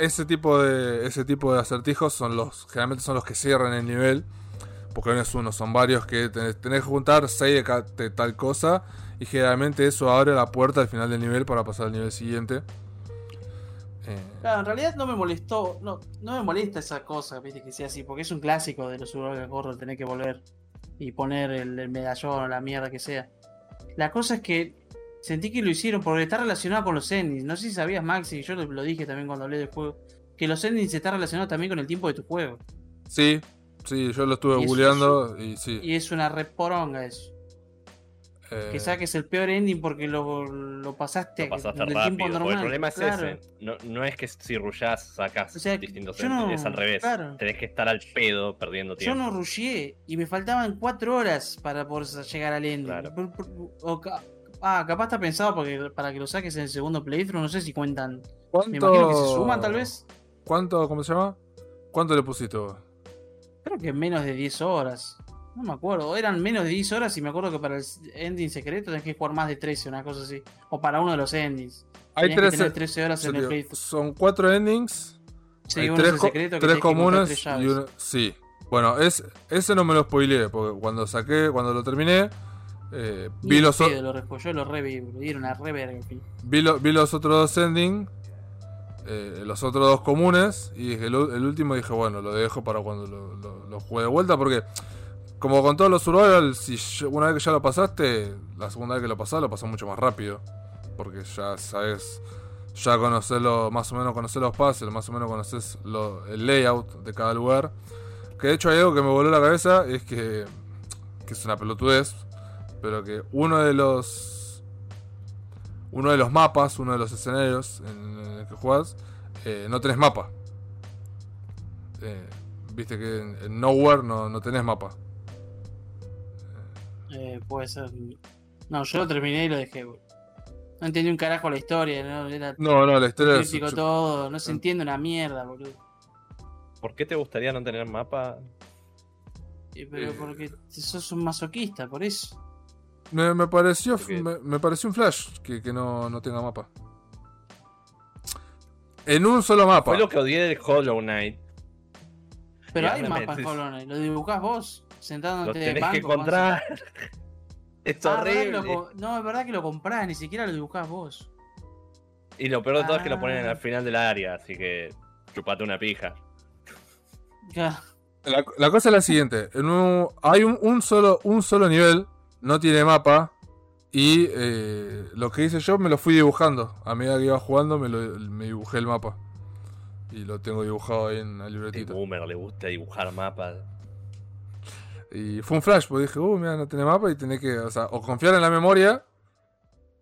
ese tipo de ese tipo de acertijos son los generalmente son los que cierran el nivel porque no es uno son varios que tenés, tenés que juntar 6 de, de tal cosa y generalmente eso abre la puerta al final del nivel para pasar al nivel siguiente Eh, Claro, en realidad no me molestó, no, no me molesta esa cosa, viste, que sea así, porque es un clásico de los survival horror tener que volver y poner el, el medallón o la mierda que sea. La cosa es que sentí que lo hicieron porque está relacionado con los endings. No sé si sabías, Maxi, yo lo, lo dije también cuando hablé del juego, que los endings está relacionado también con el tiempo de tu juego. sí sí yo lo estuve Y googleando y sí Y es una reporonga eso. eh, Que saques el peor ending porque lo, lo pasaste, Lo pasaste rápido. tiempo normal. el problema es claro. ese. No, no es que si rushás sacas O sea, distintos yo no- endings, es al revés. claro. Tenés que estar al pedo perdiendo Yo tiempo. no rusheé y me faltaban cuatro horas para poder llegar al ending. Claro. O ah, capaz está pensado porque, para que lo saques en el segundo playthrough, no sé si cuentan. ¿cuánto, Me imagino que se suman tal vez. ¿Cuánto, cómo se llama? ¿Cuánto le pusiste vos? Creo que menos de 10 horas. No me acuerdo. Eran menos de 10 horas y me acuerdo que para el ending secreto tenés que jugar más de 13, una cosa así. O para uno de los endings. Hay Tenías que 13, tener 13 horas en el playthrough. son cuatro endings Sí, Hay uno tres, es el secreto que tres que comunes tres y uno. Sí. Bueno, es, ese no me lo spoileé, porque cuando saqué, cuando lo terminé, eh, vi, los, o- pedo lo rejugué, yo lo reví, dieron una reverga. vi, lo- vi los otros dos endings, eh, los otros dos comunes, y el, el último dije, bueno, lo dejo para cuando lo, juegue de vuelta, porque como con todos los survival, si una vez que ya lo pasaste, la segunda vez que lo pasás, lo pasás mucho más rápido, porque ya sabes. Ya conoces más o menos conoces los puzzles, más o menos conoces el layout de cada lugar. Que de hecho hay algo que me voló la cabeza, es que es una pelotudez, pero que uno de los uno de los mapas, uno de los escenarios en, en el que juegas, eh, no tenés mapa. Eh, Viste que en, en Nowhere no, no tenés mapa. Eh, puede ser. No, yo lo terminé y lo dejé. No entendí un carajo la historia, ¿no? Era No, no, la historia es... todo, no se entiende una mierda, boludo. ¿Por qué te gustaría no tener mapa? Eh, Pero Eh. porque sos un masoquista, por eso. Me, me pareció me, me pareció un flash que, que no, no tenga mapa. En un solo mapa. Fue lo que odié del Hollow Knight. Pero hay mapas en Hollow Knight, lo dibujás vos, sentándote de tenés banco. que encontrar. Es Ah, ¿verdad que lo horrible. no, es verdad que lo comprás, ni siquiera lo dibujás vos. Y lo peor de todo es que lo ponen Ah. al final del área, así que chupate una pija. Ya. La, la cosa es la siguiente. En un- hay un, un solo, un solo nivel, no tiene mapa. Y eh, lo que hice yo me lo fui dibujando. A medida que iba jugando me, lo, me dibujé el mapa. Y lo tengo dibujado ahí en la libretita. boomer le gusta dibujar mapas. Y fue un flash, porque dije, uh, mira, no tiene mapa y tenés que, o sea, o confiar en la memoria,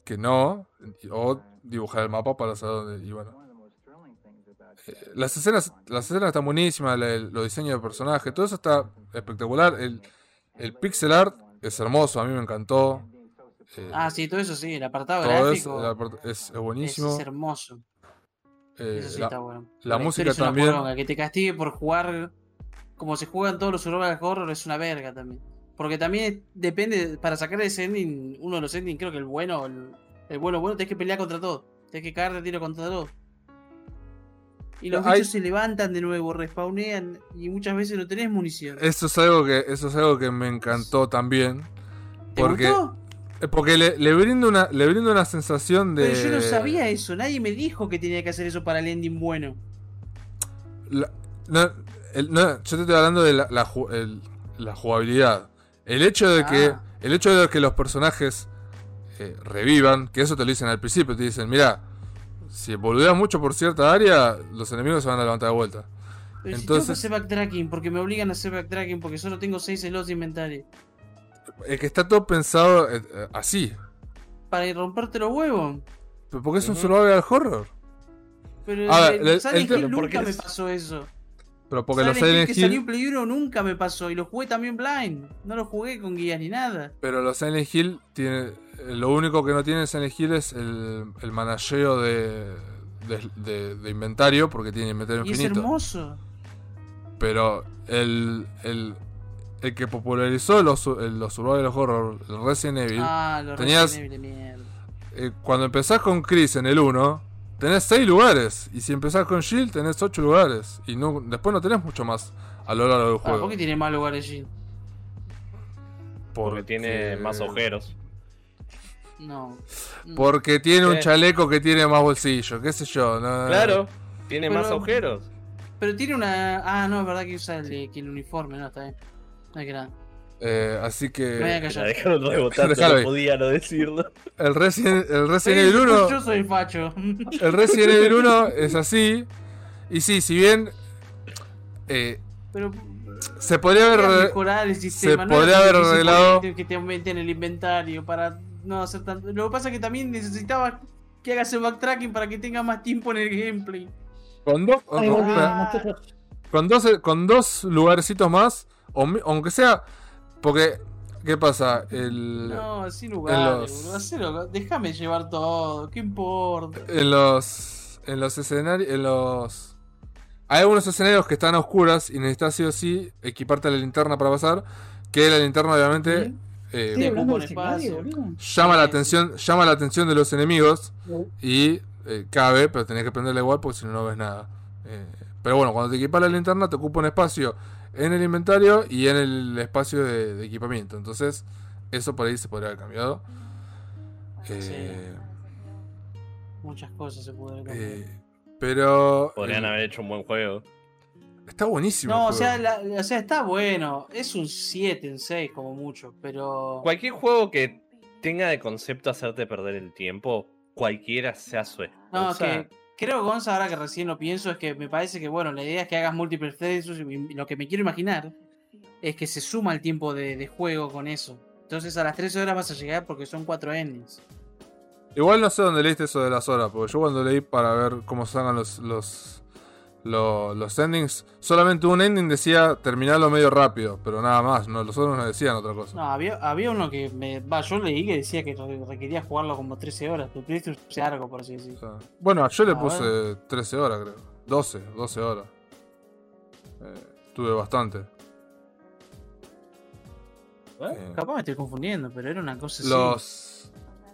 que no, o dibujar el mapa para saber dónde. Y bueno. Eh, Las escenas, las escenas están buenísimas, la- el- los diseños de personajes, todo eso está espectacular. El, el pixel art es hermoso, a mí me encantó. Eh, Ah, sí, todo eso sí, el apartado todo gráfico eso, el apart- es, es es, buenísimo. es hermoso. Eh, Eso sí la- está bueno. la música es una también. poronga, que te castigue por jugar como se juegan todos los survival horror es una verga también. Porque también depende, para sacar ese ending, uno de los endings, creo que el bueno, el, el bueno, bueno, tenés que pelear contra todo. Tenés que caer de tiro contra todo. Y los Hay- bichos se levantan de nuevo, respawnean y muchas veces no tenés munición. eso es algo que eso es algo que me encantó también. ¿Te Porque, gustó? eh, porque le, le brinda una le brinda una sensación de Pero yo no sabía eso, nadie me dijo que tenía que hacer eso para el ending bueno. La- no, el- no, yo te estoy hablando de la, la ju- el- la jugabilidad. El hecho de que Ah. el hecho de que los personajes eh, revivan, que eso te lo dicen al principio, te dicen, mira, si boludeas mucho por cierta área, los enemigos se van a levantar de vuelta. Pero si Entonces- tengo que hacer backtracking, porque me obligan a hacer backtracking, porque solo tengo 6 slots de inventario. Es que está todo pensado eh, eh, así, Para romperte los huevos. pero porque es un Ujú. survival horror. Pero A ver, el- Silent el- Hill ¿por nunca me es- pasó eso. Pero porque los Silent Hill que salió en Play 1 nunca me pasó. Y lo jugué también blind. No lo jugué con guías ni nada. pero los Silent Hill tiene, eh, lo único que no tiene Silent Hill es el, el manajeo de, de, de- de inventario, porque tiene inventario Y es infinito. hermoso. Pero el, el, el que popularizó los, el- los survival horror, el Resident Evil, Ah, los Tenías- Resident Evil eh, cuando empezás con Chris en el 1, tenés 6 lugares. Y si empezás con Shield, tenés 8 lugares. Y no, después no tenés mucho más a lo largo del Ah, juego. ¿Por qué tiene más lugares allí? Porque tiene más agujeros. No. Mm. Porque tiene un ¿Qué? chaleco que tiene más bolsillo, qué sé yo. no- Claro, tiene Pero- más agujeros. Pero tiene una. Ah, no, es verdad que usa el, que el uniforme, no, está bien. No hay que nada. Eh, así Me voy a que La callar. dejaron rebotar, Déjalo no podía no decirlo. el Resident, el Resident Eh, Evil 1 Yo soy facho. El Resident Evil 1 es así. Y sí, si bien eh, Pero. se podría haber. Mejorar el sistema. no podría haber arreglado- Que que te aumenten el inventario para no hacer tanto. Lo que pasa es que también necesitaba que hagas el backtracking para que tenga más tiempo en el gameplay. Con dos, con- Ah. dos, con dos lugarcitos más, aunque sea. Porque, ¿qué pasa? El, No, sin lugar, los- Déjame llevar todo. ¿Qué importa? En los. En los escenarios. En los. Hay algunos escenarios que están a oscuras y necesitas sí o sí equiparte la linterna para pasar. Que la linterna, obviamente, Sí. Eh, llama la atención. Llama la atención de los enemigos. No. Y eh, cabe, pero tenés que prenderla igual porque si no, no ves nada. Eh, pero bueno, cuando te equipas la linterna, te ocupa un espacio en el inventario y en el espacio de, de equipamiento. Entonces, eso por ahí se podría haber cambiado. Eh, Muchas cosas se pueden cambiar. eh, pero. Podrían eh, haber hecho un buen juego. Está buenísimo. No, o sea, la- o sea, está bueno. Es un 7 en 6 como mucho, pero... Cualquier juego que tenga de concepto hacerte perder el tiempo, cualquiera sea su No, excusa. que creo, Gonza, ahora que recién lo pienso, es que me parece que, bueno, la idea es que hagas múltiples threads y lo que me quiero imaginar es que se suma el tiempo de, de juego con eso. Entonces a las 13 horas vas a llegar porque son 4 endings. Igual no sé dónde leíste eso de las horas, porque yo cuando leí para ver cómo salgan los, los, lo- los, endings, solamente un ending decía terminarlo medio rápido, pero nada más, no, los otros no decían otra cosa. No, había, había uno que me. Va, yo leí que decía que re- requería jugarlo como 13 horas. Tu PlayStation se largo, por así O decirlo. sea, bueno, yo le A puse 13 horas, creo. 12, 12 horas. Eh, tuve bastante. Eh, Capaz me estoy confundiendo, pero era una cosa así. los.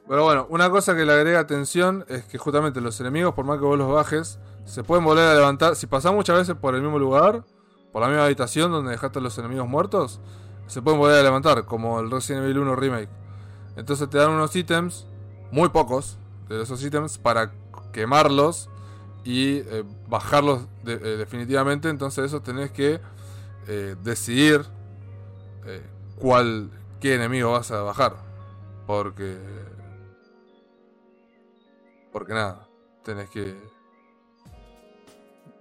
Pero bueno, una cosa que le agrega atención es que justamente los enemigos, por más que vos los bajes, se pueden volver a levantar. Si pasás muchas veces por el mismo lugar, por la misma habitación donde dejaste a los enemigos muertos, se pueden volver a levantar, como el Resident Evil 1 Remake. Entonces te dan unos ítems, muy pocos de esos ítems, para quemarlos y eh, bajarlos eh, definitivamente. Entonces eso tenés que eh, decidir cuál, qué enemigo vas a bajar. Porque... Porque nada, tenés que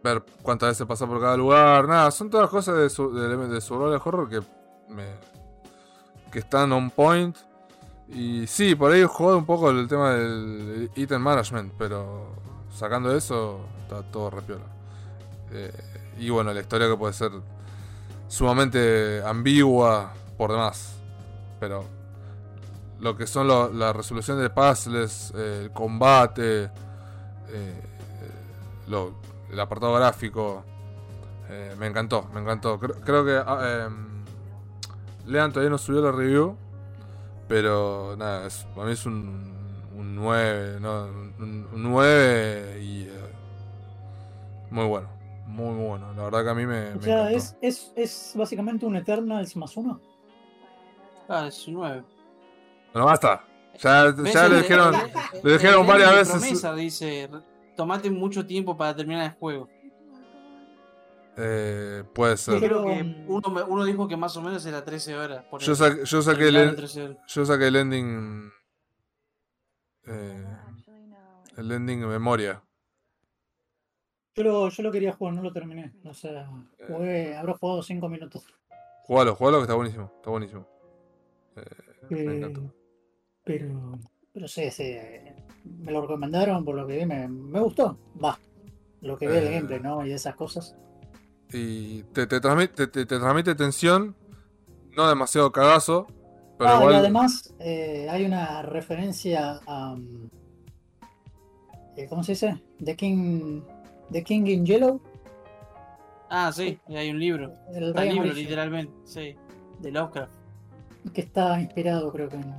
ver cuántas veces pasar por cada lugar. Nada, son todas cosas de, su, de, de survival horror que me, que están on point. Y sí, por ahí jode un poco el tema del item management, pero sacando eso, está todo repiola. Eh, y bueno, la historia que puede ser sumamente ambigua por demás. Pero lo que son lo- la resolución de puzzles, eh, el combate, eh, lo- el apartado gráfico, eh, me encantó, me encantó. Creo, creo que em, Lean todavía no subió la review, pero nada, es, para mí es un, un 9, ¿no? un, un 9 y eh, muy bueno, muy, bueno. La verdad que a mí me, O me sea, encantó. es, es, es básicamente un Eternals más uno. Ah, es un 9. Bueno, basta. Ya, ya le el- dijeron, el- le dijeron el varias veces. promesa dice: tomate mucho tiempo para terminar el juego. Eh, puede ser. Creo que mm, uno, dijo que más o menos era 13 horas. por Yo, sa- yo saqué el, Terminar en en- 13 horas. yo saqué el ending. eh, el ending en memoria. Yo lo, yo lo quería jugar, no lo terminé. O sea, jugué, habré jugado 5 minutos. Jugalo, jugalo que está buenísimo. Está buenísimo. Eh, me Eh, encantó. pero, pero sí, sí. Me lo recomendaron por lo que vi, me, me gustó. Va. Lo que vi del Eh. gameplay, ¿no? Y esas cosas. Y te, te, transmite, te, te transmite tensión. No demasiado cagazo. Pero Ah, igual. y además eh, hay una referencia a. eh, ¿Cómo se dice? The King. The King in Yellow. Ah, sí, y hay un libro. El libro, amarillo. literalmente. Sí. de Lovecraft. Que está inspirado, creo que en.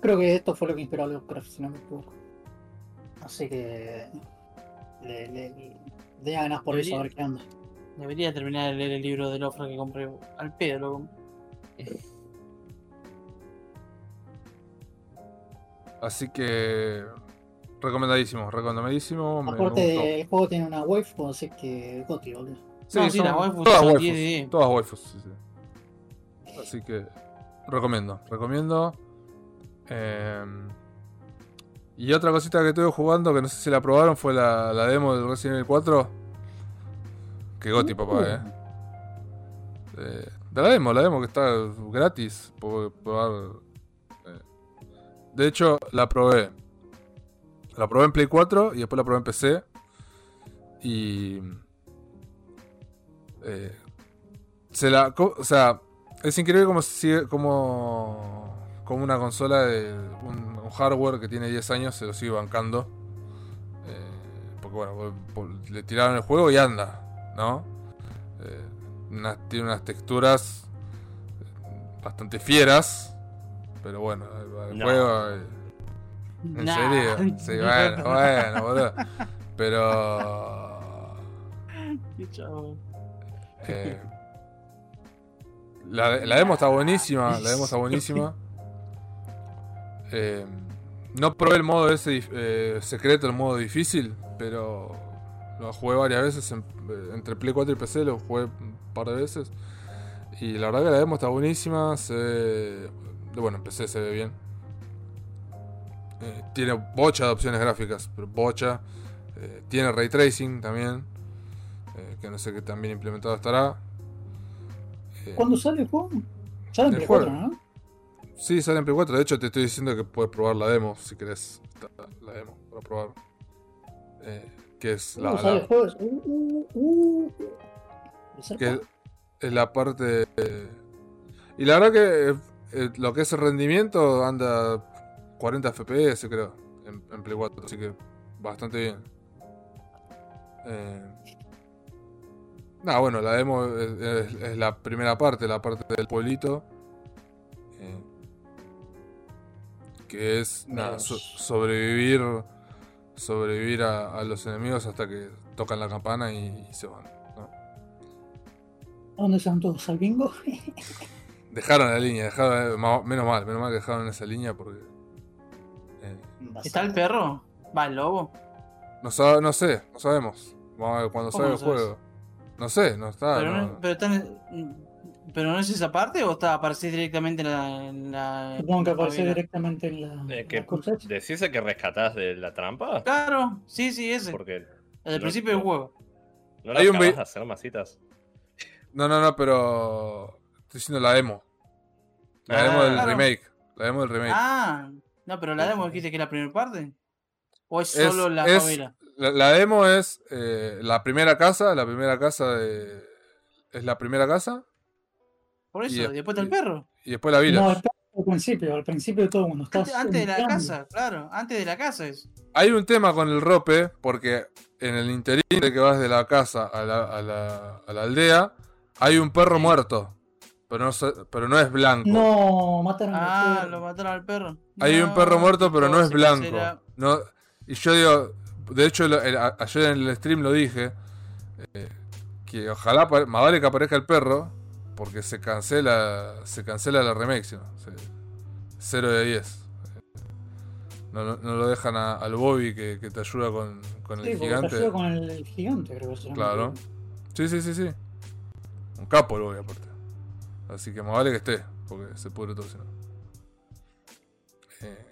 Creo que esto fue lo que inspiró a Lovecraft, si no me equivoco. Así que. Le, le, le ganas por eso, a ver qué onda. Debería terminar de leer el libro de Lovecraft que compré al pedo, loco. Así que. Recomendadísimo, recomendadísimo. Aparte, el juego tiene una waifu, así que. Goti, boludo. Sí, No, sí, son las waifus todas son waifus. 10 de 10. Todas waifus, sí, sí. Así que recomiendo, recomiendo. Eh, y otra cosita que estuve jugando, que no sé si la probaron, fue la, la demo del Resident Evil 4. Que goti, papá, eh. Eh, De la demo, la demo que está gratis. puedo probar. eh. De hecho, la probé. La probé en Play 4 y después la probé en PC. Y. eh, se la. O sea, es increíble como, sigue- como, como una consola de un, un hardware que tiene 10 años se lo sigue bancando. Eh, porque bueno, le tiraron el juego y anda, ¿no? Eh, tiene unas texturas eh, bastante fieras. Pero bueno, el, el No. juego. eh, ¿En serio? Sí, bueno, bueno, boludo. Pero. Qué chavo. eh, la, la demo está buenísima. La demo está buenísima. Eh, no probé el modo ese eh, secreto, el modo difícil, pero lo jugué varias veces en- eh, entre Play 4 y PC, lo jugué un par de veces. Y la verdad que la demo está buenísima, se ve- bueno, en PC se ve bien. Eh, tiene bocha de opciones gráficas, pero bocha. Eh, tiene ray tracing también, que no sé qué tan bien implementado estará. ¿Cuándo sale el juego? Sale en Play juego. 4, ¿no? Sí, sale en Play 4. De hecho, te estoy diciendo que puedes probar la demo si querés. La demo para probar. Eh, que es la, Uh, la- juego. Uh, uh, que es la parte. y la verdad que eh, lo que es el rendimiento anda 40 FPS, creo, en, en Play 4. Así que bastante bien. Eh, nada, bueno, la demo es, es- es la primera parte, la parte del pueblito. Que es nada, so- sobrevivir sobrevivir a, a los enemigos hasta que tocan la campana y, y se van. ¿no? ¿A dónde van todos? ¿Al bingo? Dejaron la línea, dejaron, ma- menos mal, menos mal que dejaron esa línea porque eh, ¿Está el perro? ¿Va el lobo? no, sab- no sé, no sabemos. Vamos a ver cuando ¿Cómo salga no el juego. No sé, no está. pero, no- no, pero, está en- ¿Pero no es esa parte o está aparece directamente en la. en la- Supongo que aparece favela? directamente en la, Eh, que la cosecha. ¿Decís el que rescatás de la trampa? Claro, sí, sí, ese. Porque Desde el no- principio del no. juego. no Hay le un vi- hacer masitas. no, no, no, pero estoy diciendo la demo. La Ah, demo del claro. remake. La demo del remake. Ah, no, pero la demo dijiste que es la primera parte. ¿O es Es- solo la es- la demo es eh, la primera casa, la primera casa de... Es la primera casa Por eso, y y es- después está el perro. y después la village. No, está al principio, al principio de todo cuando estás. Antes, antes de la casa, claro, antes de la casa es. Hay un tema con el rope, porque en el interín de que vas de la casa a la, a la, a la aldea, hay un perro muerto. Pero no, se- pero no es blanco. No, mataron al Ah, perro. lo mataron al perro. hay un perro muerto, pero no es blanco. No, y yo digo, de hecho, el- ayer en el stream lo dije, eh, que ojalá, más vale que aparezca el perro, porque se cancela se cancela la si no, se- 0 de 10. No, lo dejan a- al Bobby que, que te ayuda con, con Sí, el gigante. te ayuda con el gigante, creo que. Claro. Sí, sí, sí, sí. Un capo el Bobby aparte. Así que más vale que esté, porque se pudre todo si no. Eh,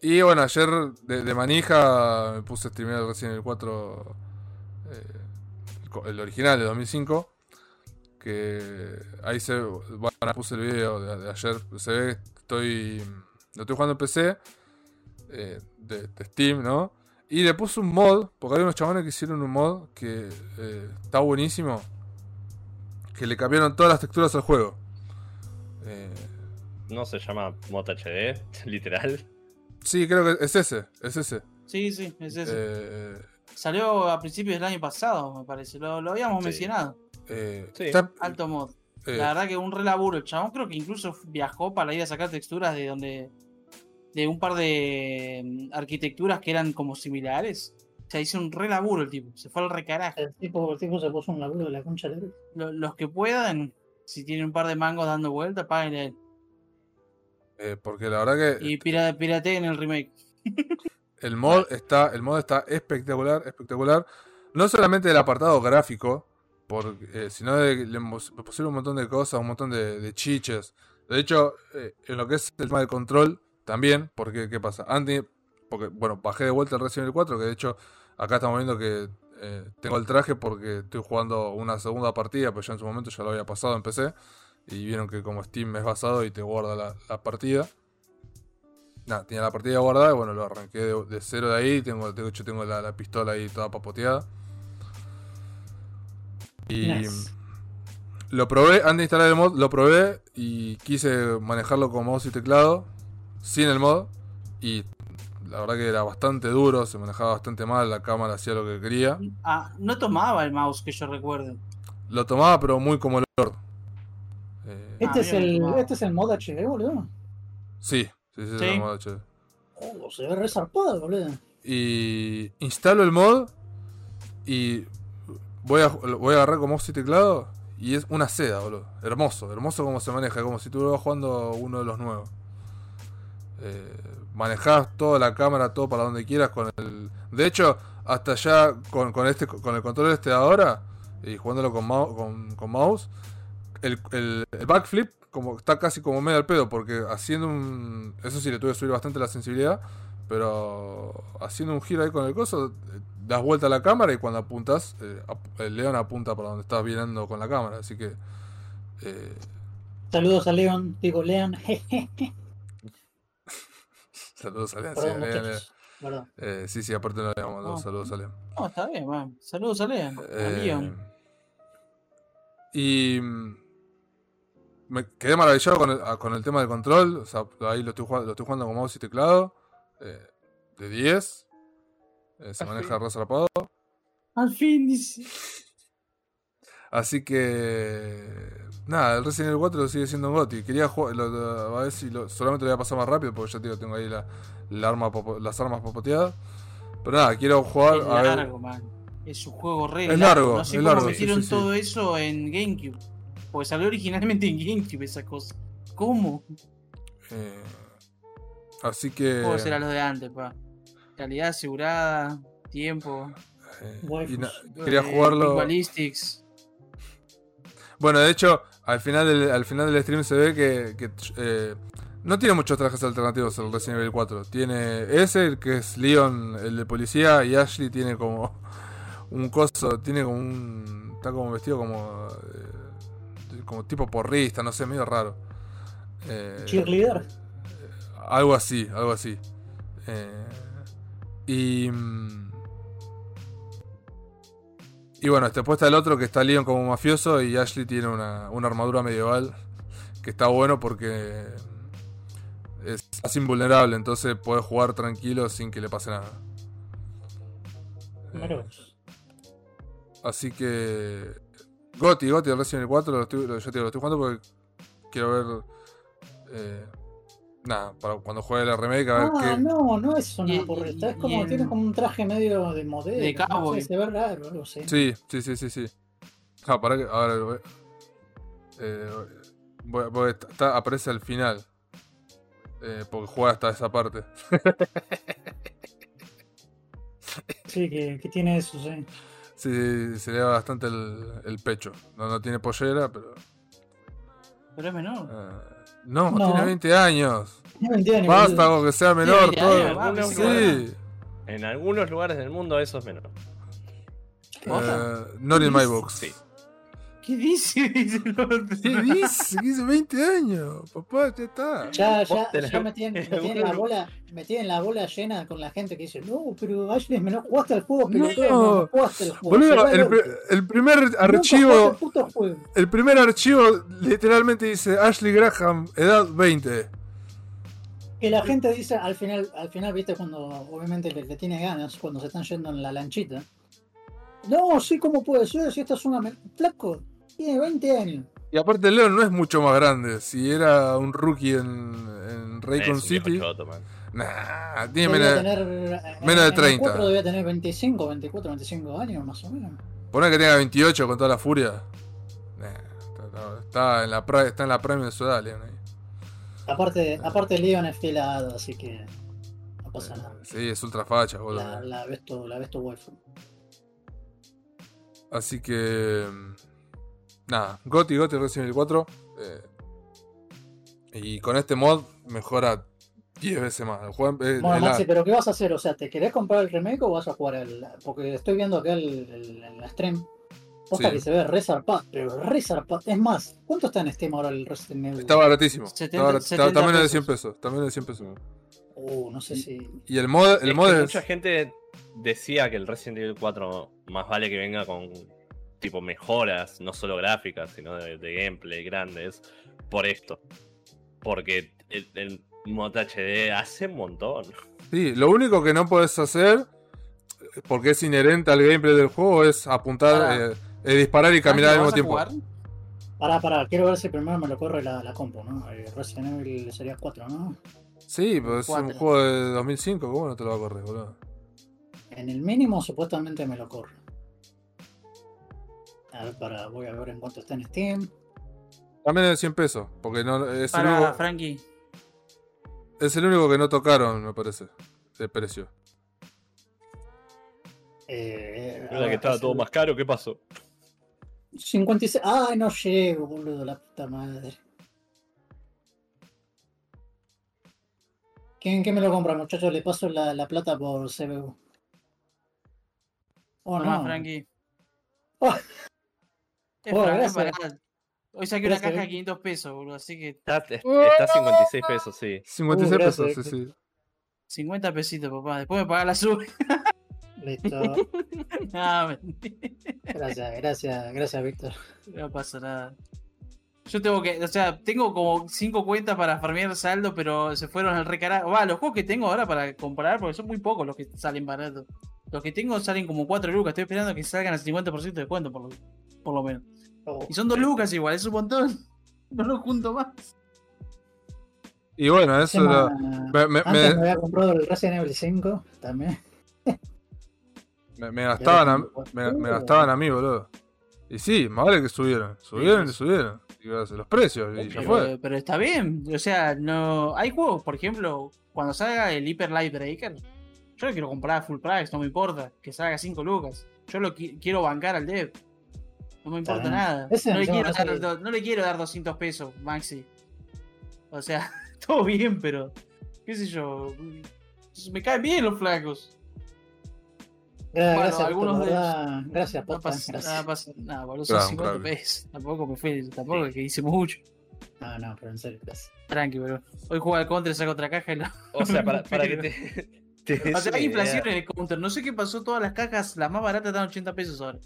y bueno, ayer de, de manija me puse a streamear el Resident Evil 4, eh, el el original de 2005. Que ahí se. Bueno, puse el video de, de ayer. Se ve que estoy. Lo estoy jugando en PC. eh, de, de Steam, ¿no? Y le puse un mod, porque hay unos chabones que hicieron un mod que eh, está buenísimo. Que le cambiaron todas las texturas al juego. Eh, No se llama Mod HD, literal. sí, creo que es ese, es ese. Sí, sí, es ese. Eh, Salió a principios del año pasado, me parece. Lo, lo habíamos Sí. mencionado. Eh, Sí. está- Alto mod. Eh, La verdad que un re laburo. El chabón creo que incluso viajó para ir a sacar texturas de donde. de un par de mm, arquitecturas que eran como similares. O sea, hizo un re laburo el tipo. Se fue al recarajo. El tipo, el tipo se puso un laburo de la concha de la lora. Lo- Los que puedan, si tienen un par de mangos dando vuelta, paguen a él. eh, porque la verdad que Y pira, pirateen el remake. el mod está, el mod está espectacular, espectacular. No solamente del apartado gráfico, por, eh, de le mos- le pusieron un montón de cosas, un montón de, chiches. De hecho, eh, en lo que es el tema del control, también, porque ¿qué pasa? Antes, porque, bueno, bajé de vuelta el Resident Evil 4, que de hecho, acá estamos viendo que eh, tengo el traje porque estoy jugando una segunda partida, pero ya en su momento ya lo había pasado en PC. Y vieron que como Steam es basado y te guarda la, partida. Nada, tenía la partida guardada y bueno, lo arranqué de, de cero de ahí. Tengo, de hecho, tengo la, la pistola ahí toda papoteada. Y Nice. lo probé, antes de instalar el mod, lo probé y quise manejarlo con mouse y teclado, sin el mod. Y la verdad que era bastante duro, se manejaba bastante mal, la cámara hacía lo que quería. Ah, no tomaba el mouse que yo recuerdo. Lo tomaba, pero muy como el Lord. Eh, Este, Ah, es bien, el, este es el mod HD, boludo. sí, sí, sí, Sí. era mod HD. Oh, se ve re zarpado, boludo. y instalo el mod y voy a, voy a agarrar con mouse y teclado y es una seda, boludo. Hermoso, hermoso como se maneja, como si estuvieras jugando uno de los nuevos. Eh, manejás toda la cámara, todo para donde quieras con el... De hecho, hasta ya con, con este con el control este de ahora y jugándolo con, con, con mouse, el, el- el backflip como está casi como medio al pedo porque haciendo un... Eso sí, le tuve que subir bastante la sensibilidad. Pero haciendo un giro ahí con el coso, eh, das vuelta a la cámara y cuando apuntas, eh, ap- el león apunta para donde estás viendo con la cámara. Así que. eh, Saludos a Leon, digo Leon, jeje. saludos a León. sí, Perdón, León, León. muchachos. Perdón. Eh, sí, sí, aparte no le damos No. saludos a León. No, está bien, man. Saludos a Leon. a Leon. y. mm, Me quedé maravillado con el, ah, con el tema del control. O sea, ahí lo estoy, lo estoy jugando con mouse y teclado. Eh, de 10. Eh, se Al maneja fin. resarpado. Al fin, dice. Así que. Nada, el Resident Evil 4 sigue siendo un GOTI. Quería jugar, lo- lo- a ver si lo- solamente lo voy a pasar más rápido porque ya digo, tengo ahí la, la arma popo- las armas popoteadas. Pero nada, quiero jugar Es a ver. largo, man. Es un juego re Es largo, No sé es cómo largo, metieron sí, sí. todo eso en GameCube. Porque salió originalmente en GameCube esa cosa. ¿Cómo? eh, así que. Juegos eran los de antes, pa. Calidad asegurada, tiempo. eh, y na- quería eh, jugarlo. Bueno, de hecho, al final del, al final del stream se ve que, que, eh, no tiene muchos trajes alternativos el Resident Evil 4. Tiene ese, el que es Leon, el de policía, y Ashley tiene como un coso, tiene como un. Está como vestido como. eh, como tipo porrista, no sé, medio raro. Eh, Cheerleader. Algo así, algo así. Eh, y. mm, Y bueno, después está el otro que está Leon como mafioso y Ashley tiene una, una armadura medieval que está bueno porque es invulnerable, entonces puede jugar tranquilo sin que le pase nada. Eh, así que. Goti, Goti, el Resident Evil 4, lo estoy, lo- yo te digo, lo estoy jugando porque quiero ver. eh, nada, para cuando juegue la remake, a ver Ah, qué. no, no es una porreta. Es como, en- tiene como un traje medio de modelo. De no sé, cowboy. se ve raro, algo así. Sí, sí, sí, sí, sí. Ah, para que. Ahora voy- eh, voy- voy- está- aparece al final. Eh, porque juega hasta esa parte. Sí, que, que tiene eso, sí. Sí, se le da bastante el, el pecho. No, no tiene pollera, pero. Pero es menor. eh, no, No. tiene 20 años. No me entiendo. Basta con que sea menor. todo. sí. lugares- En algunos lugares del mundo eso es menor. Eh, not in my books. Sí. ¿Qué dice? ¿Qué dice? Que dice 20 años. Papá, ya está. Ya, ya, ya me tienen, me en tienen la bola, me tienen la bola llena con la gente que dice, no, pero Ashley es menor, jugaste el juego, No. pelotudo, no, no jugaste el juego. Boludo, cerrá el, orto. pri- el primer archivo. el puto juego. El primer archivo literalmente dice Ashley Graham, edad 20. Que la gente dice al final, al final, viste, cuando obviamente le, le tiene ganas, cuando se están yendo en la lanchita. No, sí, ¿cómo puede ser? Si esta es una. Flaco, tiene 20 años. Y aparte Leon no es mucho más grande. Si era un rookie en, en Raycon City. choto. Nah, tiene Debía menos. tener, menos de en el 30. 4 debía tener 25, 24, 25 años más o menos. Pone que tenga 28 con toda la furia. Nah, está, está- está en la, está en la premio de su edad, Leon. ahí. Aparte, aparte Leon es fiel a Ada, así que no pasa nada. Sí, es ultra facha, boludo. La, la ves tu, la ves tu waifu. Así que. Nada, Goti, Goti Resident Evil 4. eh, y con este mod mejora 10 veces más. El juego, eh, Bueno, el- Maxi, pero ¿qué vas a hacer? O sea, ¿te querés comprar el remake o vas a jugar el...? Porque estoy viendo acá el, el- en la stream. Posta Sí. que se ve re zarpado, pero re zarpado. Es más, ¿cuánto está en Steam ahora el Resident Evil? está baratísimo. 70, Está barat- está- 70 también es de pesos. 100 pesos. También es de 100 pesos. Uh, no sé si... Y el mod, el Es mod que es. Mucha gente decía que el Resident Evil 4 más vale que venga con tipo mejoras, no solo gráficas, sino de, de gameplay grandes, por esto. Porque el, el mod HD hace un montón. Sí, lo único que no puedes hacer, porque es inherente al gameplay del juego, es apuntar, eh, es disparar y caminar al ¿Lo mismo tiempo. jugar? Pará, pará, quiero ver si primero me lo corre la, la compu, ¿no? El Resident Evil sería 4, ¿no? Sí, pero es un juego de 2005, ¿cómo no te lo va a correr, boludo? En el mínimo supuestamente me lo corre. A ver, para, voy a ver en cuánto está en Steam. También es de 100 pesos, porque no, es, el Para único, Frankie. es el único que no tocaron, me parece, de precio. Eh, a Era ver, que estaba es todo el más caro, ¿qué pasó? 56. Ay, no llego, boludo, la puta madre. ¿Quién, quién me lo compra, muchachos? Le paso la, la plata por CBU. Oh, no. Frankie. Oh. Es Oh, Frankie, gracias. pará. Hoy saqué una caja de eh. 500 pesos, boludo, así que Está, está 56 pesos, sí. 56 Uh, pesos, sí, sí. 50 pesitos, papá. Después me paga la sub. Listo. no, mentira. Gracias, gracias, gracias, Víctor. no pasa nada. Yo tengo que, o sea, tengo como 5 cuentas para farmear saldo, pero se fueron al recarajo. Va, los juegos que tengo ahora para comprar, porque son muy pocos los que salen baratos. Los que tengo salen como 4 lucas. Estoy esperando que salgan al 50% de descuento, por lo, por lo menos. Oh, Y son 2 lucas igual, es un montón. No lo junto más. Y bueno, eso era. me- me- Antes me- me había comprado el Resident Evil 5 también. Me, me gastaban a, me, me gastaban a mí, boludo. Y sí, más vale que subieron. Subieron y subieron. Y a los precios, y ya Pero, fue. pero está bien. O sea, no. Hay juegos, por ejemplo, cuando salga el Hyper Light Breaker, yo lo quiero comprar a full price, no me importa. Que salga 5 lucas. Yo lo qui- quiero bancar al dev. No me importa nada. No le, quiero no dar, do- no le quiero dar 200 pesos, Maxi. O sea, todo bien, pero. ¿Qué sé yo? Me caen bien los flacos. Gra- Bueno, gracias, algunos de verdad, gracias, No pasa gracias. nada, pasa nada, boludo. Son Claro, 50 claro. pesos. Tampoco me fui, tampoco es que hice mucho. No, no, pero en serio, gracias. Tranqui, bro. Hoy juega al counter, saca otra caja y lo. O sea, para, para que te. te O sea, hay inflación idea, en el counter. No sé qué pasó, todas las cajas, las más baratas están 80 pesos ahora.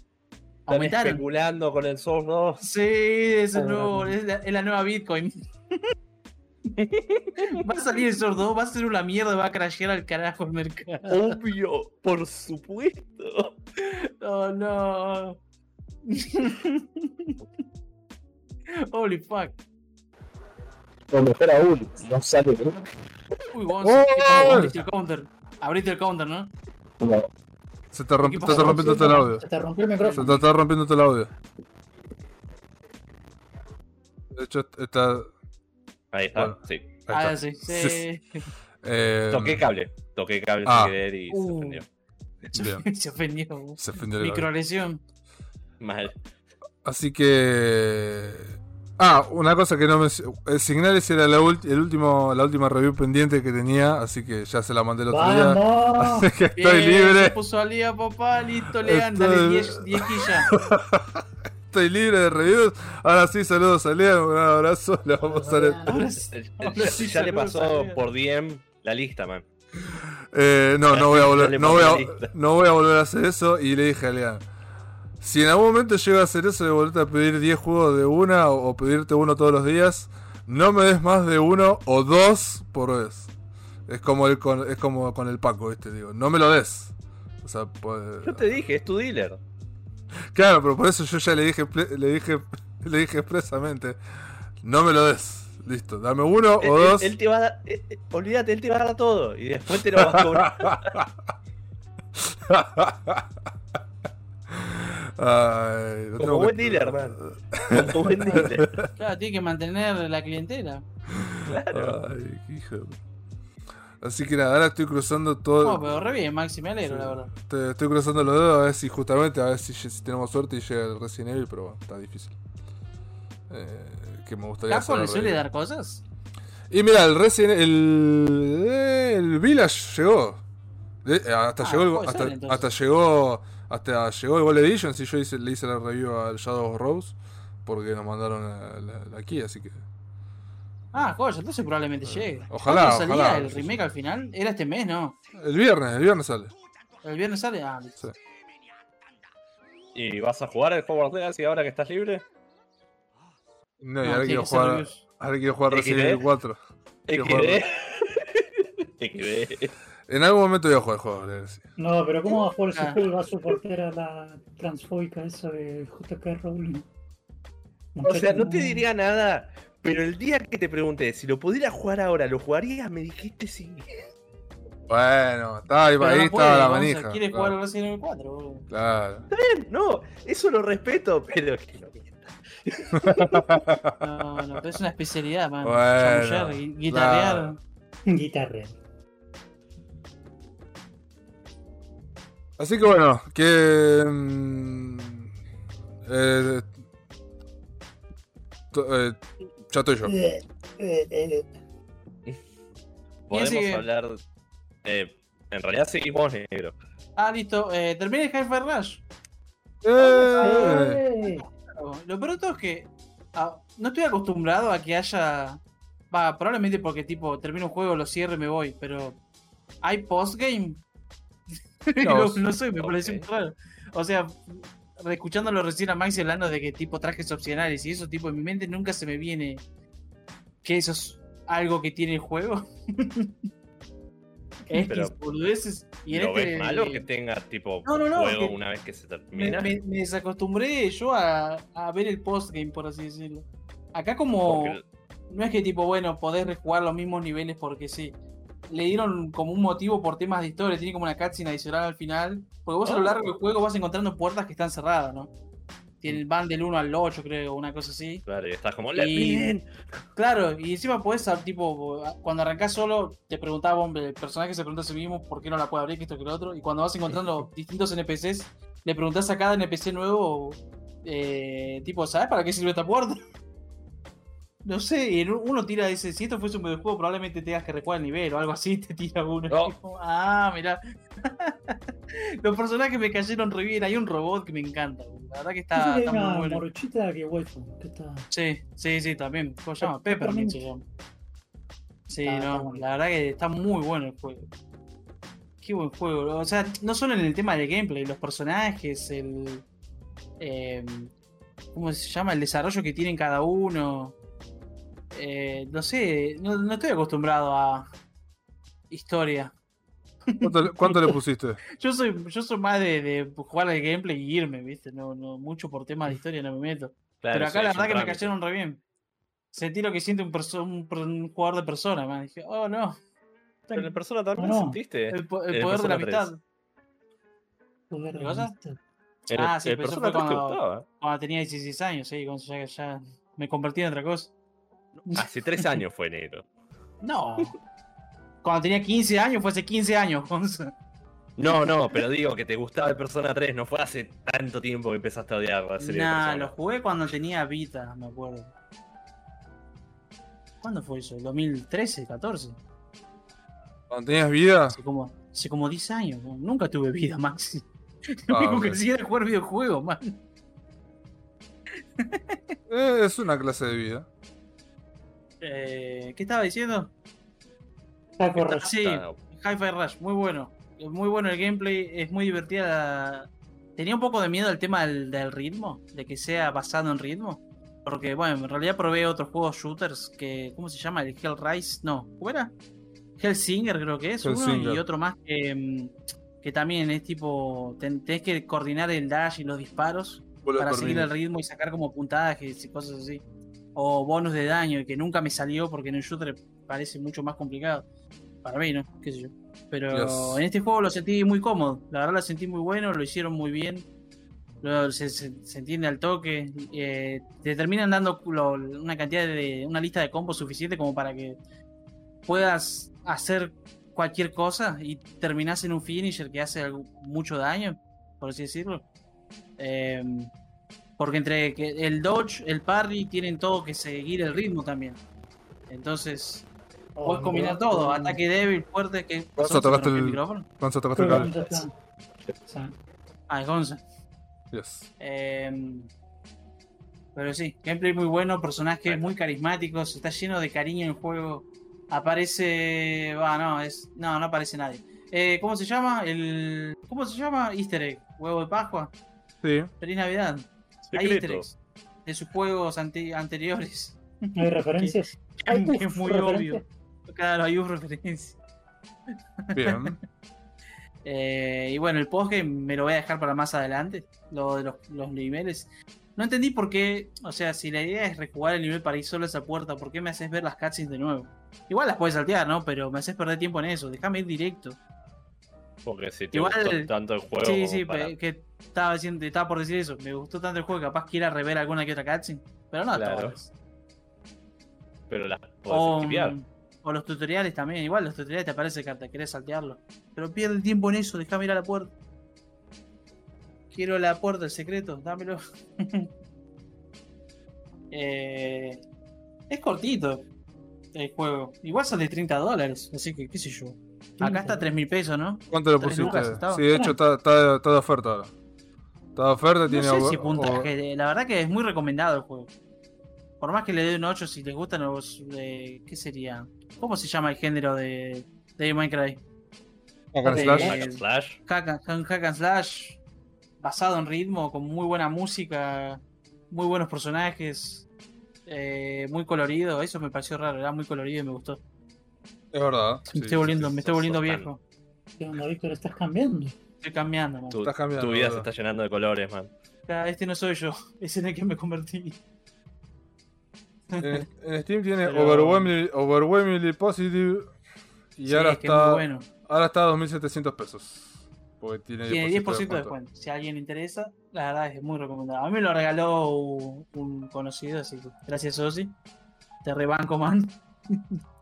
Están Aumentaron. especulando con el Source 2. Sí, es, el Oh, nuevo, es, la, es la nueva Bitcoin. va a salir el sordo, va a ser una mierda, va a crashear al carajo el mercado. Obvio, por supuesto. Oh no. Holy fuck. O mejor aún, no sale Uy, Gonzo, ¡Oh! abriste el counter. Abriste el counter, ¿no? como Se te, romp- está rompiendo todo el audio. Se te rompió el Se micrófono. te está rompiendo todo el audio. De hecho, está. Ahí está, Bueno. sí. ahí Ah, está. sí, Sí, sí. Eh, Toqué cable. Toqué cable Ah. sin querer y se Uh. ofendió. Bien. Se ofendió. Se ofendió. Mal. Así que. Ah, una cosa que no me. El Signales era la, ulti- el último, la última review pendiente que tenía, así que ya se la mandé el otro día. ¡Vamos! Así que estoy Bien, libre. Se puso al día, papá. Listo, Lean. Dale Estoy- 10 10 quillas. Estoy libre de reviews. Ahora sí, saludos a Lean, un abrazo. Le vamos a dar- Ahora sí, ahora Ya, sí ya le pasó por DM la lista, man. Eh, no, no voy a volver, Dale no voy a, no voy a volver a hacer eso. Y le dije a Lean, si en algún momento llego a hacer eso de volverte a pedir 10 juegos de una o, o pedirte uno todos los días, no me des más de uno o dos por vez. Es como el con, es como con el Paco, ¿viste? Digo, no me lo des. O sea, pues, Yo te dije, es tu dealer. claro, pero por eso yo ya le dije le dije Le dije expresamente, no me lo des. Listo, dame uno Él, o él- dos. él te va a dar. eh, eh, olvídate, él te va a dar todo. Y después te lo vas a cobrar. Ay, lo Como buen que- dealer, man. Como buen dealer. Claro, tiene que mantener la clientela. Claro. Ay, qué hijo de- Así que nada, ahora estoy cruzando todo. No, pero re bien, Maxi, me alegro, la verdad. Te- estoy cruzando los dedos a ver si justamente, a ver si, si tenemos suerte y llega el Resident Evil, pero bueno, está difícil. Eh, que me gustaría ¿Capcom le suele dar cosas? Y mira, el Resident el, eh, el Village llegó. De- eh, hasta Ah, llegó el, hasta, ser, entonces. hasta llegó hasta llegó el Gold Edition, si yo hice, le hice la review al Shadow of Rose porque nos mandaron la, la- la key, así que Ah, joya, entonces probablemente llegue. Eh, ojalá, ¿Cuándo salía ojalá. el remake al final? Era este mes, ¿no? el viernes, el viernes sale. ¿El viernes sale? Ah, listo. Sí. ¿Y vas a jugar el Hogwarts Legacy ahora que estás libre? No, y No, ahora tiene quiero jugar, ahora quiero jugar. Resident Evil 4. Quiero XD. En algún momento voy a jugar el juego. No, pero ¿cómo va a jugar ese Ah. juego y va a soportar a la transfóbica esa de JK Rowling? O sea, no te diría nada, pero el día que te pregunté si lo pudiera jugar ahora, ¿lo jugarías? Me dijiste sí. Bueno, está ahí, ahí no estaba puede, la manija. Quiere claro, jugar Resident Evil 4, boludo. Claro. No, eso lo respeto, pero que lo. No, no, pero es una especialidad, man. Bueno, Chamullar, gui- guitarrear. claro. Guitarra. Así que bueno, que. mm, eh, to- eh, ya estoy yo. Eh, eh. Podemos sigue? hablar. Eh, en realidad seguimos negro. Ah, listo. Eh, terminé el Hi-Fi Rush. Eh, Lo peor de todo es que ah, no estoy acostumbrado a que haya. Va, probablemente porque tipo termino un juego, lo cierro y me voy, pero hay postgame. No, no, sé, me ok. parece muy raro. O sea, escuchándolo recién a Maxi hablando de que tipo trajes opcionales y eso, tipo, en mi mente nunca se me viene que eso es algo que tiene el juego. es Pero, que boludeces. Y en ¿Lo este, ves malo que tenga tipo No, no, no, juego una vez que se me, termina? me- me desacostumbré yo a, a ver el postgame, por así decirlo. Acá como Porque- no es que tipo, bueno, podés rejugar los mismos niveles porque sí. Le dieron como un motivo por temas de historia, tiene como una cutscene adicional al final. Porque vos a lo Oh. largo del juego vas encontrando puertas que están cerradas, ¿no? Tienen, van del 1 al 8, creo, una cosa así. Claro, y estás como, "Let Y- me in". Claro, y encima podés, ah, tipo, cuando arrancás solo, te preguntaba, hombre, el personaje se pregunta a sí mismo por qué no la puede abrir, que esto que lo otro. Y cuando vas encontrando distintos NPCs, le preguntás a cada NPC nuevo, eh, tipo, ¿sabes para qué sirve esta puerta? No sé, uno tira ese, si esto fuese un videojuego, probablemente tengas que recuar el nivel o algo así, te tira uno. No. Tipo, ah, mirá. Los personajes me cayeron re bien, hay un robot que me encanta, la verdad que Dice está, que está muy bueno. morochita que waifu, que está. Sí, sí, sí, también. ¿Cómo se llama? Peppermint se llama. Sí, está no, la verdad que está muy bueno el juego. Qué buen juego. O sea, no solo en el tema del gameplay, los personajes, el. eh, ¿Cómo se llama? El desarrollo que tienen cada uno. Eh, no sé, no, no estoy acostumbrado a historia. ¿Cuánto, le- cuánto le pusiste? Yo soy, yo soy más de, de jugar al gameplay y irme, ¿viste? No, no, mucho por temas de historia no me meto. Claro, Pero sí, acá la verdad que me cayeron re bien. Sentí lo que siente un, un, un jugador de persona, man. Dije, oh no. Pero en el Persona también No, sentiste. El, po- el en el poder de la Persona amistad. Poder ¿Qué. En Ah, sí, el Persona fue 3 te cuando- gustaba. Cuando tenía 16 años, sí, cuando ya, ya me convertí en otra cosa. Hace 3 años fue negro. No. Cuando tenía 15 años, fue hace 15 años, Gonza. No, no, pero digo que te gustaba el Persona 3, no fue hace tanto tiempo que empezaste a odiar la serie de Nah, Persona. lo jugué cuando tenía Vita, me acuerdo. ¿Cuándo fue eso? ¿2013? ¿14? Cuando tenías vida, Hace como, hace como 10 años. ¿no? Nunca tuve vida, Maxi. Ah, Lo único ok. que hacía era jugar videojuegos, man. eh, es una clase de vida. Eh, ¿Qué estaba diciendo? Está correcto. Sí, Hi-Fi Rush, muy bueno. Muy bueno el gameplay, es muy divertida. Tenía un poco de miedo al tema del, del ritmo, de que sea basado en ritmo. Porque, bueno, en realidad probé otros juegos shooters que. ¿Cómo se llama? El Hell Rise. No, ¿cómo era? Hellsinger creo que es uno. Y otro más que, mm, que también es tipo. ten- tenés que coordinar el dash y los disparos. Para seguir el ritmo y sacar como puntajes y cosas así. O bonus de daño, que nunca me salió porque en un shooter parece mucho más complicado. Para mí, ¿no? ¿Qué sé yo? Pero Dios. en este juego lo sentí muy cómodo. La verdad lo sentí muy bueno, lo hicieron muy bien. Lo- se, se- se entiende al toque. eh, te terminan dando lo- una cantidad de. una lista de combos suficiente como para que puedas hacer cualquier cosa y terminás en un finisher que hace algo- mucho daño, por así decirlo. Eh, porque entre que el dodge, el parry, tienen todo que seguir el ritmo también. Entonces, Oh, puedes combinar todo. Ataque débil, fuerte, que... ¿Sos- tocaste se rompió el- micrófono? Gonza, tocaste el cable. Ah, es Gonza. Yes. Eh, pero sí, gameplay muy bueno, personajes muy carismáticos, está lleno de cariño el juego. Aparece. Va, no, es. No, no aparece nadie. Eh, ¿Cómo se llama? El. ¿Cómo se llama? Easter egg. Huevo de Pascua. Sí. Feliz Navidad. Hay easter Secreto. eggs de sus juegos ante- anteriores. ¿Hay referencias? Que Hay es muy referencias. obvio. Claro, hay un referencia. Bien. Eh, y bueno, el postgame me lo voy a dejar para más adelante. Lo de los, los niveles. No entendí por qué. O sea, si la idea es rejugar el nivel para ir solo a esa puerta, ¿por qué me haces ver las cutscenes de nuevo? Igual las puedes saltear, ¿no? Pero me haces perder tiempo en eso. Déjame ir directo. Porque si te Igual- gustó tanto el juego. sí, sí, para- que estaba, diciendo, estaba por decir eso. Me gustó tanto el juego que capaz quiera rever alguna que otra cutscene. Pero no Claro. todas. Pero las podés O, esquipear. o los tutoriales también. Igual los tutoriales te aparece te querés saltearlo. Pero pierde el tiempo en eso. Déjame ir a la puerta. Quiero la puerta, el secreto. Dámelo. Eh, es cortito el juego. Igual sale 30 dólares. Así que, qué sé yo. Acá está 3 mil pesos, ¿no? ¿Cuánto Tres pusiste? Sí, de hecho está, está, está de oferta ahora. Está de oferta, No tiene sé si puntaje. La verdad que es muy recomendado el juego. Por más que le dé un 8, si les gustan los. eh, ¿Qué sería? ¿Cómo se llama el género de, de Minecraft? Hack and de- slash. Hack and slash. hack, and- hack and slash basado en ritmo, con muy buena música, muy buenos personajes, eh, muy colorido. Eso me pareció raro, era muy colorido y me gustó. Es verdad. Me estoy volviendo, sí, me estoy volviendo viejo. ¿Qué onda, Víctor? ¿Estás cambiando? Estoy cambiando, man. Tu, Estás cambiando, tu vida se está llenando de colores, man. Este no soy yo, es en el que me convertí. En, en Steam tiene Pero- overwhelmingly, overwhelmingly positive. Y Sí, ahora, es que es muy está, bueno. ahora está a 2.700 pesos. Porque tiene 10%, Tiene 10% de descuento. descuento. Si a alguien le interesa, la verdad es muy recomendado. A mí me lo regaló un, un conocido, así que gracias, Osi. Te rebanco, man.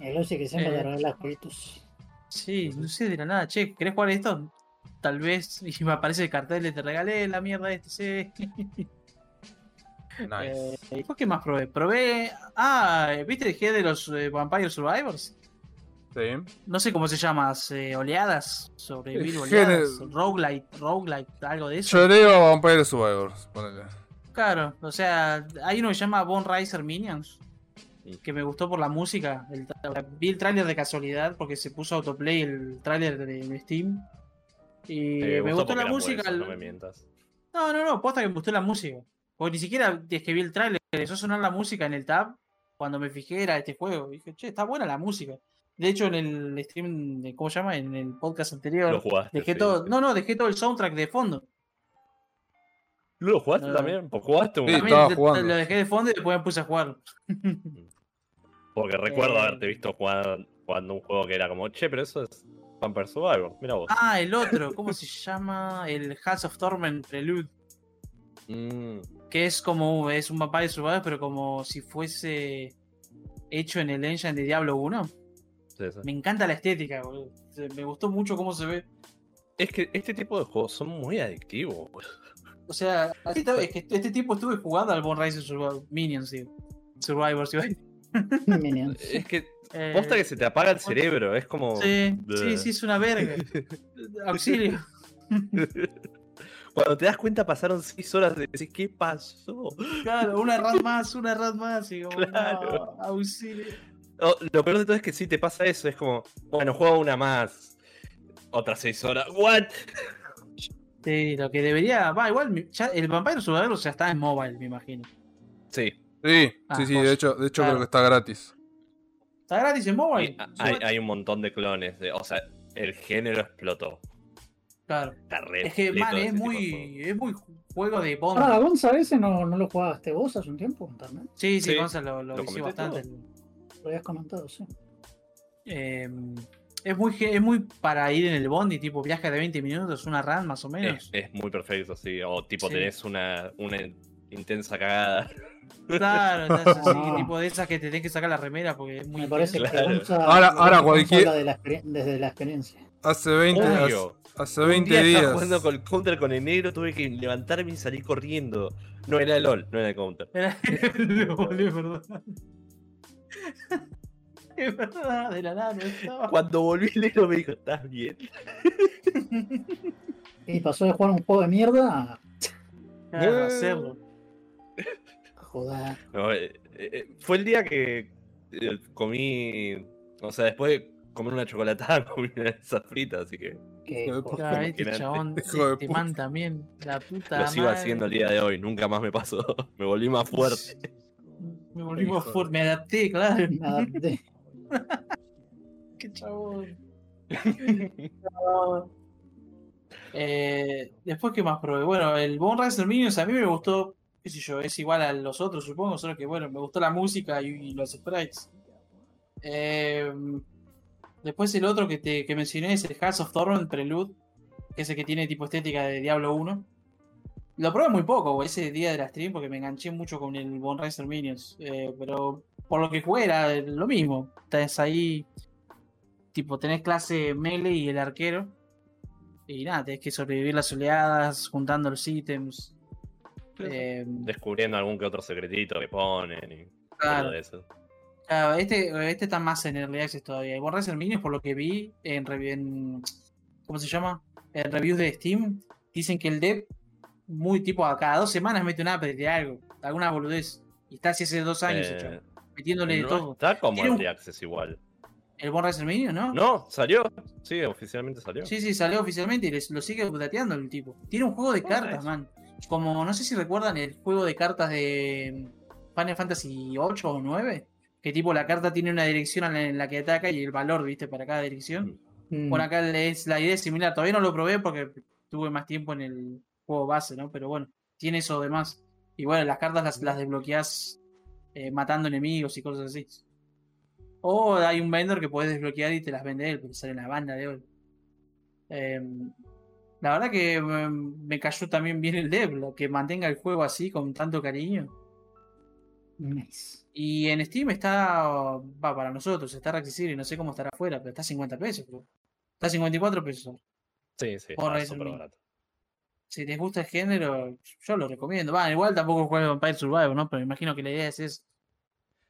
El Osi que siempre Eh. te regala jueguitos. Sí, no sé de la nada. Che, ¿querés jugar esto? Tal vez. Y me aparece el cartel de te regalé la mierda este, sí. Nice. Eh, ¿y qué más probé? Probé. Ah, ¿viste el G de los eh, Vampire Survivors? Sí. No sé cómo se llama, eh, oleadas, sobrevivir oleadas, roguelite, roguelite, algo de eso. Lloreo a Vampire Survivors. Ponele. Claro, o sea, hay uno que se llama Bone Riser Minions. Que me gustó por la música. El tra- vi el tráiler de casualidad porque se puso autoplay el tráiler de, de Steam. Y Eh, me gustó la música. no me mientas. No, no, no, posta que me gustó la música. Porque ni siquiera es que vi el tráiler, empezó a sonar la música en el tab cuando me fijé era este juego. Y dije, che, está buena la música. De hecho, en el stream, de, ¿cómo se llama? En el podcast anterior, Lo jugaste. dejé sí, todo. sí. No, no, dejé todo el soundtrack de fondo. ¿No lo jugaste No. también? Pues jugaste un. Sí, También estaba jugando. lo dejé de fondo y después me puse a jugar. Porque recuerdo Eh. haberte visto jugando un juego que era como, che, pero eso es Vampire Survivor. Mira vos. Ah, el otro, ¿cómo se llama? El House of Torment Prelude. Mm, Que es como, es un Vampire Survivor, pero como si fuese hecho en el engine de Diablo 1. sí, sí. Me encanta la estética, boludo. Me gustó mucho cómo se ve. Es que este tipo de juegos son muy adictivos. boludo. O sea, así es que este tipo estuve jugando al Bone Rising Survivor, Minions, digo. Decir. Minions. Es que Eh, posta que se te apaga el cerebro. Es como. Sí, sí, sí, es una verga. Auxilio. Cuando te das cuenta pasaron 6 horas de decir, ¿qué pasó? Claro, una rat más, una rat más. Y como, Claro. no, auxilio. Lo peor de todo es que sí te pasa eso. Es como, bueno, juego una más. Otras 6 horas. ¿What? Sí, lo que debería. Va, igual, ya, el Vampire Survivor ya está en mobile, me imagino. Sí. Sí, Ah, sí, sí, de hecho, de hecho Claro. creo que está gratis. ¿Está gratis en mobile? hay, hay un montón de clones. De, o sea, el género explotó. Claro. Está re Es que, man, es muy, es muy juego de Bond. Ahora, Gonza, ese no, no lo jugaste vos hace un tiempo también. Sí, sí, Sí, Gonza lo, lo lo comenté bastante. Lo habías comentado, sí. Eh, es muy es muy para ir en el bondi, tipo viaje de 20 minutos, una run más o menos. Es, es muy perfecto, sí. O tipo Sí. tenés una, una intensa cagada. Claro, entonces, así, Ah. tipo de esas que te tenés que sacar la remera porque es muy Me parece que Claro. Gonza, Ahora- ahora cualquier- de la desde la experiencia. Hace 20, hace, Obvio. hace Un 20 día estaba días. jugando con el counter con el negro, tuve que levantarme y salir corriendo. No era el LOL, no era el counter. Era- No, es verdad. Es verdad, de la nada no estaba. Cuando volví el negro me dijo, ¿estás bien? Y pasó de jugar un juego de mierda a Claro, hacerlo. Joder. No, eh, eh, fue el día que eh, comí, o sea, después de comer una chocolatada, comí una de esas fritas, así que Que, este chabón, este man también, la puta lo sigo madre. haciendo el día de hoy, nunca más me pasó, me volví más fuerte. Me volví más fuerte, me adapté, claro. Me adapté. Qué chabón. Eh, después, ¿qué más probé? Bueno, el Bone Racer Minions a mí me gustó, qué yo, es igual a los otros, supongo, solo que, bueno, me gustó la música y, los sprites. Eh, después el otro que, te, que mencioné es el House of Torment Prelude, que es el que tiene tipo estética de Diablo 1. Lo probé muy poco, ese día de la stream, porque me enganché mucho con el Bone Racer Minions. eh, pero por lo que jugué era lo mismo. Estás ahí, tipo, tenés clase melee y el arquero. Y nada, tenés que sobrevivir las oleadas, juntando los ítems. Eh, Descubriendo algún que otro secretito que ponen y Claro. todo de eso. claro, este, este está más en Early Access todavía. El Bone Racer Minions, por lo que vi en, en- ¿Cómo se llama? En reviews de Steam, dicen que el dev, muy tipo, a cada dos semanas mete un update de algo, alguna boludez. Y está así hace dos años, Eh, el metiéndole de todo. está como Tiene un- Early Access igual. El Racer Minions, ¿no? No, salió. Sí, oficialmente salió. Sí, sí, salió oficialmente y les- lo sigue updateando el tipo. Tiene un juego de Oh, cartas, nice. man. Como, no sé si recuerdan el juego de cartas de Final Fantasy 8 o 9. Que tipo la carta tiene una dirección en la- en la que ataca y el valor, viste, para cada dirección. Mm. Bueno, acá es, la idea es similar. Todavía no lo probé porque tuve más tiempo en el juego base, ¿no? Pero bueno, tiene eso de más. Y bueno, las cartas las, las desbloqueás eh, matando enemigos y cosas así. O hay un vendor que puedes desbloquear y te las vende él, porque sale una banda de oro. Em, la verdad que em, me cayó también bien el dev, lo que mantenga el juego así con tanto cariño. Nice. Y en Steam está, va para nosotros, está accesible, no sé cómo estará afuera, pero está a 50 pesos. creo. Está a 54 pesos. Sí, sí, Por está eso barato. Si les gusta el género, yo lo recomiendo. Va, igual tampoco juego Vampire Survivor, ¿no? Pero me imagino que la idea es esa.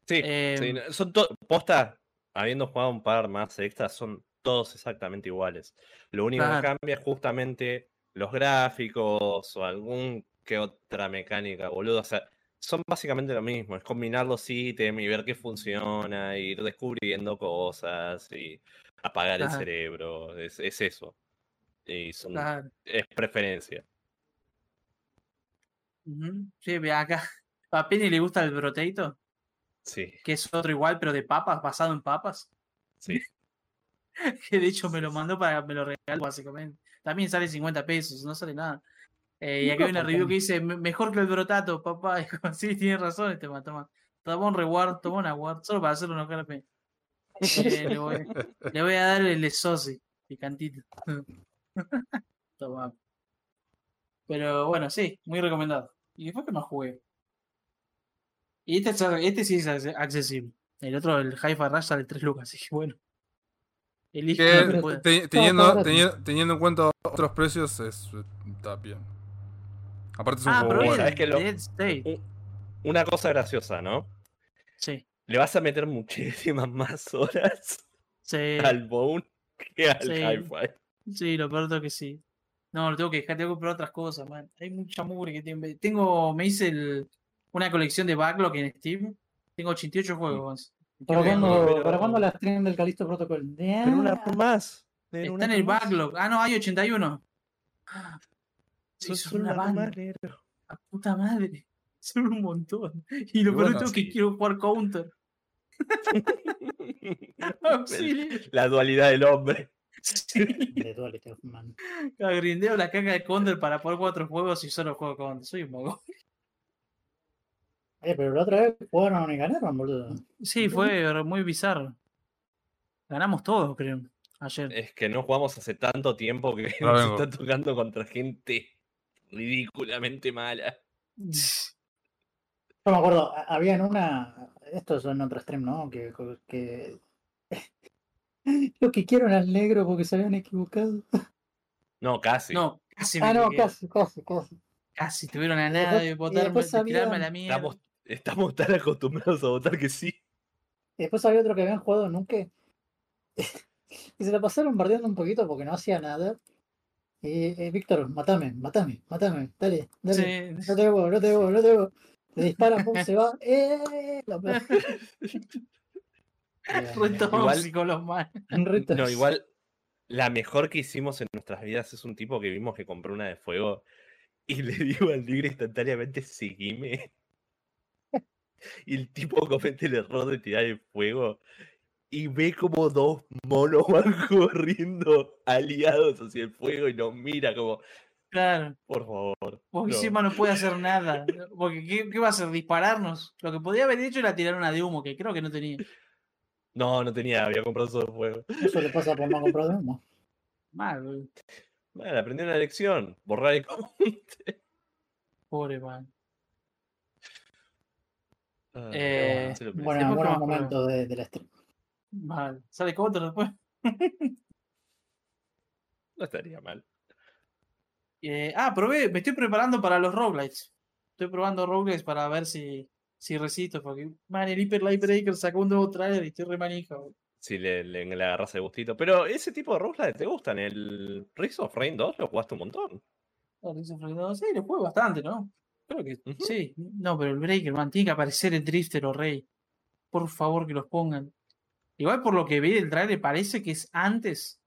Sí, Eh, sí, no, son posta, habiendo jugado un par más extras, son todos exactamente iguales. Lo único que cambia es justamente los gráficos o algún que otra mecánica, boludo. O sea, son básicamente lo mismo, es combinar los ítems y ver qué funciona, ir descubriendo cosas y apagar el cerebro, es, es eso. Y son, es preferencia. Sí, ve acá. A Penny le gusta el broteito, Sí, que es otro igual, pero de papas, basado en papas. sí. Que de hecho me lo mandó para me lo regaló, básicamente. También sale 50 pesos, no sale nada. Eh, y acá hay una review que dice: "Me- Mejor que el brotato, papá. Como, sí, tiene razón este toma. Toma un reward, toma un award, solo para hacerlo enojar a Penny. Eh, le, voy, le voy a dar el esosi, picantito. Toma. Pero bueno, sí, muy recomendado. ¿Y después qué más jugué? Y este, es- este sí es acce- accesible. El otro, el Hi-Fi Rush, sale 3 lucas, así que bueno. Que te- teniendo, teniendo, teniendo en cuenta otros precios, es, está bien. Aparte es un Ah, juego pero bueno. es ¿Sabes qué lo- Dead State. Un- Una cosa graciosa, ¿no? Sí, Le vas a meter muchísimas más horas sí, al Bone que al Sí. Hi-Fi. sí, lo peor es que sí. No, lo tengo que dejar, tengo que comprar otras cosas, man. Hay mucha mugre que tiene. Tengo, me hice el- una colección de backlog en Steam. Tengo 88 juegos. ¿Para Qué cuándo, pero- ¿Para cuándo la stream del Calisto Protocol? Pero una por más. Está en el backlog. Ah, no, hay 81. Ah, Sí, son una una banda. La puta madre. Son un montón. Y lo peor bueno, todo es que quiero jugar counter. La dualidad del hombre. Sí, de Man. Grindeo la caca de Condor para poder jugar otros juegos y solo juego con. Soy un mogol. Eh, pero la otra vez jugaron y ganaron, boludo. Sí, fue muy bizarro. Ganamos todos, creo. Ayer. Es que no jugamos hace tanto tiempo que No nos vengo. está tocando contra gente ridículamente mala. Yo me acuerdo, había en una. Esto es en otro stream, ¿no? Que. que Lo que quiero era el negro porque se habían equivocado. No, casi. No, casi me Ah, no, casi, casi, casi. Casi estuvieron a nada de botarme, tirarme a la mierda. Estamos, estamos tan acostumbrados a votar que sí. Y después había otro que habían jugado nunca. y se la pasaron bardeando un poquito porque no hacía nada. Y eh, Víctor, matame, matame, matame, dale, dale. Sí. No te debo, no te debo, no te debo. Le disparan, pum, se va. ¡Eh! La pe- Re tóxico los malos. Un reto. No, igual la mejor que hicimos en nuestras vidas es un tipo que vimos que compró una de fuego y le digo al libre instantáneamente seguime. Y el tipo comete el error de tirar el fuego y ve como dos monos van corriendo aliados hacia el fuego y nos mira como, Claro. por favor. Porque no". encima no puede hacer nada. Porque ¿qué, qué va a hacer? ¿Dispararnos? Lo que podía haber hecho era tirar una de humo, que creo que no tenía. No, no tenía, había comprado solo fuego. Eso le pasa por no comprar de humo. Mal, boludo. Bueno, aprendí una lección, borrar el comente. Pobre man. Ah, Eh. Bueno, más momentos de, del stream. Mal. ¿Sale Counter después? no estaría mal. Eh, ah, probé, me estoy preparando para los roguelites. Estoy probando roguelites para ver si, si resisto. Porque, man, el Hyper Light Breaker sacó un nuevo trailer y estoy re. Si le, le, le agarras el gustito. Pero ese tipo de roguelite te gustan. El Rise of Rain 2 lo jugaste un montón. Ah, Rise of Rain 2, Sí, lo juego bastante, ¿no? Creo que Ujú. sí. No, pero el Breaker, man, tiene que aparecer el Drifter o Rey. Por favor, que los pongan. Igual por lo que vi del trailer, parece que es antes.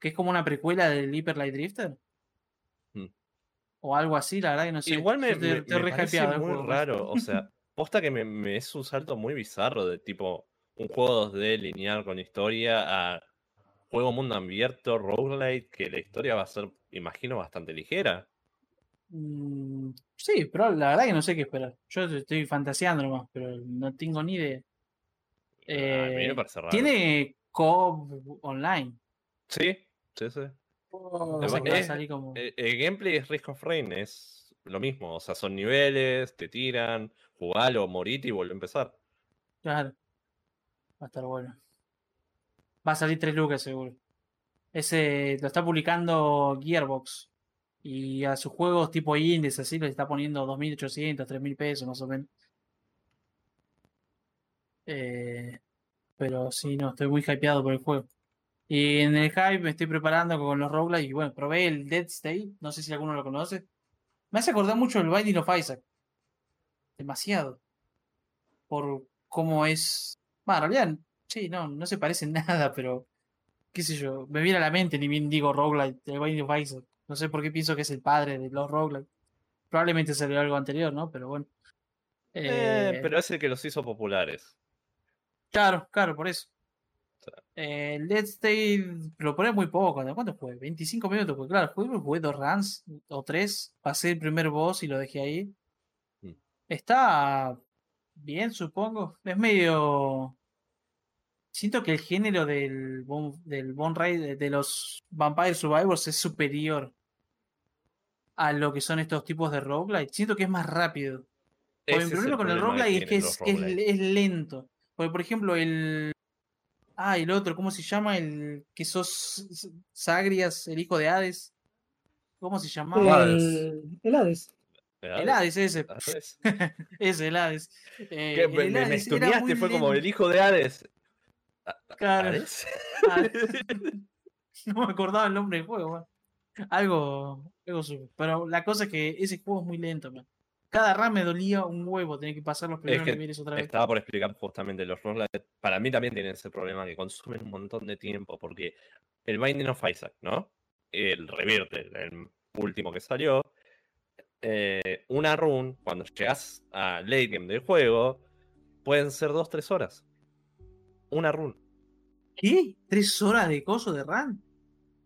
Que es como una precuela del Hyper Light Drifter. Mm. O algo así, la verdad que no sé. Igual me, estoy- me- parece muy juego. raro. O sea, posta que me, me es un salto muy bizarro de tipo un juego 2D lineal con historia a juego mundo abierto, roguelite, que la historia va a ser, imagino, bastante ligera. Mm, sí, pero la verdad que no sé qué esperar. Yo estoy fantaseando nomás, pero no tengo ni idea. Ah, Eh. Tiene co online. Sí, sí, sí. O Eh, sea que va a es- salir como. El, el gameplay es Risk of Rain, es lo mismo. O sea, son niveles, te tiran, jugalo, morite y vuelve a empezar. Claro. Va a estar bueno. Va a salir 3 lucas seguro. Ese lo está publicando Gearbox. Y a sus juegos tipo indies así les está poniendo 2.800, 3.000 pesos más o menos. Eh, pero sí, no, estoy muy hypeado por el juego. Y en el hype me estoy preparando con los roguelikes. Y bueno, probé el Dead State. No sé si alguno lo conoce. Me hace acordar mucho el Binding of Isaac. Demasiado. Por cómo es. Bueno, en realidad, sí, no, no se parece nada, pero. qué sé yo. Me viene a la mente, ni bien digo roguelike, el Binding of Isaac. No sé por qué pienso que es el padre de los roguelike. Probablemente salió algo anterior, ¿no? Pero bueno. Eh, Eh, pero es el que los hizo populares. Claro, claro, por eso. sea. Eh, Dead State lo poné muy poco. ¿Cuánto fue? 25 minutos. Porque claro, jugué, jugué dos runs o tres. Pasé el primer boss y lo dejé ahí. Mm. Está bien, supongo. Es medio. Siento que el género del Bon, del Bon de los Vampire Survivors es superior a lo que son estos tipos de roguelike. Siento que es más rápido. Porque es problema con el roguelike es que es, lento. Porque, por ejemplo, el. Ah, el otro, ¿cómo se llama? El que sos Sagrias, el hijo de Hades. ¿Cómo se llamaba? El, el Hades. El Hades, ese. Hades. Ese, el Hades. Eh, el me, Hades estudiaste, fue como el hijo de Hades. Claro. Hades. no me acordaba el nombre del juego. man. Algo, algo supe. Pero la cosa es que ese juego es muy lento. man. Cada run me dolía un huevo tener que pasar los primeros que niveles otra vez. Estaba por explicar justamente los roguelite. Para mí también tienen ese problema que consumen un montón de tiempo. Porque el Binding of Isaac, ¿no? El Revierte, el último que salió. eh, una run, cuando llegas a late game del juego, pueden ser 2-3 horas. Una run. ¿Qué? ¿Tres horas de coso de run?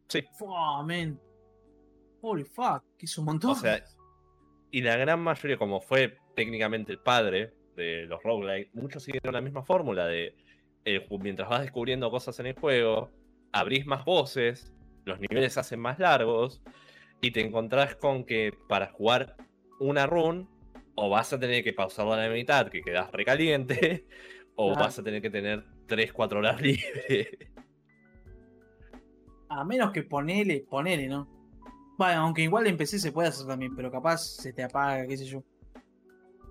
Sí. Fua, man. Holy fuck, que es un montón. O sea, y la gran mayoría, como fue técnicamente el padre de los roguelike, muchos siguieron la misma fórmula de ju- mientras vas descubriendo cosas en el juego, abrís más voces, los niveles se hacen más largos, y te encontrás con que para jugar una run, o vas a tener que pausarla a la mitad, que quedas recaliente, o vas a tener que tener 3-4 horas libre. A menos que ponele, ponele, ¿no? Bueno, aunque igual en PC se puede hacer también, pero capaz se te apaga, qué sé yo.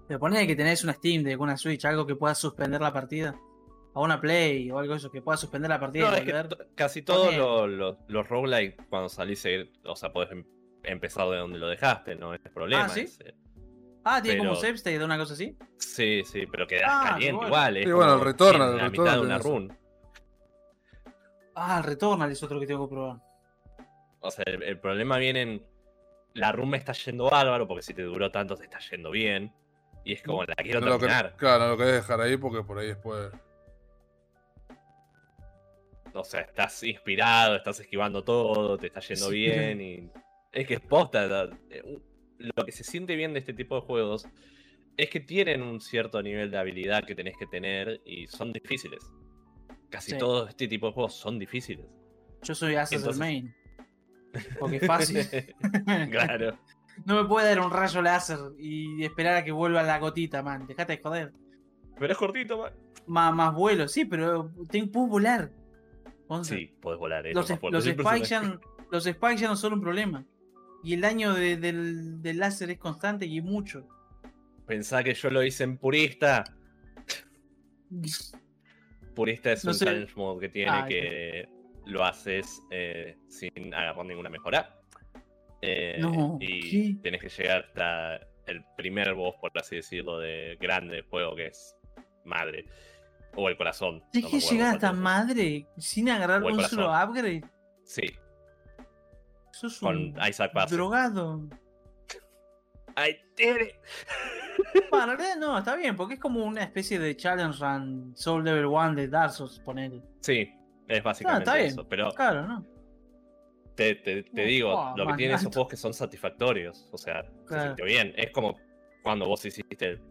Pero ponele que tenés una Steam de una Switch, algo que pueda suspender la partida. O una Play o algo de eso, que pueda suspender la partida No, y es que casi todos los, los, los roguelike, cuando salís, o sea, podés em- empezar de donde lo dejaste, no es problema. Ah, ¿sí? ese. Ah, tiene como pero- save state de una cosa así. Sí, sí, pero quedás Ah, caliente bueno. igual. Es Sí, bueno, el como en el la mitad de una run. Ah, el Returnal es otro que tengo que probar. O sea, el, el problema viene en. La run me está yendo bárbaro, porque si te duró tanto te está yendo bien. Y es como la quiero No lo que- terminar. claro, no lo querés dejar ahí porque por ahí después. O sea, estás inspirado, estás esquivando todo, te está yendo Sí. bien. y Es que es posta. Lo que se siente bien de este tipo de juegos es que tienen un cierto nivel de habilidad que tenés que tener y son difíciles. Casi Sí. todo este tipo de juegos son difíciles. Yo soy Assassin's Entonces- Main. Porque es fácil. claro. No me puede dar un rayo láser y esperar a que vuelva la gotita, man. Dejate de joder. Pero es cortito, man. Más, más vuelo, sí, pero puedo volar. Once. Sí, podés volar. eh, los, no los spikes ya, los spikes ya no son un problema. Y el daño de- del, del láser es constante y mucho. Pensá que yo lo hice en purista. Purista es No un sé. challenge mode que tiene Ah, que lo haces eh, sin agarrar ninguna mejora. Eh, No, y ¿qué? tenés que llegar hasta el primer boss, por así decirlo, de grande juego, que es madre. O el corazón. no Dejé acuerdo llegar hasta madre sin agarrar un solo upgrade. Sí, Sos con un Isaac drogado. It. Bueno, en realidad no, está bien, porque es como una especie de challenge run Soul Level 1 de Dark Souls, ponele. Sí, es básicamente está bien. eso. Pero Claro, ¿no? te, te- te Oh, digo, oh, lo que tienen esos juegos que son satisfactorios. O sea, Claro. se sintió bien. Es como cuando vos hiciste el,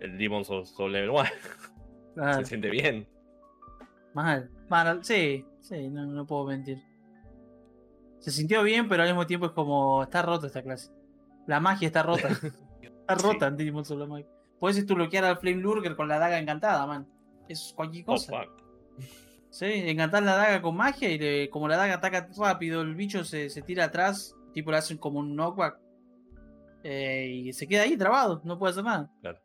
el Demon Souls Soul Level 1. Claro, Se siente bien. mal. Mal, sí, sí, no, no puedo mentir. Se sintió bien, pero al mismo tiempo es como. Está rota esta clase. La magia está rota. está rota en Digimon Soul Might. Puedes bloquear al Flame Lurker con la daga encantada, man. Es cualquier Oh, cosa. fuck. Sí, encantar la daga con magia y le- como la daga ataca rápido, el bicho se, se tira atrás, tipo le hacen como un knockback. eh, y se queda ahí trabado, no puede hacer nada. Claro.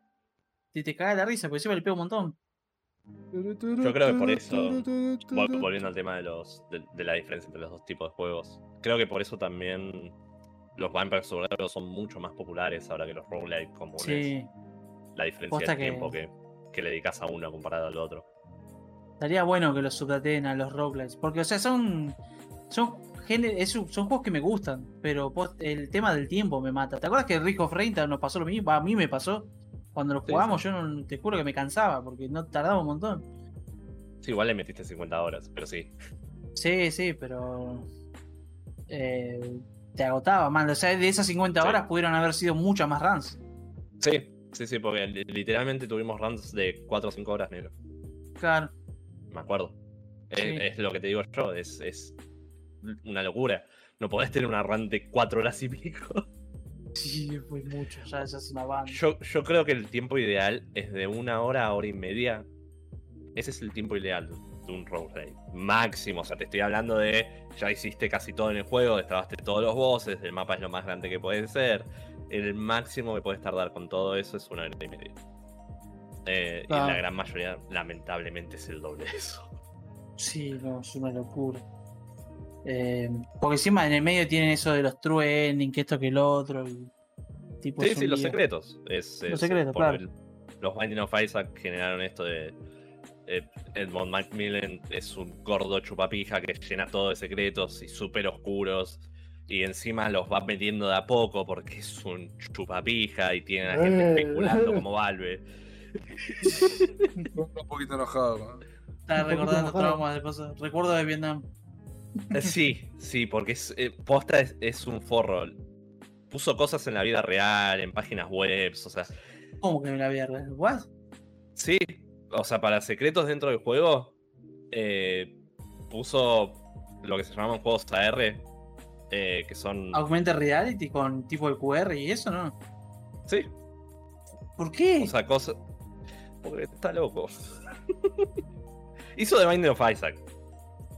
Y te caga la risa, porque encima le pega un montón. Yo creo que por eso, Vol- Volviendo al tema de los de, de la diferencia entre los dos tipos de juegos. Creo que por eso también los Vampire Survivors son mucho más populares ahora que los roguelike comunes. Sí, La diferencia de tiempo que, que le dedicas a uno comparado al otro. estaría bueno que los subdateen a los roguelikes. Porque, o sea, son. Son, es son juegos que me gustan, pero post- el tema del tiempo me mata. ¿Te acuerdas que Risk of Rain nos pasó lo mismo? A mí me pasó. Cuando lo Sí, jugamos, yo no, te juro que me cansaba, porque no tardaba un montón. Sí, igual le metiste 50 horas, pero sí. Sí, sí, pero. eh, te agotaba, man. O sea, de esas 50 Sí. horas pudieron haber sido muchas más runs. Sí, sí, sí, porque li- literalmente tuvimos runs de 4 o 5 horas, negro. Claro. Me acuerdo. Es, Sí. es lo que te digo yo, es, es una locura. No podés tener una run de 4 horas y pico. Sí, fue mucho. Ya esa es una banda. Yo, yo creo que el tiempo ideal es de una hora a hora y media. Ese es el tiempo ideal de un roleplay. Máximo, o sea, te estoy hablando de ya hiciste casi todo en el juego, destrabaste todos los bosses, el mapa es lo más grande que puede ser. El máximo que puedes tardar con todo eso es una hora y media. Eh, Y Claro. la gran mayoría, lamentablemente, es el doble de eso. Sí, no, es una locura. Eh, porque encima en el medio tienen eso de los true ending, que esto que el otro. Y, tipo, Sí, sí, los secretos. Es, Los es, secretos, claro. el- los Binding of Isaac generaron esto de. eh, Edmond Macmillan es un gordo chupapija que llena todo de secretos y súper oscuros. Y encima los va metiendo de a poco porque es un chupapija y tiene a la gente Eh. especulando como Valve. Un poquito enojado. ¿no? Poquito recordando traumas de cosas. Recuerdo de Vietnam. Eh, Sí, sí, porque es, eh, posta es, es un forro. Puso cosas en la vida real, en páginas web, o sea, ¿Cómo que me la había re- ¿What? sí, o sea, para secretos dentro del juego, eh, puso lo que se llaman juegos AR, eh, que son... Augmented Reality con tipo el QR y eso, ¿no? Sí, ¿Por qué? o sea, cosas... Porque está loco. Hizo The Binding of Isaac.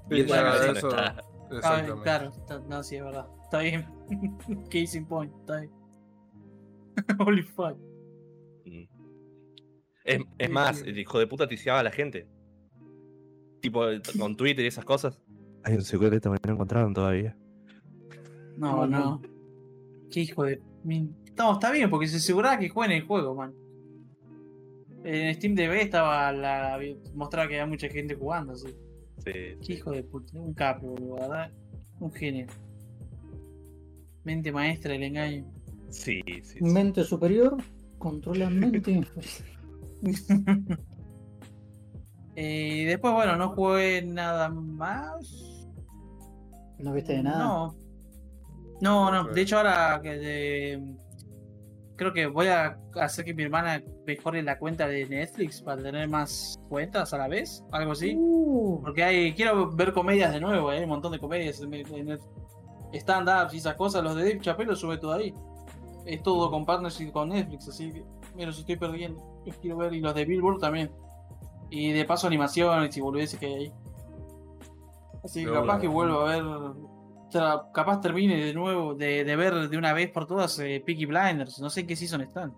Sí, Y eso- está. Exactamente. claro, está- no, sí, es verdad. Está bien. Case in point, está bien. Holy fuck. Mm. Es, es más, el hijo de puta ticiaba a la gente. Tipo, con Twitter y esas cosas. Hay un secreto que no encontraron todavía. No, no. Qué hijo de. No, está bien, porque se aseguraba que jueguen el juego, man. En Steam TV estaba la. mostraba que había mucha gente jugando, así. Sí, Qué hijo de puta. Un capo, boludo, ¿verdad? Un genio. Mente maestra del engaño. sí, sí. sí. Mente superior, controla mente inferior. Eh, Y después, bueno, no jugué nada más. ¿No viste de nada? No. No, no. De hecho, ahora que de- creo que voy a hacer que mi hermana mejore la cuenta de Netflix para tener más cuentas a la vez, algo así. Uh, Porque hay, quiero ver comedias de nuevo, hay un montón de comedias en en stand-ups y esas cosas. Los de Dave Chappelle los sube todo ahí. Es todo con partnership con Netflix, así que me los estoy perdiendo. Los quiero ver y los de Billboard también. Y de paso animaciones y boludeces que hay ahí. Así que capaz que vuelvo a ver. Capaz termine de nuevo de, de ver de una vez por todas eh, Peaky Blinders. No sé en qué season están.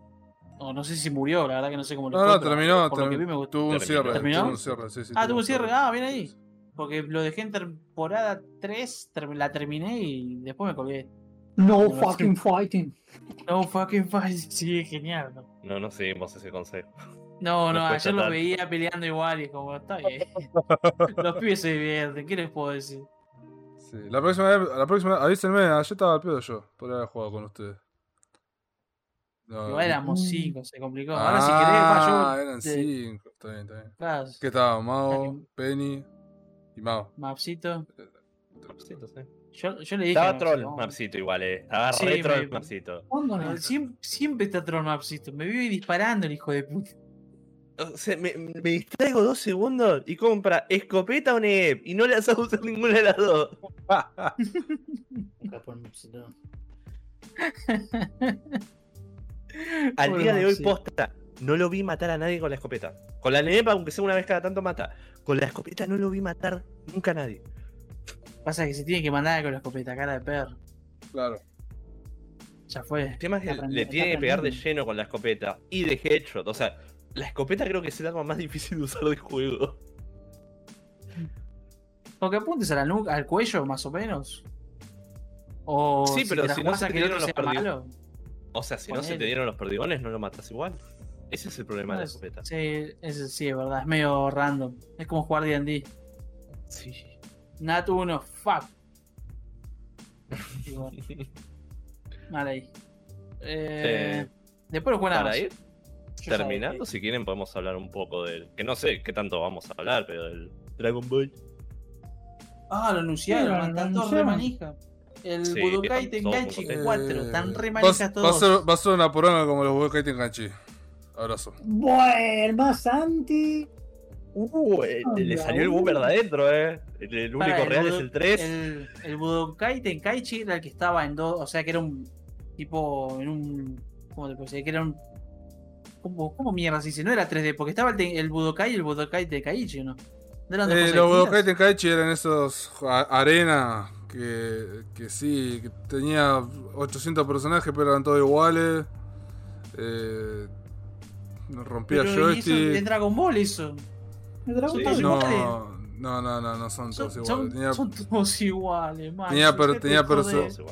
O no sé si murió, la verdad que no sé cómo lo No, fue, no, terminó. Por lo que term- vi me gustó. Tuvo un Terminó. cierre. ¿Terminó? Tuvo un cierre, sí, sí. Ah, tuvo un cierre. Ah, bien ahí. Porque lo dejé en temporada 3, ter- la terminé y después me colgué. no No, fucking fighting. No fucking fight. Sí, genial. No, No, no seguimos ese consejo. no, no, ayer los veía peleando igual y como, está bien. los pibes se divierten, ¿qué les puedo decir? Sí. La próxima vez, la próxima vez, avísenme, ayer estaba al pedo yo, por haber jugado con ustedes. No, Igual éramos. 5, se complicó. Ahora si ah, querés, va yo. eran te- cinco. Está bien, está bien. claro, ¿Qué estaba? Mao. Penny y Mao. Mapsito. Mapsito, sí. Yo, yo le dije. Estaba troll no. Mapsito igual, eh. Estaba Sí, re troll me- Mapsito. Siempre, siempre está troll Mapsito. Me vive disparando el hijo de puta. O sea, me, me distraigo dos segundos y compra escopeta o NEP y no la sabe usar ninguna de las dos. Nunca por Mapsito. Al día de hoy, posta, no lo vi matar a nadie con la escopeta. Con la NEP, aunque sea una vez cada tanto, mata. Con la escopeta no lo vi matar nunca a nadie. Pasa que se tiene que mandar con la escopeta, cara de perro. Claro. Ya fue. El tema es que le tiene que pegar de lleno con la escopeta y de headshot. O sea, la escopeta creo que es el arma más difícil de usar de juego. O que apuntes a la nuca, al cuello, más o menos. O Sí, pero te si no se te dieron los sea perdi- malo. O sea, si no se te dieron los perdigones, no lo matas igual. Ese es el problema de la Pues, escopeta. Sí, ese sí, es verdad. Es medio random. Es como jugar D&D. Sí. Nat 1, fuck. Bueno, mal ahí. Eh, Eh, después lo juegan Para ir terminando, si quieren, podemos hablar un poco del. Que no sé qué tanto vamos a hablar, pero del Dragon Ball. Ah, lo anunciaron, Sí, están todos anunciaron. re manija. El Sí, Budokai Tenkaichi contentos. 4, están Eh, va, manijas va a todos. ser, va a ser una poranga como los Budokai Tenkanchi. Abrazo. Bueno, más anti. Uh, eh, le salió el boomer de adentro, eh. El, el único el real es el 3. El, el Budokai Tenkaichi era el que estaba en dos, o sea que era un tipo en un ¿cómo te puedo decir? Que era un ¿Cómo, cómo mierda dice? No era 3D, porque estaba el, te- el Budokai y el Budokai Tenkaichi, ¿no? ¿No eran dos Eh, los Budokai distintas? Tenkaichi eran esos arena que, que sí, que tenía 800 personajes, pero eran todos iguales. Eh, rompía Pero joystick. en Dragon Ball eso. El dragón Sí, No, iguales. no, no, no, no son Son, todos son- iguales. Tenía, son todos iguales, man. tenía per- Dejate tenía de perso-.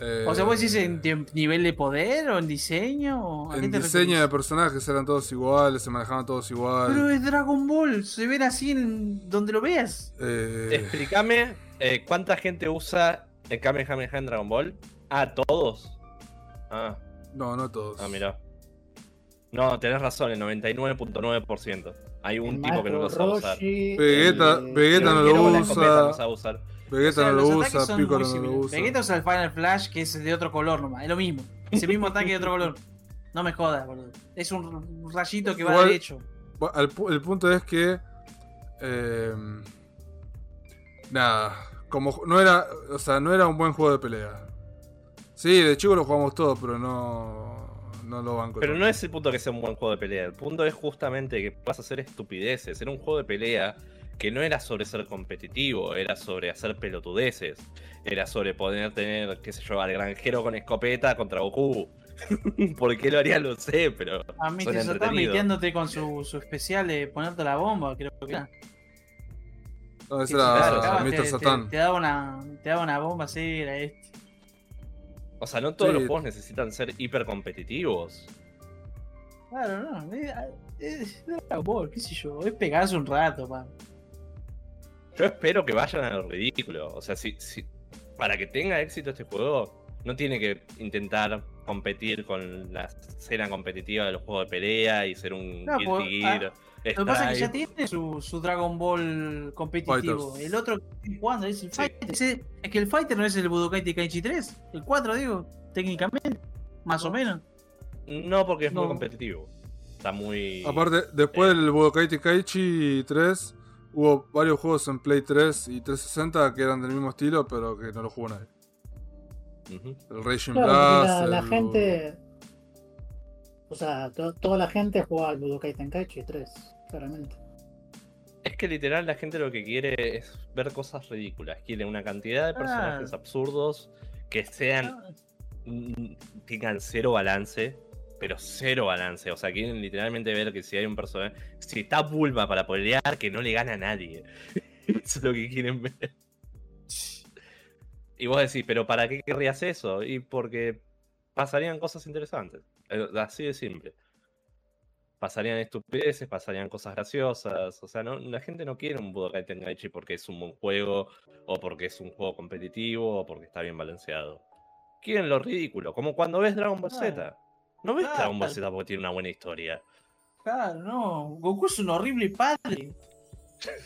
Eh, O sea, vos decís en tem- nivel de poder o en diseño o a En diseño de personajes eran todos iguales, se manejaban todos igual. Pero es Dragon Ball, se ven así en donde lo veas. Eh, Explícame eh, cuánta gente usa el Kamehameha en Dragon Ball. Ah, todos. Ah, no, no todos. ah, mira. No, tenés razón, el 99.9%. Hay un El tipo que no lo maestro sabe usar. Roshi, Vegeta- eh, Vegeta no lo usa. escopeta no sabe usar. Vegeta O sea, no lo usa, Piccolo no lo usa. Vegeta usa el Final Flash, que es de otro color nomás. Es lo mismo. Es el mismo ataque de otro color. No me jodas, boludo. Es un rayito que va Igual- derecho. El punto es que. eh, nada. Como no era. O sea, no era un buen juego de pelea. Sí, de chico lo jugamos todo, pero no. No lo banco. Pero no es el punto que sea un buen juego de pelea. El punto es justamente que vas a hacer estupideces. Era un juego de pelea que no era sobre ser competitivo, era sobre hacer pelotudeces. Era sobre poder tener, qué sé yo, al granjero con escopeta contra Goku. ¿Por qué lo haría? No sé, pero. A mí te está metiéndote con su, su especial de ponerte la bomba, creo que era. No, ese era Mr. te- Satan. Te, daba una, te daba una bomba, sí, era este. O sea, no todos Sí. los juegos necesitan ser hiper competitivos. Claro, no. Es, es Dragon Ball, qué sé yo. Es pegarse un rato, pa. Yo espero que vayan a lo ridículo. O sea, si, si para que tenga éxito este juego, no tiene que intentar competir con la escena competitiva de los juegos de pelea y ser un No, Guilty pues, Gear. Lo que pasa es que ya tiene su, su Dragon Ball competitivo. Fighters. El otro que jugando es el Sí. Fighter. Es que el Fighter no es el Budokai Tenkaichi 3. El 4, digo, técnicamente. Más o menos. No, porque es muy competitivo. Está muy. Aparte, después del Budokai Tenkaichi 3, hubo varios juegos en Play 3 y 360 que eran del mismo estilo, pero que no lo jugó nadie. El Raging Claro, Blast. la, la el- gente. O sea, to- toda la gente juega al Budokai Tenkaichi 3, claramente. Es que literal la gente lo que quiere es ver cosas ridículas. Quiere una cantidad de personajes Ah. absurdos que sean. mm, tengan cero balance. Pero cero balance. O sea, quieren literalmente ver que si hay un personaje. Si está Bulma para pelear, que no le gana a nadie. Eso es lo que quieren ver. Y vos decís, ¿pero para qué querrías eso? Y porque pasarían cosas interesantes. Eh, Así de simple. Pasarían estupideces, pasarían cosas graciosas. O sea, la gente no quiere un Budokai Tenkaichi porque es un buen juego, o porque es un juego competitivo, o porque está bien balanceado. Quieren lo ridículo, como cuando ves Dragon Ball Z. No ves Claro. Dragon Ball Z porque tiene una buena historia. Claro, no. Goku es un horrible padre.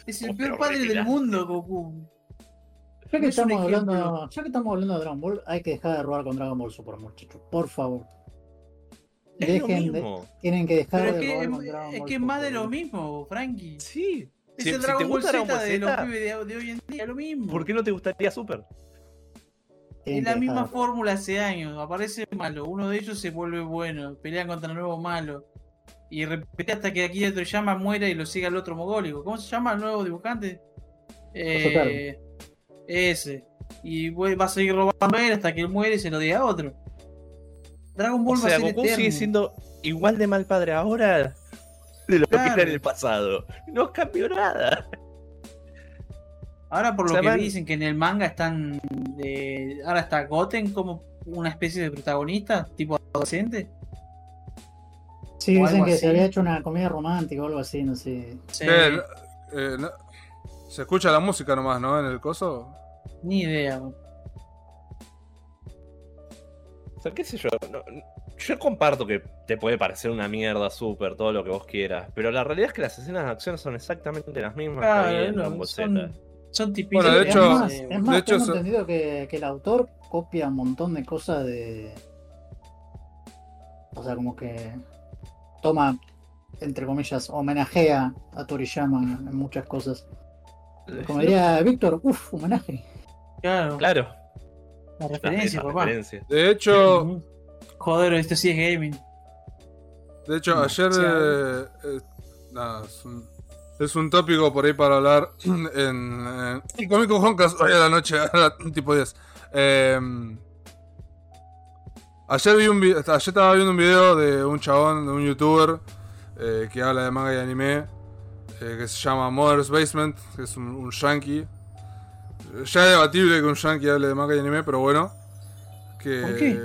Es el Oh, peor padre del mundo, Goku. Ya que, es estamos hablando, ya que estamos hablando de Dragon Ball, hay que dejar de robar con Dragon Ball Super, muchachos. Por favor. Es lo Dejen de- mismo. tienen que dejar Pero es de que robar es, con Dragon es Ball que es más de lo mismo, Frankie. Sí. Es Si- el si Dragon Ball Z, de los pibes de, de hoy en día, lo mismo. ¿Por qué no te gustaría Super? Es la misma fórmula hace años. Aparece malo, uno de ellos se vuelve bueno, pelean contra el nuevo malo. Y repite hasta que Akira Toriyama muera y lo siga el otro mogólico. ¿Cómo se llama el nuevo dibujante? Eh, ese. Y va a seguir robando a él hasta que él muere y se lo diga a otro. Dragon O Ball va a sea, ser Goku eterno. sigue siendo igual de mal padre ahora de lo que era en el pasado. No cambió nada. Ahora por lo que dicen que en el manga están de- ahora está Goten como una especie de protagonista, tipo adolescente. Sí, o dicen que así. se había hecho una comedia romántica o algo así, no sé. Sí, Eh, eh, no- se escucha la música nomás, ¿no? En el coso. Ni idea. O sea, qué sé yo. no- yo comparto que te puede parecer una mierda super, todo lo que vos quieras. Pero la realidad es que las escenas de acción son exactamente las mismas que Claro, había en no, Dragon Ball son, Z. son típicos. Bueno, de es hecho- más, es más, de hecho, tengo entendido que, que el autor copia un montón de cosas de. O sea, como que toma, entre comillas, homenajea a Toriyama en, en muchas cosas. Como diría Víctor, uff, homenaje. claro, Claro, la referencia, esas papá. De hecho. Joder, esto sí es gaming. de hecho, No, ayer. eh, eh, nada, es un, es un tópico por ahí para hablar en. en y Comico Joncas hoy a la noche, a la- tipo 10. Eh, ayer vi un ayer estaba viendo un video de un chabón, de un youtuber eh, que habla de manga y anime, eh, que se llama Mother's Basement, que es un, un yankee. Ya es debatible que un yankee hable de manga y anime, pero bueno. Que, ¿Por qué?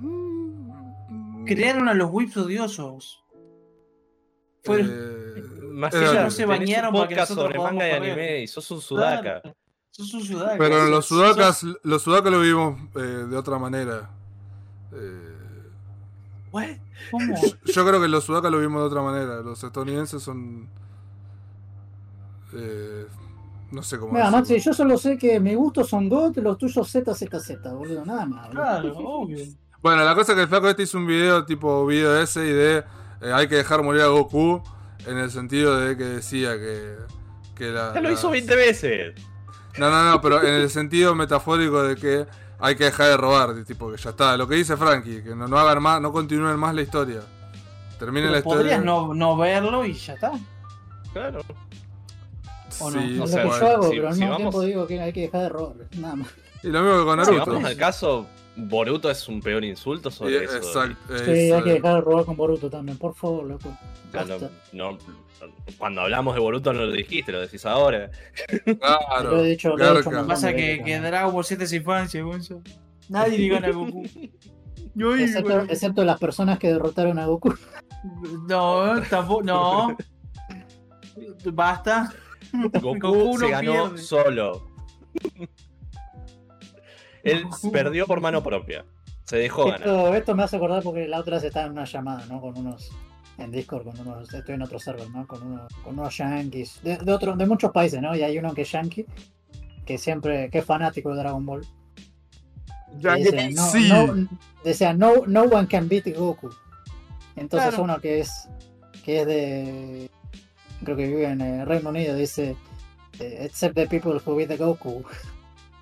Mm, Crearon a los whips odiosos. Fueron- eh, Más no se bañaron un para que nosotros sobre manga y anime y sos un sudaca. Claro. Sos un sudaca. Pero los sos- sudakas, los sudakas lo vivimos eh, de otra manera. Eh, ¿What? ¿Cómo? Yo creo que los sudacas lo vimos de otra manera. Los estadounidenses son. Eh, no sé cómo Mira. Maxi, yo solo sé que mis gustos son GOT, los tuyos ZZZ, boludo, nada más. boludo. Claro, obvio. Bueno, la cosa es que el flaco este hizo un video tipo video ese y de eh, hay que dejar morir a Goku en el sentido de que decía que, que la, Ya lo la- hizo 20 veces. No, no, no, pero en el sentido metafórico de que hay que dejar de robar, de tipo que ya está. Lo que dice Frankie, que no, no hagan más, no continúen más la historia. Terminen la historia. podrías no, no verlo y ya está. Claro. ¿O no? Sí, Es o lo sea, yo hago, si- pero al si mismo vamos- tiempo digo que hay que dejar de robar, nada más. Y lo mismo que con Si Naruto. vamos al caso, Boruto es un peor insulto sobre eso. exacto, Sí, hay que eh, dejar de robar con Boruto también, por favor, loco. No- cuando hablamos de Boruto no lo dijiste, lo decís ahora. Claro. Lo he dicho, lo he dicho un Pasa que, que. Dragon Ball Z es infancia, Gonzo. Nadie le gana a Goku. Yo Excepto, las personas que derrotaron a Goku. No, tampoco. No. Basta. Goku, Goku no se ganó pierde. solo. Él perdió por mano propia. Se dejó ganar. Esto, esto me hace acordar porque la otra vez estaba en una llamada, ¿no? Con unos. En Discord, con unos. Estoy en otro server, ¿no? Con, uno- con unos yankees. De, de, otro, de muchos países, ¿no? Y hay uno que es yankee. Que siempre. que es fanático de Dragon Ball. Y dice, no, Sí. no- decía, no, no one can beat Goku. Entonces Claro. uno que es. que es de. creo que vive en el Reino Unido, dice. eh, Except the people who beat the Goku.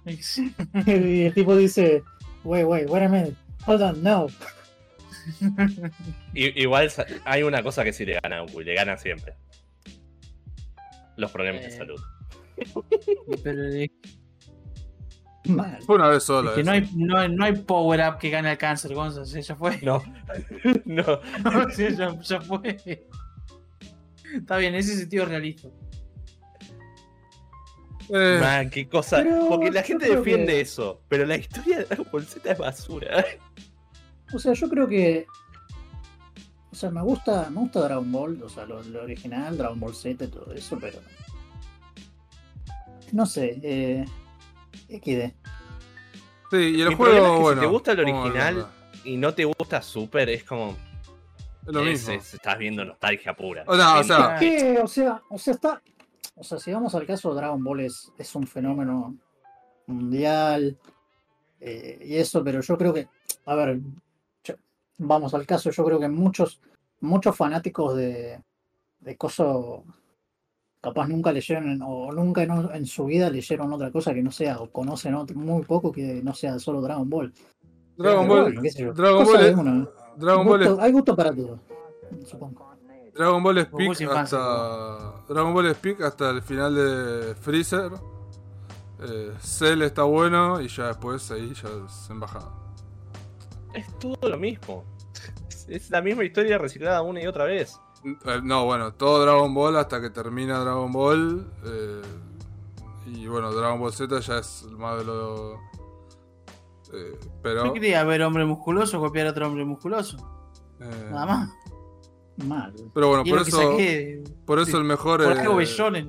y el tipo dice. Wait, wait, wait a minute. Hold on, no. Igual hay una cosa que sí le gana a Goku, le gana siempre. Los problemas de Eh. salud. Pero es Mal. Una vez sola. que no eso. hay, no, hay- no hay power up que gane el cáncer, Gonzo. Sí, ya fue. No, no. Sí, ya, ya fue. Está bien, ese sentido es realista. Eh, Man, qué cosa. Pero Porque la gente defiende que- eso, pero la historia de Dragon Ball Z es basura. O sea, yo creo que. O sea, me gusta, me gusta Dragon Ball, o sea, lo, lo original, Dragon Ball Z y todo eso, pero. No sé, eh. XD. sí, y el Mi problema juego, es que si bueno. te gusta el original. Y no te gusta Super, es como. Es lo es- mismo. es- estás viendo nostalgia pura. O sea, o sea. Que, o sea, o sea, está. O sea, si vamos al caso, Dragon Ball es, es un fenómeno mundial eh, y eso, pero yo creo que, a ver, yo- vamos al caso, yo creo que muchos, muchos fanáticos de, de coso capaz nunca leyeron o nunca en, en su vida leyeron otra cosa que no sea, o conocen otro- muy poco que no sea solo Dragon Ball. Dragon Pero Ball, bueno, Dragon Ball es- uno. Dragon Ball, Gusto- es- hay gusto para todo, supongo. Dragon Ball es Goku peak es infancia, hasta. Dragon Ball es peak hasta el final de Freezer. Eh, Cell está bueno y ya después ahí ya es embajada. Es todo lo mismo. Es la misma historia reciclada una y otra vez. Eh, no, bueno, todo Dragon Ball hasta que termina Dragon Ball. eh, y bueno, Dragon Ball Z ya es más de lo. eh, pero. Yo quería ver hombre musculoso copiar a otro hombre musculoso. eh, Nada más. Mal. Pero bueno, por eso, saqué. por eso el mejor. Por eh, algo bellonen.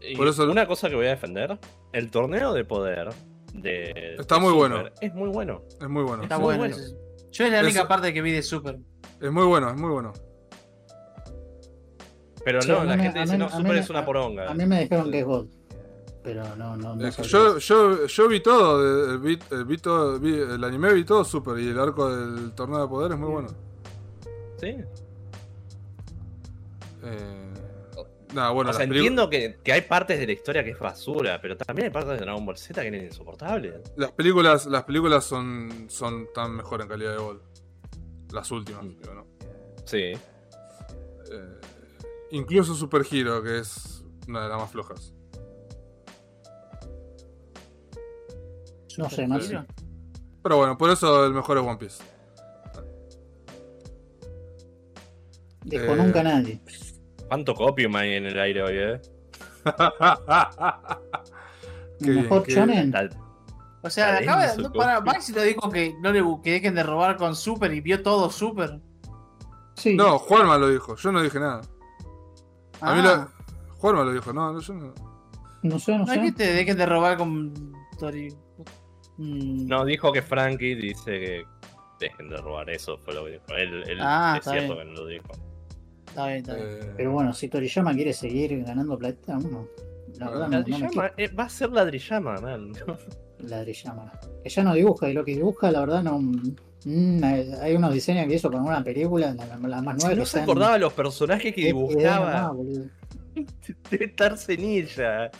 Y Por eso- una cosa que voy a defender: el torneo de poder de. Está de muy Super bueno. Es muy bueno. es muy bueno. Está bueno. Yo es la única Eso- parte que vi de Super. Es muy bueno, es muy bueno. Pero Sí, no, a mí la me- gente a dice: mí- no, a mí Super me- es una poronga. A mí me dijeron que es God. Pero no, no, no. Yo, yo, yo vi todo, eh, vi, eh, vi todo, vi- el anime vi todo super y el arco del torneo de poder es muy bueno. Sí. Eh, bueno, o sea, entiendo que, que hay partes de la historia que es basura, pero también hay partes de Dragon Ball Z que eran insoportables. las películas, las películas son, son tan mejor en calidad de gol. Las últimas, Mm. digo, ¿no? Sí. Eh, incluso Super Hero, que es una de las más flojas. No sé, Maxi. Mira. Pero bueno, por eso el mejor es One Piece. Dijo Eh, nunca nadie. ¿Cuánto copium hay en el aire hoy, eh? Qué bien, Mejor qué-. Tal- O sea, acaba de. Para. Maxi lo dijo que no le que dejen de robar con Super y vio todo Super. Sí. No, Juanma lo dijo, yo no dije nada. A mí Ah, lo... Juanma lo dijo, no, no, yo no. No sé, no no es que sé. te dejen de robar con Tori. Mm, No, dijo que Frankie dice que dejen de robar. Eso fue lo que dijo. Él, él Ah, es cierto bien. que no lo dijo. Está bien, está bien. Eh, Pero bueno, si Toriyama quiere seguir ganando plata, uno. La verdad, no, no me eh, va a ser ladrillama, man. Ladrillama. Que ya no dibuja, y lo que dibuja, la verdad, no. mm, hay unos diseños que hizo para una película, la, la más nueva. no se están- acordaba los personajes que Eh, dibujaba. Debe estar cenilla.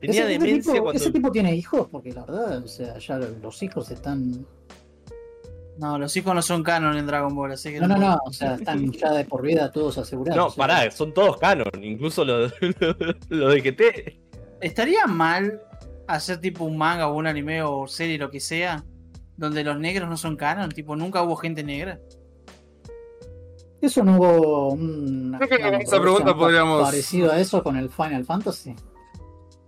Tenía Ese- ese demencia tipo, cuando. ese tipo tiene hijos, porque la verdad, o sea, ya los hijos están. No, los hijos no son canon en Dragon Ball, así que No, no, puedo- no, o sea, están ya de por vida todos asegurados. No, o sea, pará, son todos canon. Incluso lo, lo, lo de que te. ¿Estaría mal hacer tipo un manga o un anime o serie, lo que sea, donde los negros no son canon? Tipo, nunca hubo gente negra. Eso no hubo un. Creo que una esa pregunta podríamos- Parecido a eso con el Final Fantasy.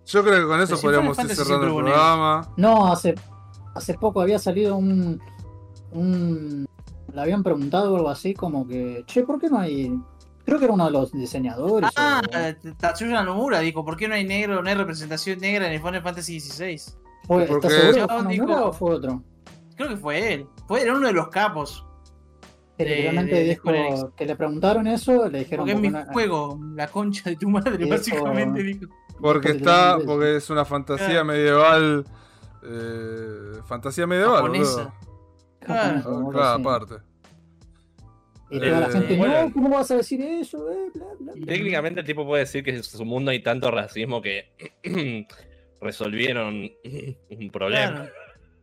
Yo creo que con eso Pero podríamos ir cerrando el programa. No, hace, hace poco había salido un, un. Le habían preguntado algo así como que. Che, ¿por qué no hay.? Creo que era uno de los diseñadores. Ah, o- Tatsuya Nomura dijo, ¿por qué no hay negro, no hay representación negra en el Final Fantasy XVI? fue, ¿por ¿Estás seguro o fue otro? Creo que fue él. Fue era uno de los capos. Que de- literalmente de dijo que le preguntaron eso, le dijeron Porque es mi ¿por qué no- juego, la concha de tu madre, Y eso- básicamente dijo. Porque está, porque es una fantasía medieval. eh, fantasía medieval, Claro. Claro, así. aparte. Y toda la Eh, gente, bueno. no, ¿cómo vas a decir eso? Eh, bla, bla, bla". Técnicamente el tipo puede decir que en su mundo hay tanto racismo que resolvieron un problema. Claro.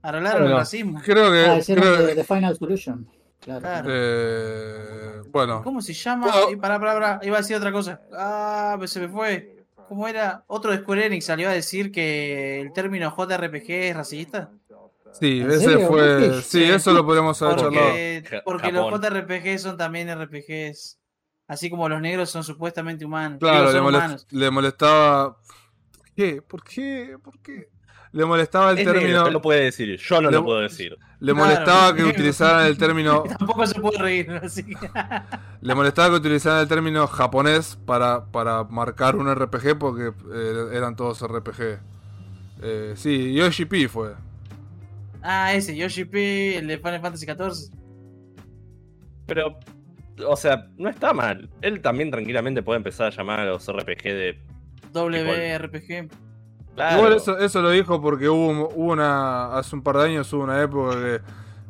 Arreglaron Bueno. el racismo. Creo que. Ah, creo- de, de Final Solution. Claro. Claro. eh, bueno, ¿Cómo se llama? Bueno. Pará, pará, pará, iba a decir otra cosa. Ah, pues se me fue. ¿Cómo era? Otro de Square Enix salió a decir que el término JRPG es racista. Sí, ¿En ese serio? fue. ¿Por Sí, eso lo podríamos haber charlado. Porque, Ja- porque los. JRPG son también RPGs. Así como los negros son supuestamente humanos. Claro, le, son molest- humanos. le molestaba. ¿Qué? ¿Por qué? ¿Por qué? Le molestaba el Es negro, término. él lo puede decir, yo no Le- lo puedo decir. Le Claro, molestaba que negro. utilizaran el término. Tampoco se puede reír, así que. Le molestaba que utilizaran el término japonés para, para marcar un RPG porque eh, eran todos RPG. Eh, sí, Yoshi P fue. Ah, ese, Yoshi P, el de Final Fantasy XIV. Pero, o sea, no está mal. Él también tranquilamente puede empezar a llamar a los RPG de. WRPG. Claro, Igual eso, eso lo dijo porque hubo, hubo una. Hace un par de años hubo una época que,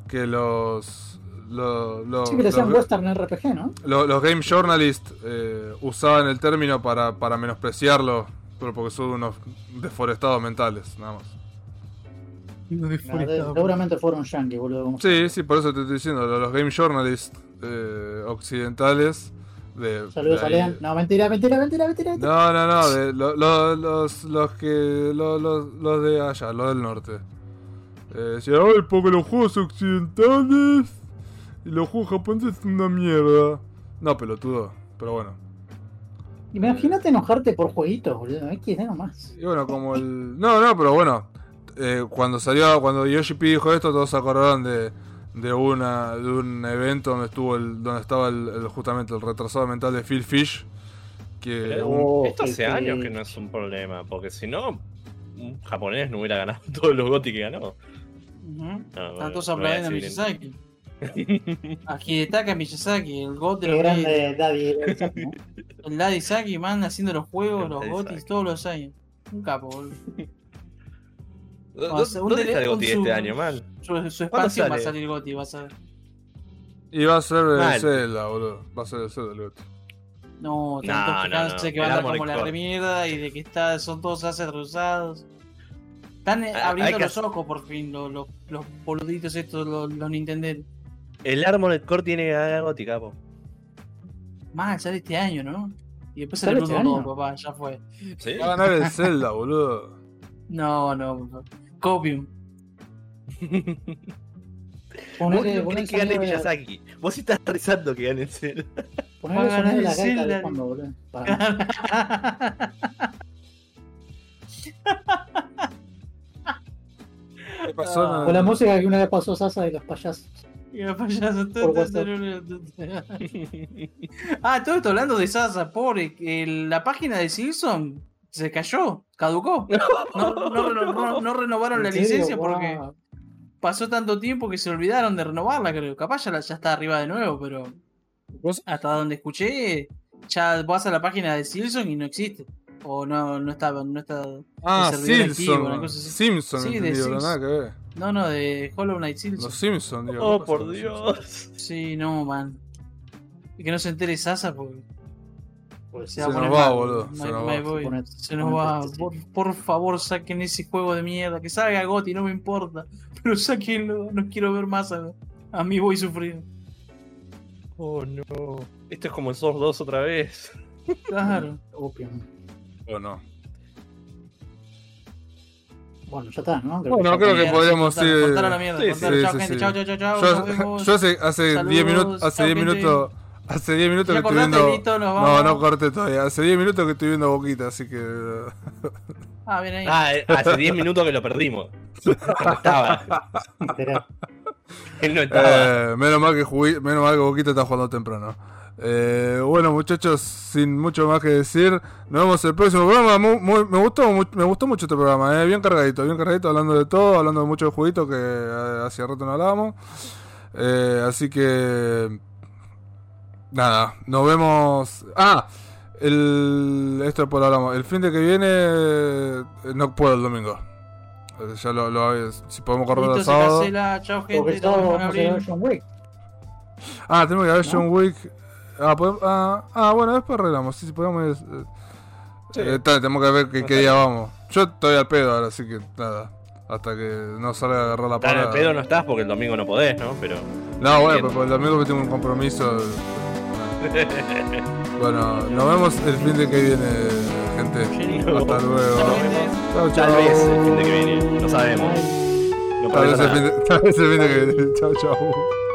que los. Los, los, Sí, que los- Western RPG, ¿no? los- los game journalists eh, usaban el término para, para menospreciarlo, pero porque son unos deforestados mentales, nada más. No, de- seguramente fueron yankees, boludo. como- Sí, sí, por eso te estoy diciendo, lo- los game journalists eh, occidentales. De, Saludos de a ahí- Lean. No, mentira, mentira, mentira, mentira. mentira. No, no, no, de, lo- lo- los, los que. lo- los, los de allá, los del norte. Eh, decían, ay, porque los juegos occidentales y los juegos japoneses son una mierda. No, pelotudo, pero bueno. Imagínate enojarte por jueguitos, boludo. Hay que ir nomás. Y bueno, como el. No, no, pero bueno. Eh, cuando salió, cuando Yoshi P dijo esto, todos se acordaron de, de una de un evento donde estuvo el, donde estaba el, el- justamente el retrasado mental de Phil Fish. Que Pero un- esto hace años que no es un problema, porque si no, un japonés no hubiera ganado todos los GOTY que ganó. No, bueno, todos no a aplaudiendo a decir Miyazaki. A Hidetaka Miyazaki, el god de los grande Daddy. ¿no? El Daddy Saki, man, haciendo los juegos, los gotis todos los años. Un capo, boludo. ¿Dó- O sea, un ¿Dónde está el GOTY con su- este año, man? Su, su expansión va a salir Goti, vas a ver. Y va a ser el Mal. Zelda, boludo. Va a ser el Zelda, el otro. No, No, tantos no, no. que van a El dar como la remierda y de que está, son todos assets reusados. Están eh, Hay- abriendo los ojos por fin, los, los, los boluditos estos, los, los Nintendo. El Armored Core tiene que ganar GOTY, capo. Mal, sale este año, ¿no? Y después ¿Sale el este todo, papá, ya fue. ¿Sí? Va a ganar el Zelda, boludo. No, no. Copium. Vos no querés que gane Miyazaki. Vos estás rezando que gane el Zelda. ponele ganar sonido de la el gaita Zelda. de fondo, boludo. Para- ¿Qué pasó? Ah. Con la música que una vez pasó Sasa de los payasos. Y el payaso, Por WhatsApp. ah, todo esto hablando de Sasa, pobre. el- la página de Simpson se cayó, caducó. No, no reno- no- no renovaron la licencia porque pasó tanto tiempo que se olvidaron de renovarla, creo. Capaz ya, la- ya está arriba de nuevo, pero ¿Vos? hasta donde escuché, ya vas a la página de Silson y no existe. O no, no está, no está. Ah, activo, una Simpson. cosa así. Simpson, Sí, de Sims. nada que ver. No, no, de Hollow Knight Silson. Los Simpsons, digo. Oh, ¿qué pasa por Dios. Sí, no, man. Y que no se entere Sasa porque Pues se, nos va, mal. boludo, se nos va. boy. Se nos triste, Por, favor, saquen ese juego de mierda. Que salga Gotti, no me importa. Pero saquenlo. No quiero ver más a, a mi boy sufrir. Oh no. Esto es como el Source 2 otra vez. Claro. Opium. O no. Bueno, ya está, ¿no? Creo Bueno, ya creo que podríamos ir- cortar a la mierda. Sí, cortar. sí, chao, sí, gente. sí. Chao, chao, chao, chao. nos Yo, hace, hace 10 Saludos, minutos, hace chao, 10 gente. minutos, hace 10 minutos que estoy viendo. nos No, vamos. no corté todavía. Hace 10 minutos que estoy viendo Boquita, así que. Ah, bien ahí. Ah, eh, hace 10 minutos que lo perdimos. No estaba. Él no estaba. Eh, menos mal que jugué- menos mal que Boquita está jugando temprano. Eh, bueno muchachos, sin mucho más que decir, nos vemos el próximo programa. Muy- me gustó me gustó mucho este programa, eh, bien cargadito, bien cargadito, hablando de todo, hablando de muchos jueguitos que eh, hacía rato no hablábamos. Eh, así que nada, nos vemos. Ah, el esto después lo hablamos. El fin de que viene eh, no puedo el domingo. Eh, Ya lo, lo- si podemos correr el sábado. cancela. Chao, gente. John Wick. Ah, tenemos que ver ¿No? John Wick. Ah, podemos- ah, ah, bueno, después arreglamos. Sí, sí, podemos eh, Sí. eh, tenemos que ver qué, día vamos. Yo estoy al pedo ahora, así que nada. Hasta que no salga a agarrar la Tan pala. al pedo no estás porque el domingo no podés, ¿no? Pero. No, bueno, pero el domingo que tengo un compromiso. Bueno, nos vemos el fin de que viene, gente. Chenito. Hasta luego. Nos vemos. Tal vez el fin de que viene. No sabemos. No Tal vez el fin de, tal vez el fin de que viene. Chao, chao.